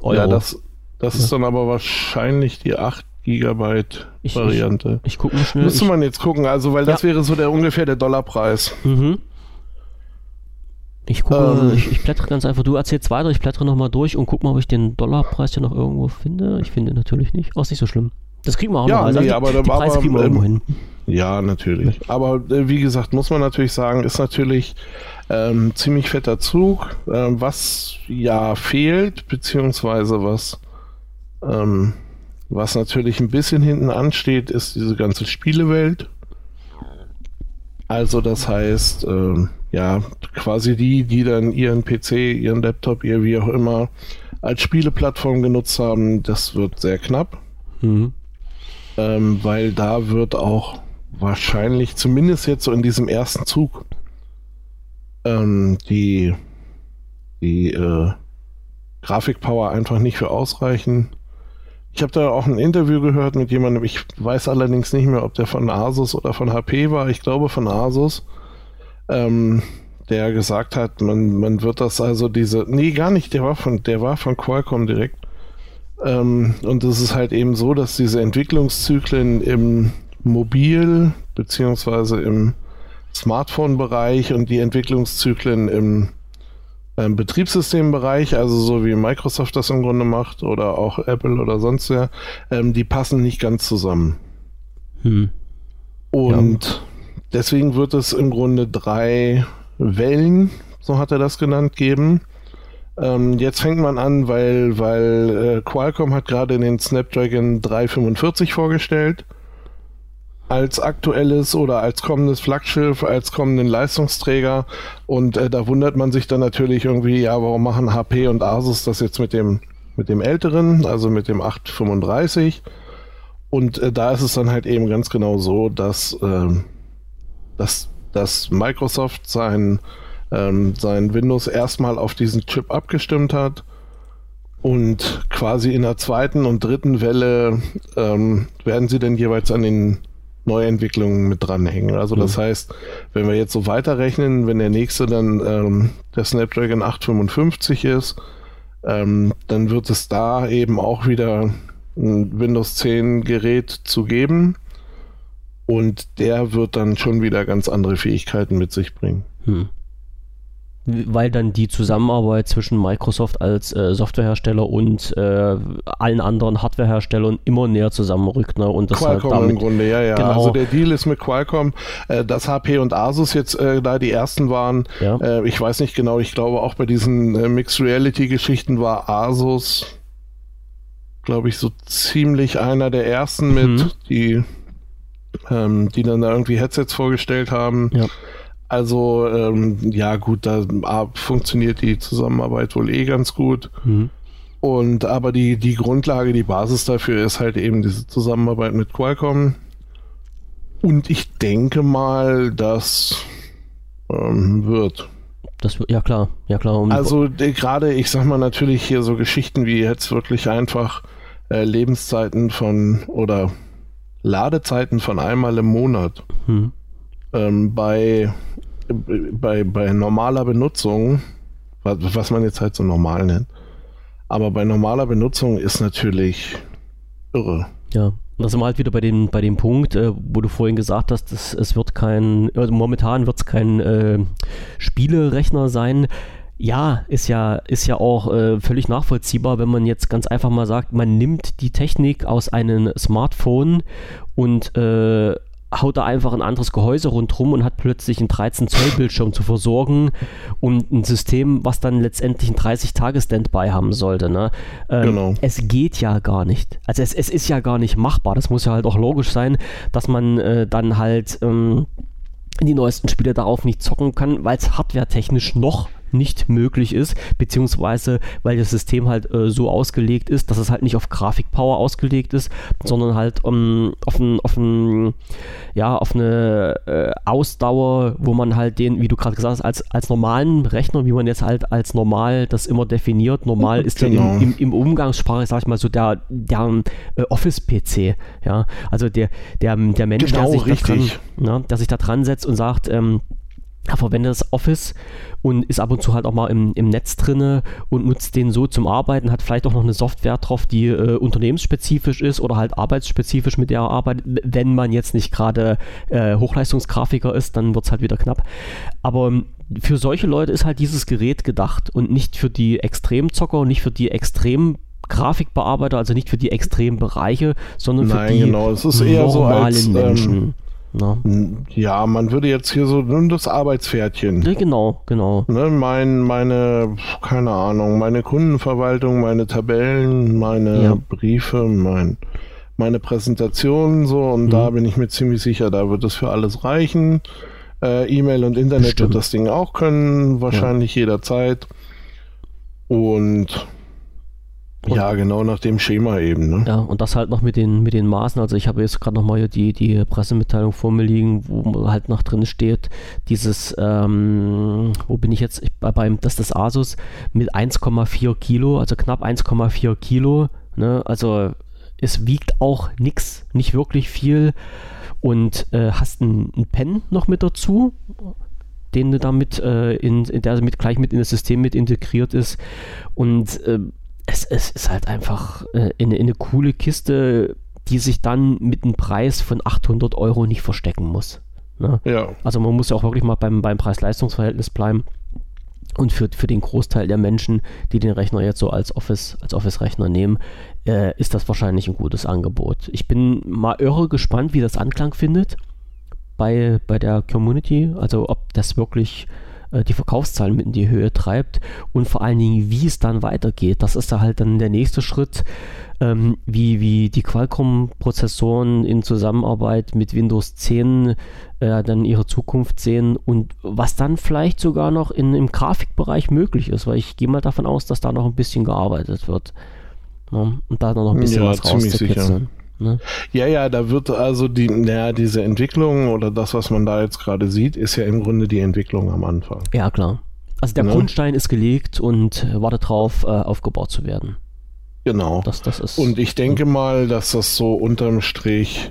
Euro. Ja, das, das ja. ist dann aber wahrscheinlich die 8 Gigabyte Variante. Ich, ich, ich gucke mal schnell. Müsste man jetzt gucken, also weil das ja. wäre so der ungefähr der Dollarpreis. Mhm. Ich gucke, ähm, ich, ich blättere ganz einfach, du erzählst weiter, ich blättere nochmal durch und gucke mal, ob ich den Dollarpreis hier noch irgendwo finde. Ich finde natürlich nicht. Auch ist nicht so schlimm. Das kriegen wir auch ja, noch. Also nee, aber, die Preise aber, kriegen wir irgendwo hin. Ja, natürlich. Aber äh, wie gesagt, muss man natürlich sagen, ist natürlich ähm, ziemlich fetter Zug. Ähm, was ja fehlt, beziehungsweise was, ähm, was natürlich ein bisschen hinten ansteht, ist diese ganze Spielewelt. Also das heißt, ähm, ja, quasi die, die dann ihren PC, ihren Laptop, ihr wie auch immer als Spieleplattform genutzt haben, das wird sehr knapp. Mhm. Ähm, weil da wird auch wahrscheinlich, zumindest jetzt so in diesem ersten Zug, ähm, die, die äh, Grafikpower einfach nicht für ausreichen. Ich habe da auch ein Interview gehört mit jemandem, ich weiß allerdings nicht mehr, ob der von Asus oder von HP war, ich glaube von Asus, ähm, der gesagt hat, man, man wird das also diese, nee, gar nicht, der war von, der war von Qualcomm direkt. Ähm, und es ist halt eben so, dass diese Entwicklungszyklen im Mobil- beziehungsweise im Smartphone-Bereich und die Entwicklungszyklen im ähm, Betriebssystembereich, also so wie Microsoft das im Grunde macht oder auch Apple oder sonst wer, ähm, die passen nicht ganz zusammen. Hm. Und. Deswegen wird es im Grunde drei Wellen, so hat er das genannt, geben. Ähm, jetzt fängt man an, weil, weil äh, Qualcomm hat gerade den Snapdragon 345 vorgestellt als aktuelles oder als kommendes Flaggschiff, als kommenden Leistungsträger. Und äh, da wundert man sich dann natürlich irgendwie, ja, warum machen HP und Asus das jetzt mit dem, mit dem älteren, also mit dem 835? Und äh, da ist es dann halt eben ganz genau so, dass, äh, dass, dass Microsoft sein, ähm, sein Windows erstmal auf diesen Chip abgestimmt hat und quasi in der zweiten und dritten Welle ähm, werden sie dann jeweils an den Neuentwicklungen mit dranhängen. Also das mhm. heißt, wenn wir jetzt so weiterrechnen, wenn der nächste dann ähm, der Snapdragon 855 ist, ähm, dann wird es da eben auch wieder ein Windows 10 Gerät zu geben. Und der wird dann schon wieder ganz andere Fähigkeiten mit sich bringen. Hm weil dann die Zusammenarbeit zwischen Microsoft als äh, Softwarehersteller und äh, allen anderen Hardwareherstellern immer näher zusammenrückt. Ne? Und das Qualcomm halt damit, im Grunde, ja, ja. Genau. Also der Deal ist mit Qualcomm, äh, dass HP und Asus jetzt äh, da die ersten waren. Ja. Äh, ich weiß nicht genau, ich glaube auch bei diesen äh, Mixed Reality Geschichten war Asus, glaube ich, so ziemlich einer der ersten mit, mhm. die, ähm, die dann da irgendwie Headsets vorgestellt haben. Ja. Also ähm, ja gut, da funktioniert die Zusammenarbeit wohl eh ganz gut. Mhm. Und aber die, die Grundlage, die Basis dafür ist halt eben diese Zusammenarbeit mit Qualcomm. Und ich denke mal, das ähm, wird. Das ja klar, ja klar. Um also gerade, ich sag mal natürlich hier so Geschichten wie jetzt wirklich einfach äh, Lebenszeiten von oder Ladezeiten von einmal im Monat. Mhm. Ähm, bei bei, bei normaler Benutzung, was, was man jetzt halt so normal nennt, aber bei normaler Benutzung ist natürlich irre. Ja, da sind wir halt wieder bei dem, bei dem Punkt, äh, wo du vorhin gesagt hast, dass es wird kein, also momentan wird es kein äh, Spielerechner sein. Ja, ist ja, ist ja auch äh, völlig nachvollziehbar, wenn man jetzt ganz einfach mal sagt, man nimmt die Technik aus einem Smartphone und äh, haut da einfach ein anderes Gehäuse rundherum und hat plötzlich einen 13 Zoll Bildschirm zu versorgen und ein System, was dann letztendlich ein 30 Tage Standby haben sollte. Ne? Ähm, genau. Es geht ja gar nicht. Also es, es ist ja gar nicht machbar. Das muss ja halt auch logisch sein, dass man äh, dann halt ähm, die neuesten Spiele darauf nicht zocken kann, weil es hardwaretechnisch noch nicht möglich ist, beziehungsweise weil das System halt äh, so ausgelegt ist, dass es halt nicht auf Grafikpower ausgelegt ist, sondern halt um, auf, ein, auf, ein, ja, auf eine äh, Ausdauer, wo man halt den, wie du gerade gesagt hast, als, als normalen Rechner, wie man jetzt halt als normal das immer definiert, normal ist genau. dann im, im, im Umgangssprache, sag ich mal so, der, der äh, Office-PC, ja, also der, der, der Mensch, genau, der, sich da dran, na, der sich da dran setzt und sagt, ähm, er verwendet das Office und ist ab und zu halt auch mal im, im Netz drinne und nutzt den so zum Arbeiten, hat vielleicht auch noch eine Software drauf, die äh, unternehmensspezifisch ist oder halt arbeitsspezifisch, mit der er arbeitet. Wenn man jetzt nicht gerade äh, Hochleistungsgrafiker ist, dann wird es halt wieder knapp. Aber ähm, für solche Leute ist halt dieses Gerät gedacht und nicht für die Extremzocker und nicht für die extrem Grafikbearbeiter, also nicht für die extremen Bereiche, sondern Nein, für die genau. es ist eher so als, ähm, Menschen. Ähm na? Ja, man würde jetzt hier so das Arbeitspferdchen. Ja, genau, genau. Ne, mein, meine, keine Ahnung, meine Kundenverwaltung, meine Tabellen, meine ja. Briefe, mein, meine Präsentationen so und mhm. da bin ich mir ziemlich sicher, da wird es für alles reichen. Äh, E-Mail und Internet Stimmt. wird das Ding auch können, wahrscheinlich ja. jederzeit. Und und ja, genau nach dem Schema eben. Ne? Ja, und das halt noch mit den, mit den Maßen. Also ich habe jetzt gerade nochmal hier die, die Pressemitteilung vor mir liegen, wo halt noch drin steht, dieses, ähm, wo bin ich jetzt? Ich, beim, das ist das Asus mit 1,4 Kilo, also knapp 1,4 Kilo. Ne? Also es wiegt auch nichts, nicht wirklich viel. Und äh, hast einen, einen Pen noch mit dazu, den du damit äh, in, in der mit gleich mit in das System mit integriert ist. Und äh, es, es ist halt einfach äh, eine, eine coole Kiste, die sich dann mit einem Preis von 800 Euro nicht verstecken muss. Ne? Ja. Also man muss ja auch wirklich mal beim, beim Preis-Leistungs-Verhältnis bleiben. Und für, für den Großteil der Menschen, die den Rechner jetzt so als Office, als Office-Rechner nehmen, äh, ist das wahrscheinlich ein gutes Angebot. Ich bin mal irre gespannt, wie das Anklang findet bei, bei der Community. Also ob das wirklich die Verkaufszahlen mit in die Höhe treibt und vor allen Dingen, wie es dann weitergeht. Das ist da halt dann der nächste Schritt, ähm, wie, wie die Qualcomm-Prozessoren in Zusammenarbeit mit Windows 10 äh, dann ihre Zukunft sehen und was dann vielleicht sogar noch in, im Grafikbereich möglich ist, weil ich gehe mal davon aus, dass da noch ein bisschen gearbeitet wird. Ne? Und da noch ein bisschen ja, was rauszukitzeln. Ne? Ja, ja, da wird also die, naja, diese Entwicklung oder das, was man da jetzt gerade sieht, ist ja im Grunde die Entwicklung am Anfang. Ja, klar. Also der ne? Grundstein ist gelegt und wartet darauf, äh, aufgebaut zu werden. Genau. Das, das ist, und ich denke ja. mal, dass das so unterm Strich,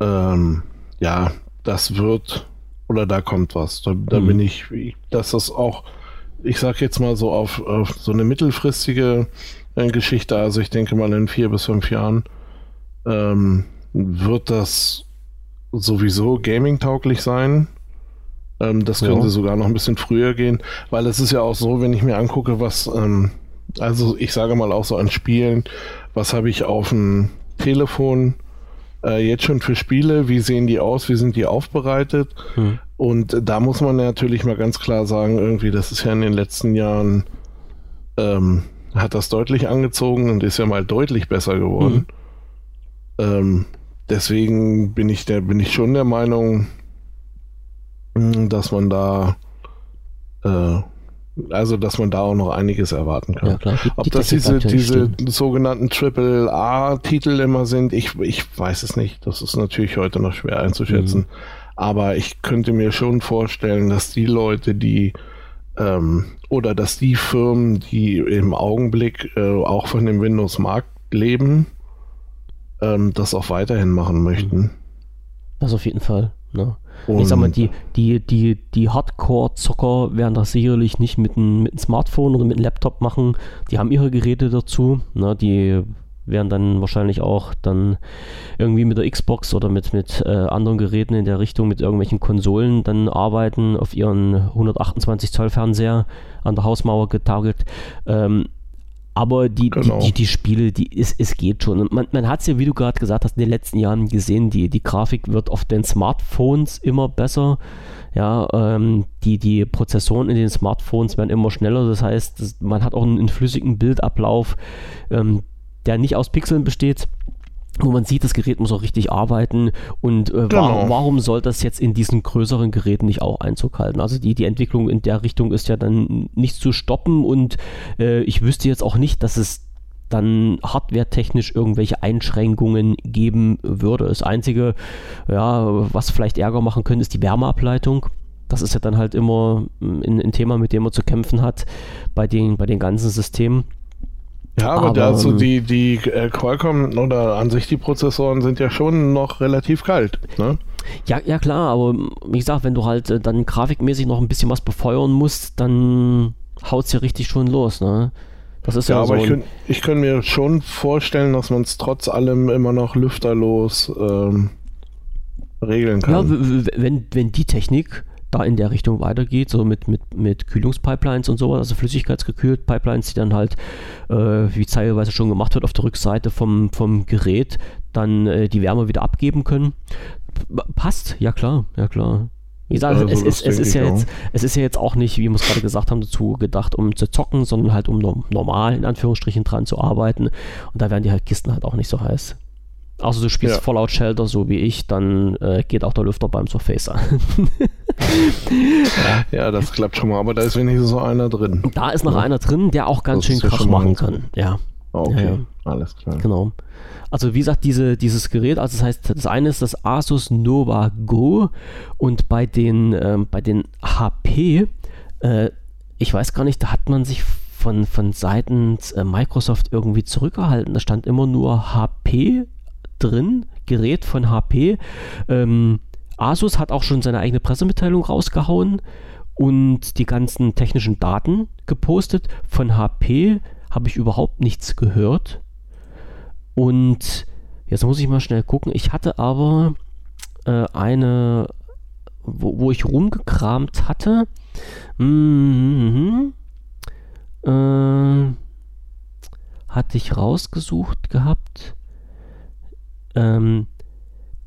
ähm, ja, das wird oder da kommt was. Da, da mhm. bin ich, dass das auch, ich sag jetzt mal so auf, auf so eine mittelfristige äh, Geschichte, also ich denke mal in vier bis fünf Jahren, ähm, wird das sowieso gaming-tauglich sein. Ähm, das könnte ja. sogar noch ein bisschen früher gehen, weil es ist ja auch so, wenn ich mir angucke, was, ähm, also ich sage mal auch so an Spielen, was habe ich auf dem Telefon äh, jetzt schon für Spiele, wie sehen die aus, wie sind die aufbereitet? Hm. Und da muss man natürlich mal ganz klar sagen, irgendwie, das ist ja in den letzten Jahren, ähm, hat das deutlich angezogen und ist ja mal deutlich besser geworden. Hm. Ähm, deswegen bin ich der, bin ich schon der Meinung, hm, dass man da äh, also dass man da auch noch einiges erwarten kann. Ja, klar. Die, Ob die das diese, diese sogenannten Triple A-Titel immer sind, ich, ich weiß es nicht. Das ist natürlich heute noch schwer einzuschätzen. Mhm. Aber ich könnte mir schon vorstellen, dass die Leute, die ähm, oder dass die Firmen, die im Augenblick äh, auch von dem Windows-Markt leben, ähm, das auch weiterhin machen möchten. Das auf jeden Fall. Ne? Ich sag mal, die, die, die, die Hardcore-Zocker werden das sicherlich nicht mit einem, mit Smartphone oder mit einem Laptop machen. Die haben ihre Geräte dazu. Ne? Die werden dann wahrscheinlich auch dann irgendwie mit der Xbox oder mit, mit äh, anderen Geräten in der Richtung, mit irgendwelchen Konsolen dann arbeiten, auf ihren 128 Zoll Fernseher an der Hausmauer getagelt. Ähm, aber die, genau. die, die, die, Spiele, die ist, es geht schon. Und man, man hat es ja, wie du gerade gesagt hast, in den letzten Jahren gesehen, die, die Grafik wird auf den Smartphones immer besser. Ja, ähm, die, die Prozessoren in den Smartphones werden immer schneller. Das heißt, man hat auch einen, einen flüssigen Bildablauf, ähm, der nicht aus Pixeln besteht wo man sieht, das Gerät muss auch richtig arbeiten und äh, genau. warum, warum, soll das jetzt in diesen größeren Geräten nicht auch Einzug halten? Also die, die Entwicklung in der Richtung ist ja dann nicht zu stoppen und äh, ich wüsste jetzt auch nicht, dass es dann hardware-technisch irgendwelche Einschränkungen geben würde. Das Einzige, ja, was vielleicht Ärger machen könnte, ist die Wärmeableitung. Das ist ja dann halt immer ein, ein Thema, mit dem man zu kämpfen hat bei den, bei den ganzen Systemen. Ja, aber, aber also die, die äh, Qualcomm oder an sich die Prozessoren sind ja schon noch relativ kalt. Ne? Ja, ja klar, aber wie gesagt, wenn du halt äh, dann grafikmäßig noch ein bisschen was befeuern musst, dann haut es ja richtig schon los, ne? Das ist ja, ja aber so ich könnte könnt mir schon vorstellen, dass man es trotz allem immer noch lüfterlos ähm, regeln kann. Ja, wenn, wenn die Technik da in der Richtung weitergeht, so mit, mit, mit Kühlungspipelines und sowas, also flüssigkeitsgekühlt Pipelines, die dann halt, äh, wie teilweise schon gemacht wird, auf der Rückseite vom, vom Gerät dann äh, die Wärme wieder abgeben können. Passt, ja klar, ja klar. Wie gesagt, also, es, ist, es, ist ja jetzt, es ist ja jetzt auch nicht, wie wir es gerade gesagt haben, dazu gedacht, um zu zocken, sondern halt um normal in Anführungsstrichen dran zu arbeiten. Und da werden die halt Kisten halt auch nicht so heiß. Außer du spielst ja. Fallout Shelter so wie ich, dann äh, geht auch der Lüfter beim Surfacer. ja, das klappt schon mal, aber da ist wenigstens so einer drin. Da ist noch ja. einer drin, der auch ganz das schön Krach machen kann. Ja. Okay, ja, alles klar. Genau. Also wie gesagt, diese, dieses Gerät, also das heißt, das eine ist das Asus Nova Go und bei den, ähm, bei den HP, äh, ich weiß gar nicht, da hat man sich von, von seitens äh, Microsoft irgendwie zurückgehalten. Da stand immer nur HP drin, Gerät von HP. Ähm, Asus hat auch schon seine eigene Pressemitteilung rausgehauen und die ganzen technischen Daten gepostet. Von HP habe ich überhaupt nichts gehört. Und jetzt muss ich mal schnell gucken. Ich hatte aber äh, eine, wo, wo, ich rumgekramt hatte. Mm -hmm, äh, hatte ich rausgesucht gehabt ähm,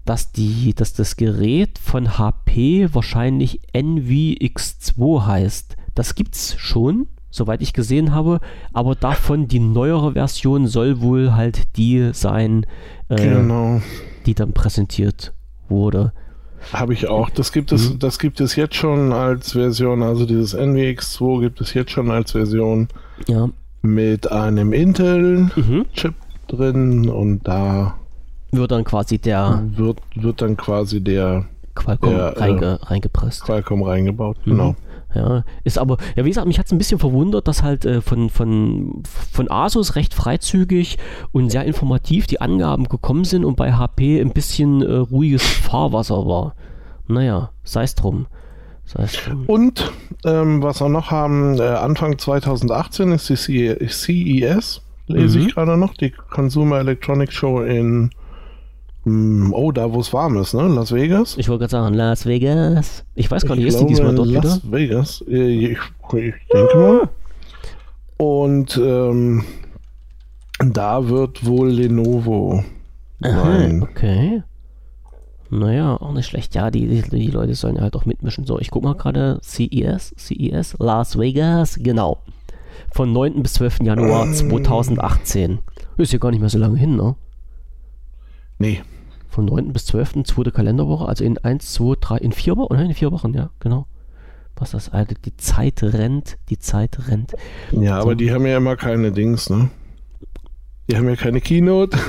dass, die, dass das Gerät von HP wahrscheinlich NVX2 heißt. Das gibt es schon, soweit ich gesehen habe, aber davon die neuere Version soll wohl halt die sein, äh, genau. die dann präsentiert wurde. Habe ich auch. Das gibt es, mhm. das gibt es jetzt schon als Version, also dieses NVX2 gibt es jetzt schon als Version. Ja. Mit einem Intel-Chip mhm. drin und da wird dann quasi der. Wird, wird dann quasi der. Qualcomm der, reinge, äh, reingepresst. Qualcomm reingebaut, mhm. genau. Ja, ist aber, ja, wie gesagt, mich hat es ein bisschen verwundert, dass halt äh, von, von, von Asus recht freizügig und sehr informativ die Angaben gekommen sind und bei HP ein bisschen äh, ruhiges Fahrwasser war. Naja, sei es drum. Und ähm, was wir noch haben, äh, Anfang 2018 ist die CES, lese mhm. ich gerade noch, die Consumer Electronics Show in oh, da wo es warm ist, ne? Las Vegas? Ich wollte gerade sagen, Las Vegas. Ich weiß gar nicht, Ich ist die glaube, diesmal dort Las wieder? Vegas. Äh, Ich, ich denke mal. Und ähm, da wird wohl Lenovo Aha, sein. okay. Naja, auch nicht schlecht. Ja, die, die, die Leute sollen ja halt auch mitmischen. So, ich guck mal gerade CES, CES, Las Vegas, genau. Von 9. bis 12. Januar 2018. Ist ja gar nicht mehr so lange hin, ne? Nee, Von 9. bis 12. zweite Kalenderwoche, also in 1, 2, 3, in vier Wochen, oder? In vier Wochen, ja, genau. Was das, Alter, die Zeit rennt, die Zeit rennt. ja, aber die haben ja immer keine Dings, ne? Die haben ja keine Keynote.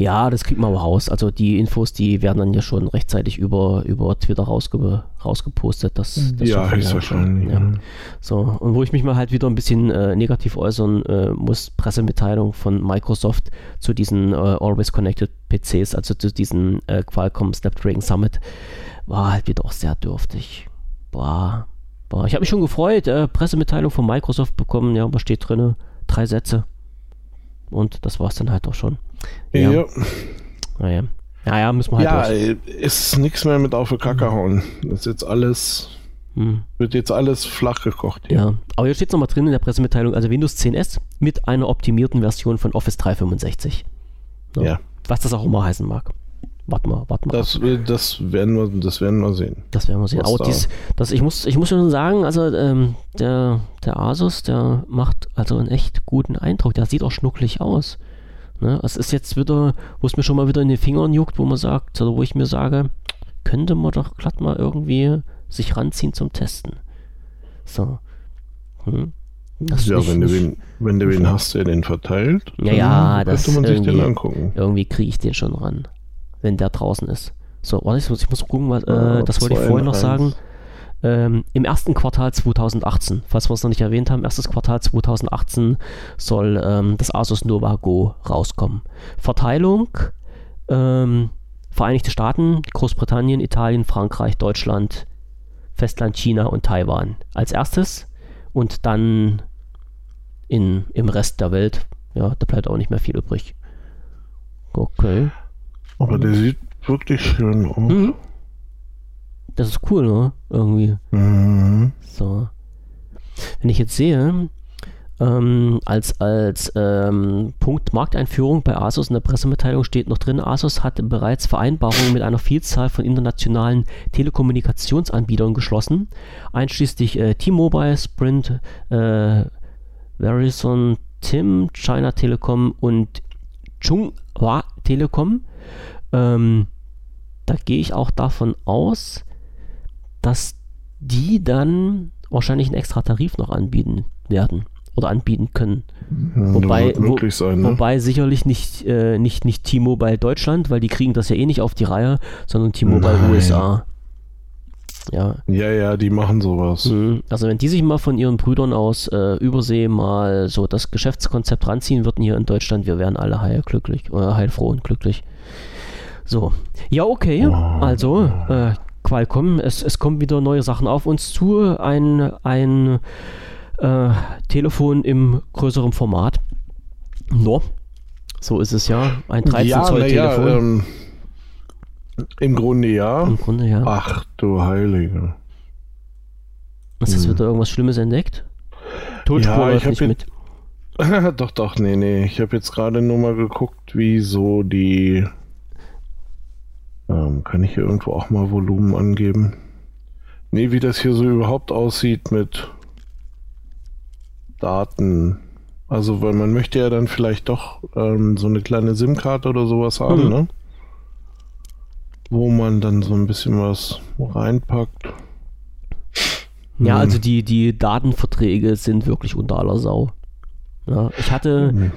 Ja, das kriegt man aber raus. Also die Infos, die werden dann ja schon rechtzeitig über, über Twitter rausge rausgepostet. Das, das ja, schon höchstwahrscheinlich. Ja. So, und wo ich mich mal halt wieder ein bisschen äh, negativ äußern äh, muss, Pressemitteilung von Microsoft zu diesen äh, Always Connected PCs, also zu diesem äh, Qualcomm Snapdragon Summit, war halt wieder auch sehr dürftig. Boah, boah. Ich habe mich schon gefreut, äh, Pressemitteilung von Microsoft bekommen, ja, was steht drin? Drei Sätze. Und das war's dann halt auch schon. Ja, ja, Naja. Naja, müssen wir halt ja ist nichts mehr mit auf die Kacke hauen. Das ist jetzt alles, Hm. wird jetzt alles flach gekocht hier. Ja, aber hier steht es nochmal drin in der Pressemitteilung, also Windows 10S mit einer optimierten Version von Office 365. Ja. Ja. Was das auch immer heißen mag. Warte mal, warte mal. Das, das, werden wir, das werden wir sehen. Das werden wir sehen. Aber da- dies, das, ich, muss, ich muss schon sagen, also ähm, der, der Asus, der macht also einen echt guten Eindruck. Der sieht auch schnucklig aus. Ne? Es ist jetzt wieder, wo es mir schon mal wieder in den Fingern juckt, wo man sagt, oder wo ich mir sage, könnte man doch glatt mal irgendwie sich ranziehen zum Testen. So. Hm? Das ja, wenn, du wen, wenn du wen hast, der den verteilt, Ja, ja, könnte man sich den angucken. Irgendwie kriege ich den schon ran, wenn der draußen ist. So, warte, ich muss, ich muss gucken, was, äh, das wollte ich vorhin in noch sagen. Ähm, Im ersten Quartal 2018, falls wir es noch nicht erwähnt haben, erstes Quartal 2018 soll ähm, das Asus Nova Go rauskommen. Verteilung: ähm, Vereinigte Staaten, Großbritannien, Italien, Frankreich, Deutschland, Festland China und Taiwan als erstes und dann in, im Rest der Welt. Ja, da bleibt auch nicht mehr viel übrig. Okay. Aber der sieht wirklich schön aus. Mhm. Das ist cool, ne? Irgendwie. Mhm. So. Wenn ich jetzt sehe, ähm, als, als ähm, Punkt Markteinführung bei Asus in der Pressemitteilung steht noch drin, Asus hat bereits Vereinbarungen mit einer Vielzahl von internationalen Telekommunikationsanbietern geschlossen, einschließlich äh, T-Mobile, Sprint, äh, Verizon, TIM, China Telekom und Chunghwa Telekom. Ähm, da gehe ich auch davon aus, dass die dann wahrscheinlich einen extra Tarif noch anbieten werden oder anbieten können. Ja, Wobei- wo- sein, ne? Wobei sicherlich nicht, äh, nicht, nicht T-Mobile Deutschland, weil die kriegen das ja eh nicht auf die Reihe, sondern T-Mobile. USA. Ja, Ja, ja, die machen sowas. mhm. also wenn die sich mal von ihren Brüdern aus äh, Übersee mal so das Geschäftskonzept ranziehen würden hier in Deutschland, wir wären alle heilglücklich, oder heilfroh und glücklich. So, ja okay, also äh, Qualcomm, es, es kommen wieder neue Sachen auf uns zu, ein, ein äh, Telefon im größeren Format. No, so ist es ja, ein 13 ja, Zoll na ja, Telefon. ähm, im Grunde ja. Im Grunde ja. Ach du Heilige. Hast du hm. wieder irgendwas Schlimmes entdeckt? Totspur Ja, ich nicht mit. doch, doch, nee, nee. Ich habe jetzt gerade nur mal geguckt, wie so die. Ähm, kann ich hier irgendwo auch mal Volumen angeben? Nee, wie das hier so überhaupt aussieht mit Daten. Also, weil man möchte ja dann vielleicht doch ähm, so eine kleine SIM-Karte oder sowas haben, Mhm. ne? Wo man dann so ein bisschen was reinpackt. Ja, Hm. also die, die Datenverträge sind wirklich unter aller Sau. Ja, ich hatte, Hm.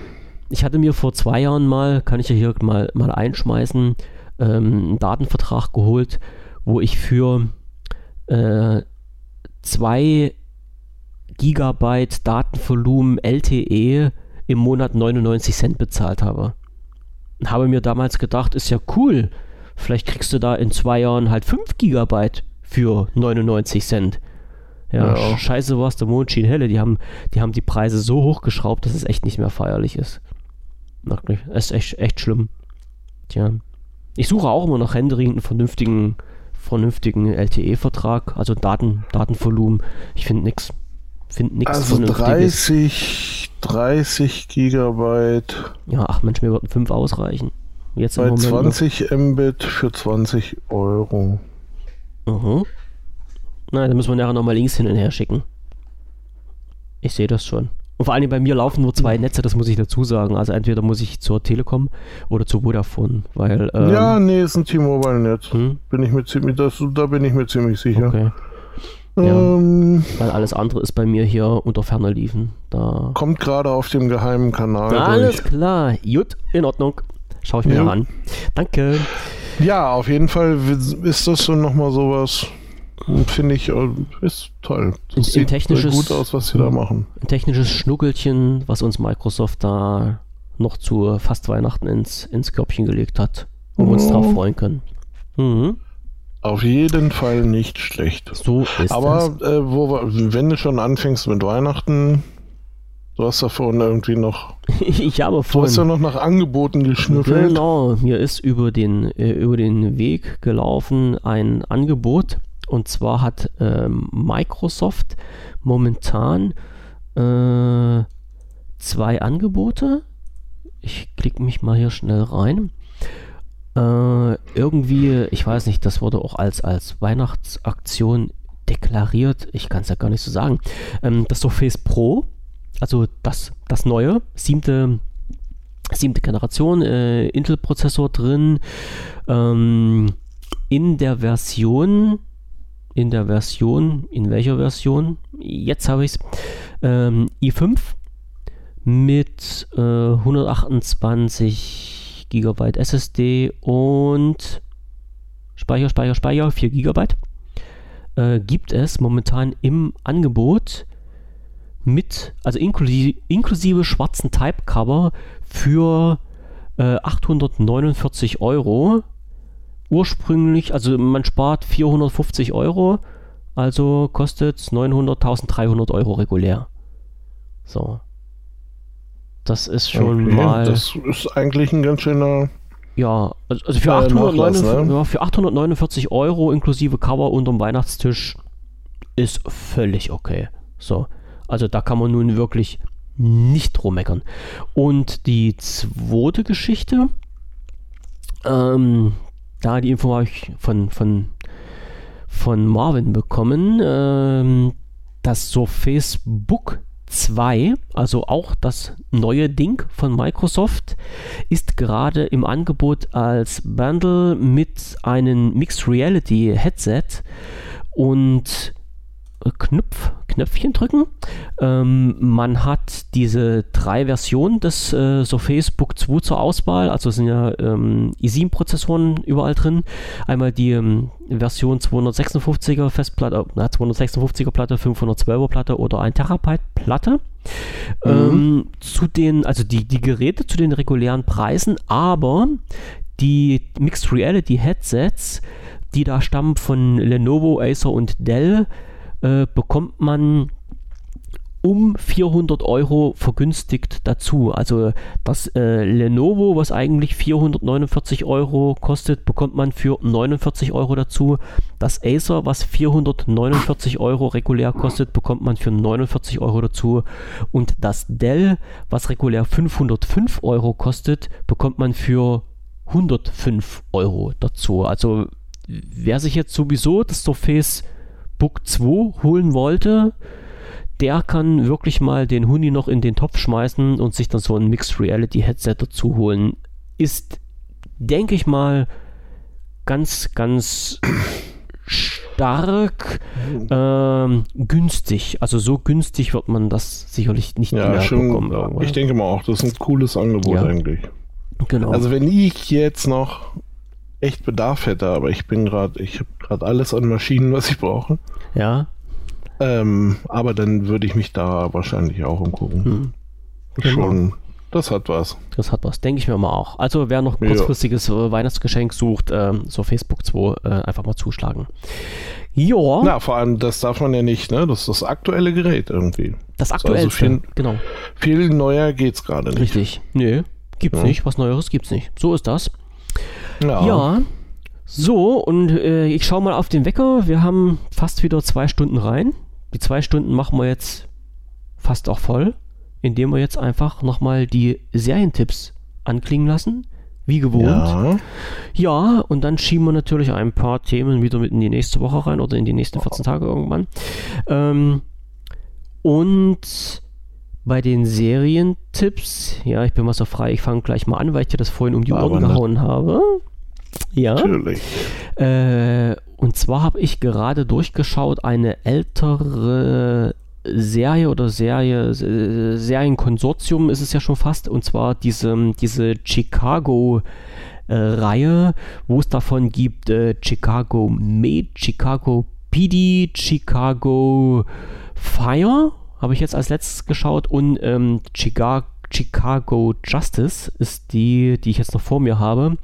ich hatte mir vor zwei Jahren mal, kann ich ja hier mal, mal einschmeißen, ähm, einen Datenvertrag geholt, wo ich für äh, zwei Gigabyte Datenvolumen LTE im Monat 99 Cent bezahlt habe. Habe mir damals gedacht, ist ja cool, vielleicht kriegst du da in zwei Jahren halt 5 Gigabyte für 99 Cent. Ja, Ja. scheiße was, der Mond schien helle. Die haben, die haben die Preise so hochgeschraubt, dass es echt nicht mehr feierlich ist. Es ist echt, echt schlimm. Tja. Ich suche auch immer noch händeringend einen vernünftigen, vernünftigen LTE-Vertrag, also Daten, Datenvolumen. Ich finde nichts. Finde nichts Also 30, 30 Gigabyte Ja, ach Mensch, mir würden 5 ausreichen. Jetzt bei Moment noch. 20 Mbit für 20 Euro. Mhm. Na, da müssen wir nachher nochmal Links hin und her schicken. Ich sehe das schon. Und vor allem bei mir laufen nur zwei Netze, das muss ich dazu sagen. Also entweder muss ich zur Telekom oder zu Vodafone, weil. Ähm, ja, nee, ist ein T-Mobile-Netz. hm, Bin ich mir ziemlich, das, da bin ich mir ziemlich sicher. okay. ja. Ähm, Weil alles andere ist bei mir hier unter ferner liefen. Da. kommt gerade auf dem geheimen Kanal Alles durch. klar. Gut, in Ordnung. Schau ich mir Ja. mal an. Danke. Ja, auf jeden Fall ist das so nochmal sowas. Finde ich, äh, ist toll. Ein- ein sieht technisches- gut aus, was sie da machen. Ein technisches Schnuckelchen, was uns Microsoft da noch zu fast Weihnachten ins, ins Körbchen gelegt hat, wo wir uns Oh. drauf freuen können. Mhm. Auf jeden Fall nicht schlecht. So ist Aber äh, wo, wenn du schon anfängst mit Weihnachten, du hast da vorhin irgendwie noch, ich habe du hast ja vorhin noch nach Angeboten geschnüffelt. genau, mir ist über den äh, über den Weg gelaufen ein Angebot und zwar hat ähm, Microsoft momentan äh, zwei Angebote. Ich klicke mich mal hier schnell rein. Äh, irgendwie, ich weiß nicht, das wurde auch als, als Weihnachtsaktion deklariert. Ich kann es ja gar nicht so sagen. Ähm, das Surface Pro, also das, das neue, siebte, siebte Generation, äh, Intel-Prozessor drin, ähm, in der Version, in der Version, in welcher Version? Jetzt habe ich es, ähm, i5 mit äh, 128 GB SSD und Speicher, Speicher, Speicher, 4 GB äh, gibt es momentan im Angebot mit, also inklusive, inklusive schwarzen Type-Cover für äh, 849 Euro. Ursprünglich, also man spart 450 Euro, also kostet es 900.300 Euro regulär. So. Das ist schon Okay, mal. Das ist eigentlich ein ganz schöner. Ja, also also für, Äh, 849, Nachlass, ne? ja, für 849 Euro inklusive Cover unterm Weihnachtstisch ist völlig okay. So, also da kann man nun wirklich nicht drum meckern. Und die zweite Geschichte, ähm, da die Info habe ich von, von, von Marvin bekommen, ähm, das Surface Book 2, also auch das neue Ding von Microsoft, ist gerade im Angebot als Bundle mit einem Mixed Reality Headset und äh, Knopf, Knöpfchen drücken. Ähm, man hat diese drei Versionen des äh, Surface Book 2 zur Auswahl, also sind ja ähm, i7-Prozessoren überall drin. Einmal die ähm, Version 256er Festplatte, na, 256er Platte, 512er Platte oder 1 Terabyte Platte. Ähm, zu den, also die, die Geräte zu den regulären Preisen, aber die Mixed Reality Headsets, die da stammen von Lenovo, Acer und Dell, äh, bekommt man um 400 Euro vergünstigt dazu. Also das äh, Lenovo, was eigentlich 449 Euro kostet, bekommt man für 49 Euro dazu. Das Acer, was 449 Euro regulär kostet, bekommt man für 49 Euro dazu. Und das Dell, was regulär 505 Euro kostet, bekommt man für 105 Euro dazu. Also wer sich jetzt sowieso das Surface Book 2 holen wollte, der kann wirklich mal den Huni noch in den Topf schmeißen und sich dann so ein Mixed Reality Headset dazu holen. Ist, denke ich mal, ganz, ganz stark ähm, günstig. Also so günstig wird man das sicherlich nicht Ja, mehr schon. bekommen. irgendwann. Ich denke mal auch, das ist ein cooles Angebot Ja. eigentlich. genau. Also wenn ich jetzt noch echt Bedarf hätte, aber ich bin gerade, ich habe gerade alles an Maschinen, was ich brauche. ja, Ähm, aber dann würde ich mich da wahrscheinlich auch umgucken. hm, Genau. Schon, das hat was. das hat was, denke ich mir mal auch. Also wer noch ein Ja. kurzfristiges äh, Weihnachtsgeschenk sucht, ähm, so Facebook 2 äh, einfach mal zuschlagen. Ja, Na, vor allem, das darf man ja nicht, ne? Das ist das aktuelle Gerät irgendwie. das also aktuellste. viel- genau. Viel neuer geht's gerade nicht. Richtig. Nö, gibt's Ja. nicht. Was Neueres gibt's nicht. So ist das. Ja. ja. So, und äh, ich schaue mal auf den Wecker. Wir haben fast wieder zwei Stunden rein. Die zwei Stunden machen wir jetzt fast auch voll, indem wir jetzt einfach nochmal die Serientipps anklingen lassen. Wie gewohnt. Ja. ja, und dann schieben wir natürlich ein paar Themen wieder mit in die nächste Woche rein oder in die nächsten 14 Tage irgendwann. Ähm, und bei den Serientipps, ja, ich bin mal so frei, ich fange gleich mal an, weil ich dir das vorhin um die Ohren gehauen habe. Ja. Natürlich. Äh, und zwar habe ich gerade durchgeschaut eine ältere Serie oder Serie, Serienkonsortium ist es ja schon fast, und zwar diese, diese Chicago äh, Reihe, wo es davon gibt äh, Chicago Med, Chicago PD, Chicago Fire, habe ich jetzt als letztes geschaut, und ähm, Chicago Chicago Justice ist die, die ich jetzt noch vor mir habe.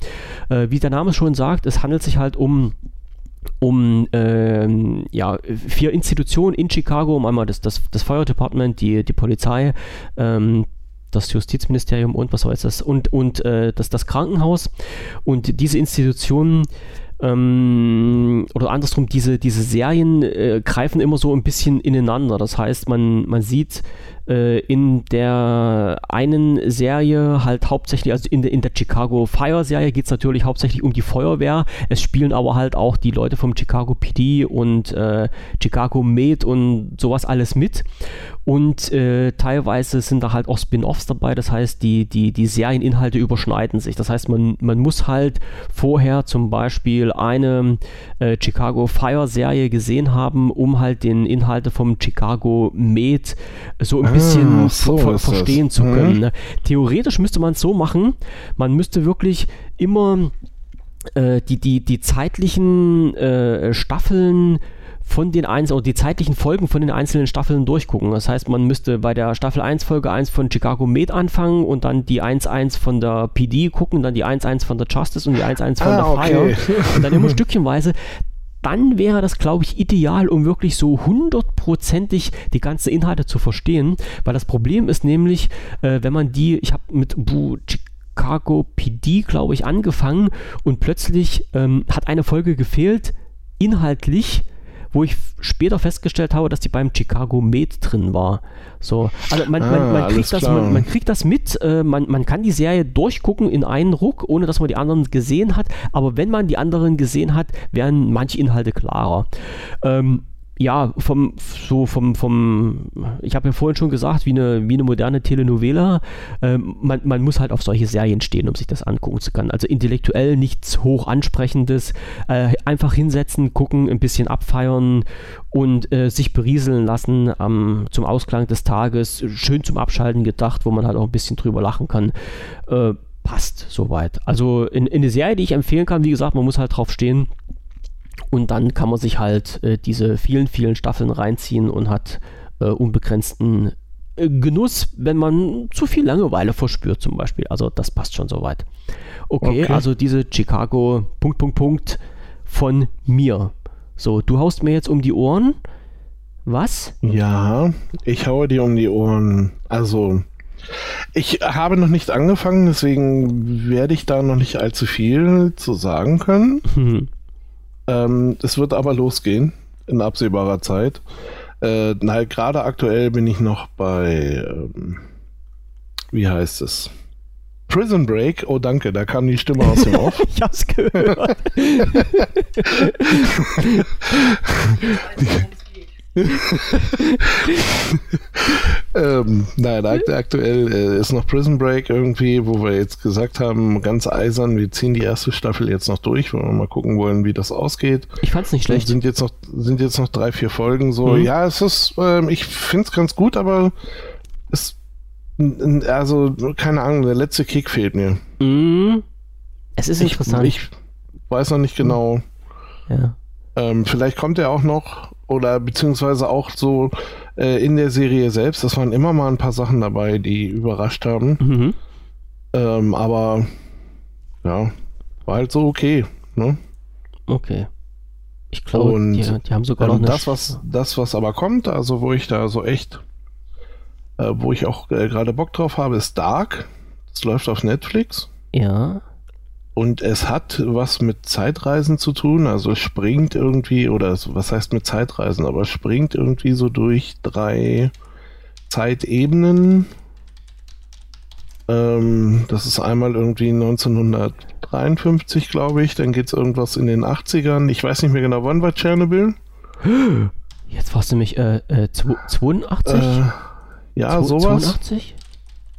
Äh, wie der Name schon sagt, es handelt sich halt um um ähm, ja, vier Institutionen in Chicago, um einmal das, das, das Fire Department, die, die Polizei, ähm, das Justizministerium und was war jetzt das und, und äh, das, das Krankenhaus. Und diese Institutionen ähm, oder andersrum, diese, diese Serien äh, greifen immer so ein bisschen ineinander. Das heißt, man, man sieht äh, in der einen Serie halt hauptsächlich, also in, in der Chicago Fire Serie geht es natürlich hauptsächlich um die Feuerwehr. Es spielen aber halt auch die Leute vom Chicago PD und äh, Chicago Med und sowas alles mit. Und äh, teilweise sind da halt auch Spin-offs dabei, das heißt, die, die, die Serieninhalte überschneiden sich. Das heißt, man, man muss halt vorher zum Beispiel eine äh, Chicago Fire Serie gesehen haben, um halt den Inhalte vom Chicago Med so ein bisschen ah, so ver verstehen zu können. Mhm. Ne? Theoretisch müsste man es so machen, man müsste wirklich immer äh, die, die, die zeitlichen äh, Staffeln von den einzelnen, oder die zeitlichen Folgen von den einzelnen Staffeln durchgucken. Das heißt, man müsste bei der Staffel 1 Folge 1 von Chicago Med anfangen und dann die 1-1 von der PD gucken, dann die 1-1 von der Justice und die 1-1 von ah, der okay. Fire. Und dann immer stückchenweise dann wäre das, glaube ich, ideal, um wirklich so hundertprozentig die ganzen Inhalte zu verstehen. Weil das Problem ist nämlich, äh, wenn man die, ich habe mit Chicago PD, glaube ich, angefangen und plötzlich ähm, hat eine Folge gefehlt, inhaltlich wo ich später festgestellt habe, dass die beim Chicago Med drin war. So, also man, ah, man, man, kriegt, das, man, man kriegt, das, mit, äh, man, man kann die Serie durchgucken in einen Ruck, ohne dass man die anderen gesehen hat, aber wenn man die anderen gesehen hat, werden manche Inhalte klarer. Ähm, ja, vom, so vom, vom, ich habe ja vorhin schon gesagt, wie eine, wie eine moderne Telenovela, ähm, man, man muss halt auf solche Serien stehen, um sich das angucken zu können. Also intellektuell nichts hoch ansprechendes, äh, einfach hinsetzen, gucken, ein bisschen abfeiern und äh, sich berieseln lassen ähm, zum Ausklang des Tages, schön zum Abschalten gedacht, wo man halt auch ein bisschen drüber lachen kann. Äh, passt soweit. Also in, in eine Serie, die ich empfehlen kann, wie gesagt, man muss halt drauf stehen und dann kann man sich halt äh, diese vielen, vielen Staffeln reinziehen und hat äh, unbegrenzten äh, Genuss, wenn man zu viel Langeweile verspürt zum Beispiel. Also das passt schon soweit. Okay, okay, also diese Chicago Punkt, Punkt, Punkt von mir. So, du haust mir jetzt um die Ohren. Was? Ja, ich haue dir um die Ohren. Also, ich habe noch nicht angefangen, deswegen werde ich da noch nicht allzu viel zu sagen können. Ähm, es wird aber losgehen in absehbarer Zeit. Äh, na, gerade aktuell bin ich noch bei, ähm, wie heißt es? Prison Break, oh danke, da kam die Stimme aus dem Off. ich hab's gehört. ähm, nein, aktuell äh, ist noch Prison Break irgendwie, wo wir jetzt gesagt haben, ganz eisern, wir ziehen die erste Staffel jetzt noch durch, weil wir mal gucken wollen, wie das ausgeht. Ich fand's nicht schlecht. Sind jetzt noch, sind jetzt noch drei, vier Folgen so. Mhm. Ja, es ist, äh, ich find's ganz gut, aber es, also, keine Ahnung, der letzte Kick fehlt mir. Mhm. Es ist ich, interessant. Ich weiß noch nicht genau. Ja. Ähm, vielleicht kommt er auch noch oder beziehungsweise auch so äh, in der Serie selbst. Das waren immer mal ein paar Sachen dabei, die überrascht haben. Mhm. Ähm, aber ja, war halt so okay. Ne? Okay. Ich glaube, die, die, haben sogar ähm, noch das, was das, was aber kommt, also wo ich da so echt, äh, wo ich auch äh, gerade Bock drauf habe, ist Dark. Das läuft auf Netflix. Ja. Und es hat was mit Zeitreisen zu tun, also springt irgendwie, oder was heißt mit Zeitreisen, aber springt irgendwie so durch drei Zeitebenen. Ähm, das ist einmal irgendwie 1953, glaube ich, dann geht es irgendwas in den 80ern. Ich weiß nicht mehr genau, wann war Tschernobyl? Jetzt warst du mich, äh, äh, 82? Äh, ja, sowas. 82?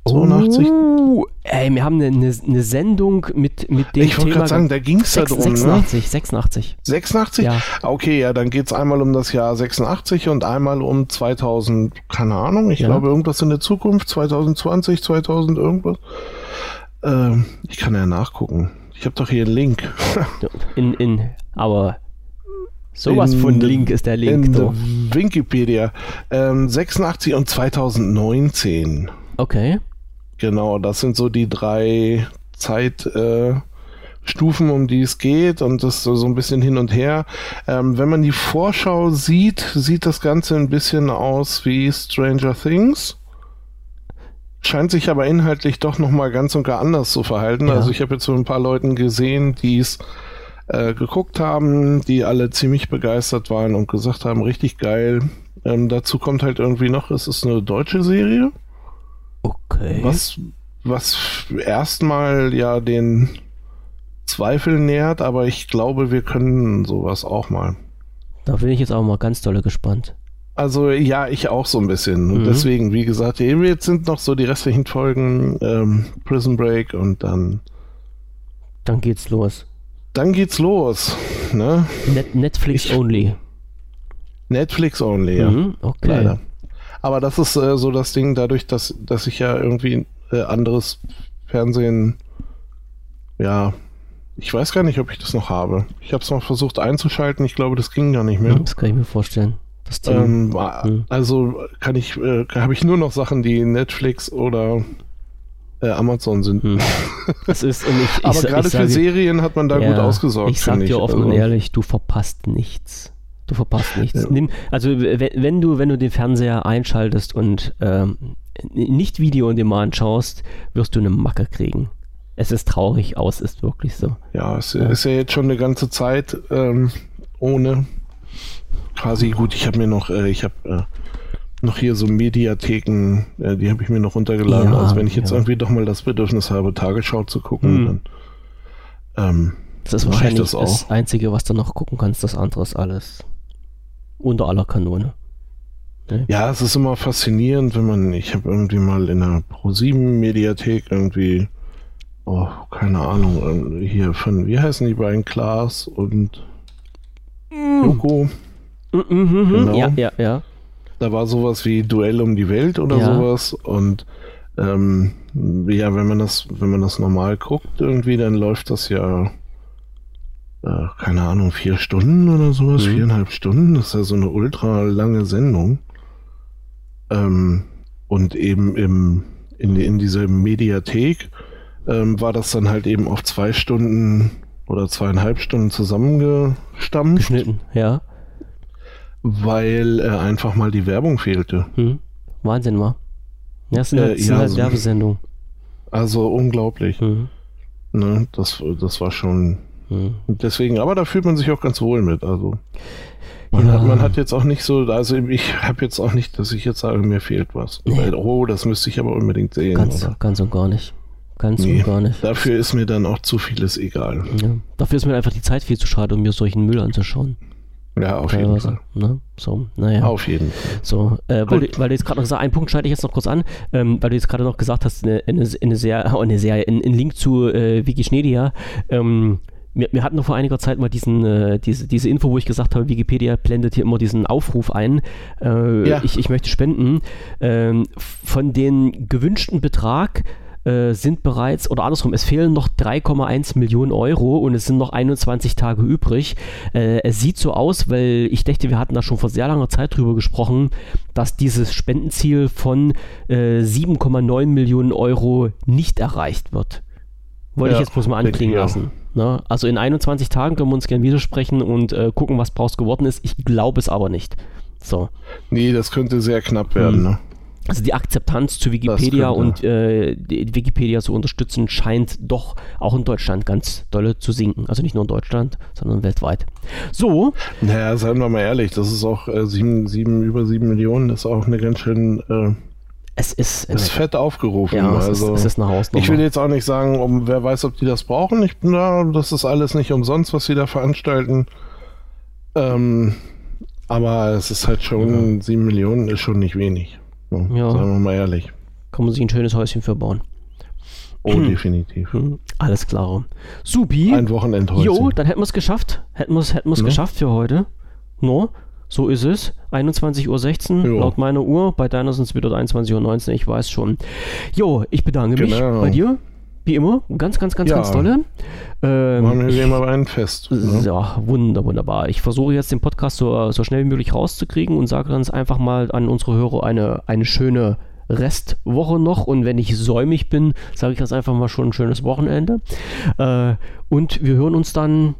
82. Oh, ey, wir haben eine, eine, eine Sendung mit, mit dem Ich wollte gerade sagen, da ging es da drum. 86, ne? 86. 86? Ja. Okay, ja, dann geht es einmal um das Jahr 86 und einmal um 2000, keine Ahnung, ich ja. glaube irgendwas in der Zukunft, 2020, 2000 irgendwas. Ähm, ich kann ja nachgucken. Ich habe doch hier einen Link. in, in, aber sowas in, von Link ist der Link. In so. Wikipedia. Ähm, 86 und 2019. Okay. Genau, das sind so die drei Zeitstufen, äh, um die es geht und das so, so ein bisschen hin und her. Ähm, wenn man die Vorschau sieht, sieht das Ganze ein bisschen aus wie Stranger Things. Scheint sich aber inhaltlich doch nochmal ganz und gar anders zu verhalten. Ja. Also ich habe jetzt so ein paar Leuten gesehen, die es äh, geguckt haben, die alle ziemlich begeistert waren und gesagt haben, richtig geil. Ähm, dazu kommt halt irgendwie noch, es ist eine deutsche Serie. Okay. Was, was erstmal ja den Zweifel nährt, aber ich glaube, wir können sowas auch mal. Da bin ich jetzt auch mal ganz dolle gespannt. Also ja, ich auch so ein bisschen. Mhm. Und deswegen, wie gesagt, jetzt sind noch so die restlichen Folgen ähm, Prison Break und dann. Dann geht's los. Dann geht's los. Ne? Net Netflix ich, only. Netflix only, ja. Mhm, okay. Leider. Aber das ist äh, so das Ding, dadurch, dass, dass ich ja irgendwie äh, anderes Fernsehen, ja, ich weiß gar nicht, ob ich das noch habe. Ich habe es mal versucht einzuschalten, ich glaube, das ging gar nicht mehr. Das kann ich mir vorstellen. Ähm, hm. Also kann ich, äh, habe ich nur noch Sachen, die Netflix oder äh, Amazon sind. Hm. Das ist, ich, Aber gerade für Serien hat man da ja, gut ausgesorgt. Ich sag dir offen also. und ehrlich, du verpasst nichts. Du verpasst nichts. Nimm, also wenn du, wenn du den Fernseher einschaltest und ähm, nicht Video on Demand schaust, wirst du eine Macke kriegen. Es ist traurig aus, ist wirklich so. Ja, es ja. ist ja jetzt schon eine ganze Zeit ähm, ohne. Quasi gut, ich habe mir noch, äh, ich habe äh, noch hier so Mediatheken, äh, die habe ich mir noch runtergeladen. Ja, also wenn ich jetzt ja. irgendwie doch mal das Bedürfnis habe, Tagesschau zu gucken, hm. dann ähm, das ist wahrscheinlich das, das, Einzige, was du noch gucken kannst. Das andere ist alles unter aller Kanone. Ne? Ja, es ist immer faszinierend, wenn man, ich habe irgendwie mal in der Pro7-Mediathek irgendwie, oh, keine Ahnung, hier von, wie heißen die beiden, Klaas und mm. Joko? Mm -hmm, genau. Ja, ja, ja. Da war sowas wie Duell um die Welt oder ja. sowas und ähm, ja, wenn man das, wenn man das normal guckt irgendwie, dann läuft das ja äh, keine Ahnung, vier Stunden oder sowas, mhm. viereinhalb Stunden. Das ist ja so eine ultra lange Sendung. Ähm, und eben im, in, in dieser Mediathek ähm, war das dann halt eben auf zwei Stunden oder zweieinhalb Stunden zusammengestampft. Geschnitten, ja. Weil äh, einfach mal die Werbung fehlte. Mhm. Wahnsinn war. Ja, das sind halt, äh, ja, halt Werbesendungen. Also unglaublich. Mhm. Ne, das, das war schon Mhm. Deswegen, aber da fühlt man sich auch ganz wohl mit. Also man, ja. hat, man hat jetzt auch nicht so, also ich habe jetzt auch nicht, dass ich jetzt sage, mir fehlt was. Nee. Weil, oh, das müsste ich aber unbedingt sehen. Ganz, ganz und gar nicht. Ganz nee, und gar nicht. Dafür ist mir dann auch zu vieles egal. Ja. Dafür ist mir einfach die Zeit viel zu schade, um mir solchen Müll anzuschauen. Ja, auf jeden Fall. Ne? So, naja. Auf jeden Fall. So, äh, weil, du, weil, du, jetzt gerade noch gesagt einen Punkt schneide ich jetzt noch kurz an, ähm, weil du jetzt gerade noch gesagt hast, eine, eine, eine sehr, oh, eine sehr, ein, ein Link zu äh, Wikischnedia. Ähm, wir, wir, hatten noch vor einiger Zeit mal diesen, äh, diese, diese Info, wo ich gesagt habe, Wikipedia blendet hier immer diesen Aufruf ein. Äh, ja. ich, ich möchte spenden. Ähm, von den gewünschten Betrag äh, sind bereits, oder andersrum, es fehlen noch 3,1 Millionen Euro und es sind noch 21 Tage übrig. Äh, es sieht so aus, weil ich dachte, wir hatten da schon vor sehr langer Zeit drüber gesprochen, dass dieses Spendenziel von 7,9 äh, Millionen Euro nicht erreicht wird. Wollte ja, ich jetzt bloß mal anklingen lassen. Ne? Also in 21 Tagen können wir uns gerne widersprechen und äh, gucken, was draus geworden ist. Ich glaube es aber nicht. So. Nee, das könnte sehr knapp werden. Hm. Ne? also die Akzeptanz zu Wikipedia und äh, Wikipedia zu unterstützen, scheint doch auch in Deutschland ganz dolle zu sinken. Also nicht nur in Deutschland, sondern weltweit. So. Naja, seien wir mal ehrlich, das ist auch äh, sieben, sieben, über sieben Millionen, das ist auch eine ganz schön. Es ist, ist fett aufgerufen. Ja, es, also, ist, es ist eine Hausnummer. Ich will jetzt auch nicht sagen, um, wer weiß, ob die das brauchen. Ich bin da, das ist alles nicht umsonst, was sie da veranstalten. Ähm, aber es ist halt schon, sieben ja. Millionen ist schon nicht wenig. So, ja. Sagen wir mal ehrlich. Kann man sich ein schönes Häuschen für bauen. Oh, hm. definitiv. Hm. Alles klar. Supi. Ein Wochenendhäuschen. Jo, dann hätten wir es geschafft. Hätten wir es hätten no? geschafft für heute. No? So ist es. 21.16 Uhr laut meiner Uhr. Bei deiner sind es wieder 21.19 Uhr, ich weiß schon. Jo, ich bedanke genau. mich bei dir. Wie immer, ganz, ganz, ganz, ja. ganz tolle. Ähm, Machen wir mal ein Fest. Ne? Ja, wunder, wunderbar. Ich versuche jetzt den Podcast so, so schnell wie möglich rauszukriegen und sage ganz einfach mal an unsere Hörer eine, eine schöne Restwoche noch. Und wenn ich säumig bin, sage ich das einfach mal schon ein schönes Wochenende. Äh, und wir hören uns dann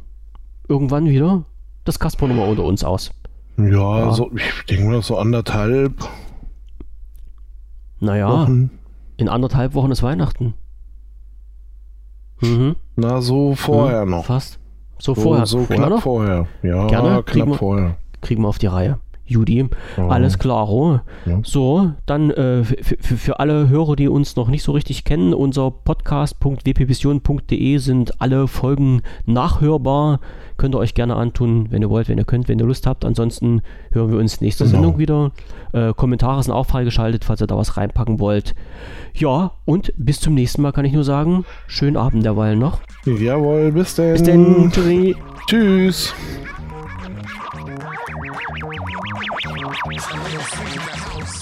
irgendwann wieder das Kasper nochmal unter uns aus. Ja, ja. So, ich denke mal so anderthalb. Naja, Wochen. in anderthalb Wochen ist Weihnachten. Mhm. Na, so vorher mhm, noch. Fast. So, so vorher. So vorher knapp noch? vorher. Ja, Gerne. knapp wir, vorher. Kriegen wir auf die Reihe. Judy. Oh. Alles klar. Oh. Ja. So, dann äh, für alle Hörer, die uns noch nicht so richtig kennen, unser podcast.wpvision.de sind alle Folgen nachhörbar. Könnt ihr euch gerne antun, wenn ihr wollt, wenn ihr könnt, wenn ihr Lust habt. Ansonsten hören wir uns nächste genau. Sendung wieder. Äh, Kommentare sind auch freigeschaltet, falls ihr da was reinpacken wollt. Ja, und bis zum nächsten Mal kann ich nur sagen, schönen Abend derweil noch. Jawohl, bis denn. Bis denn. Tschüss. From the house.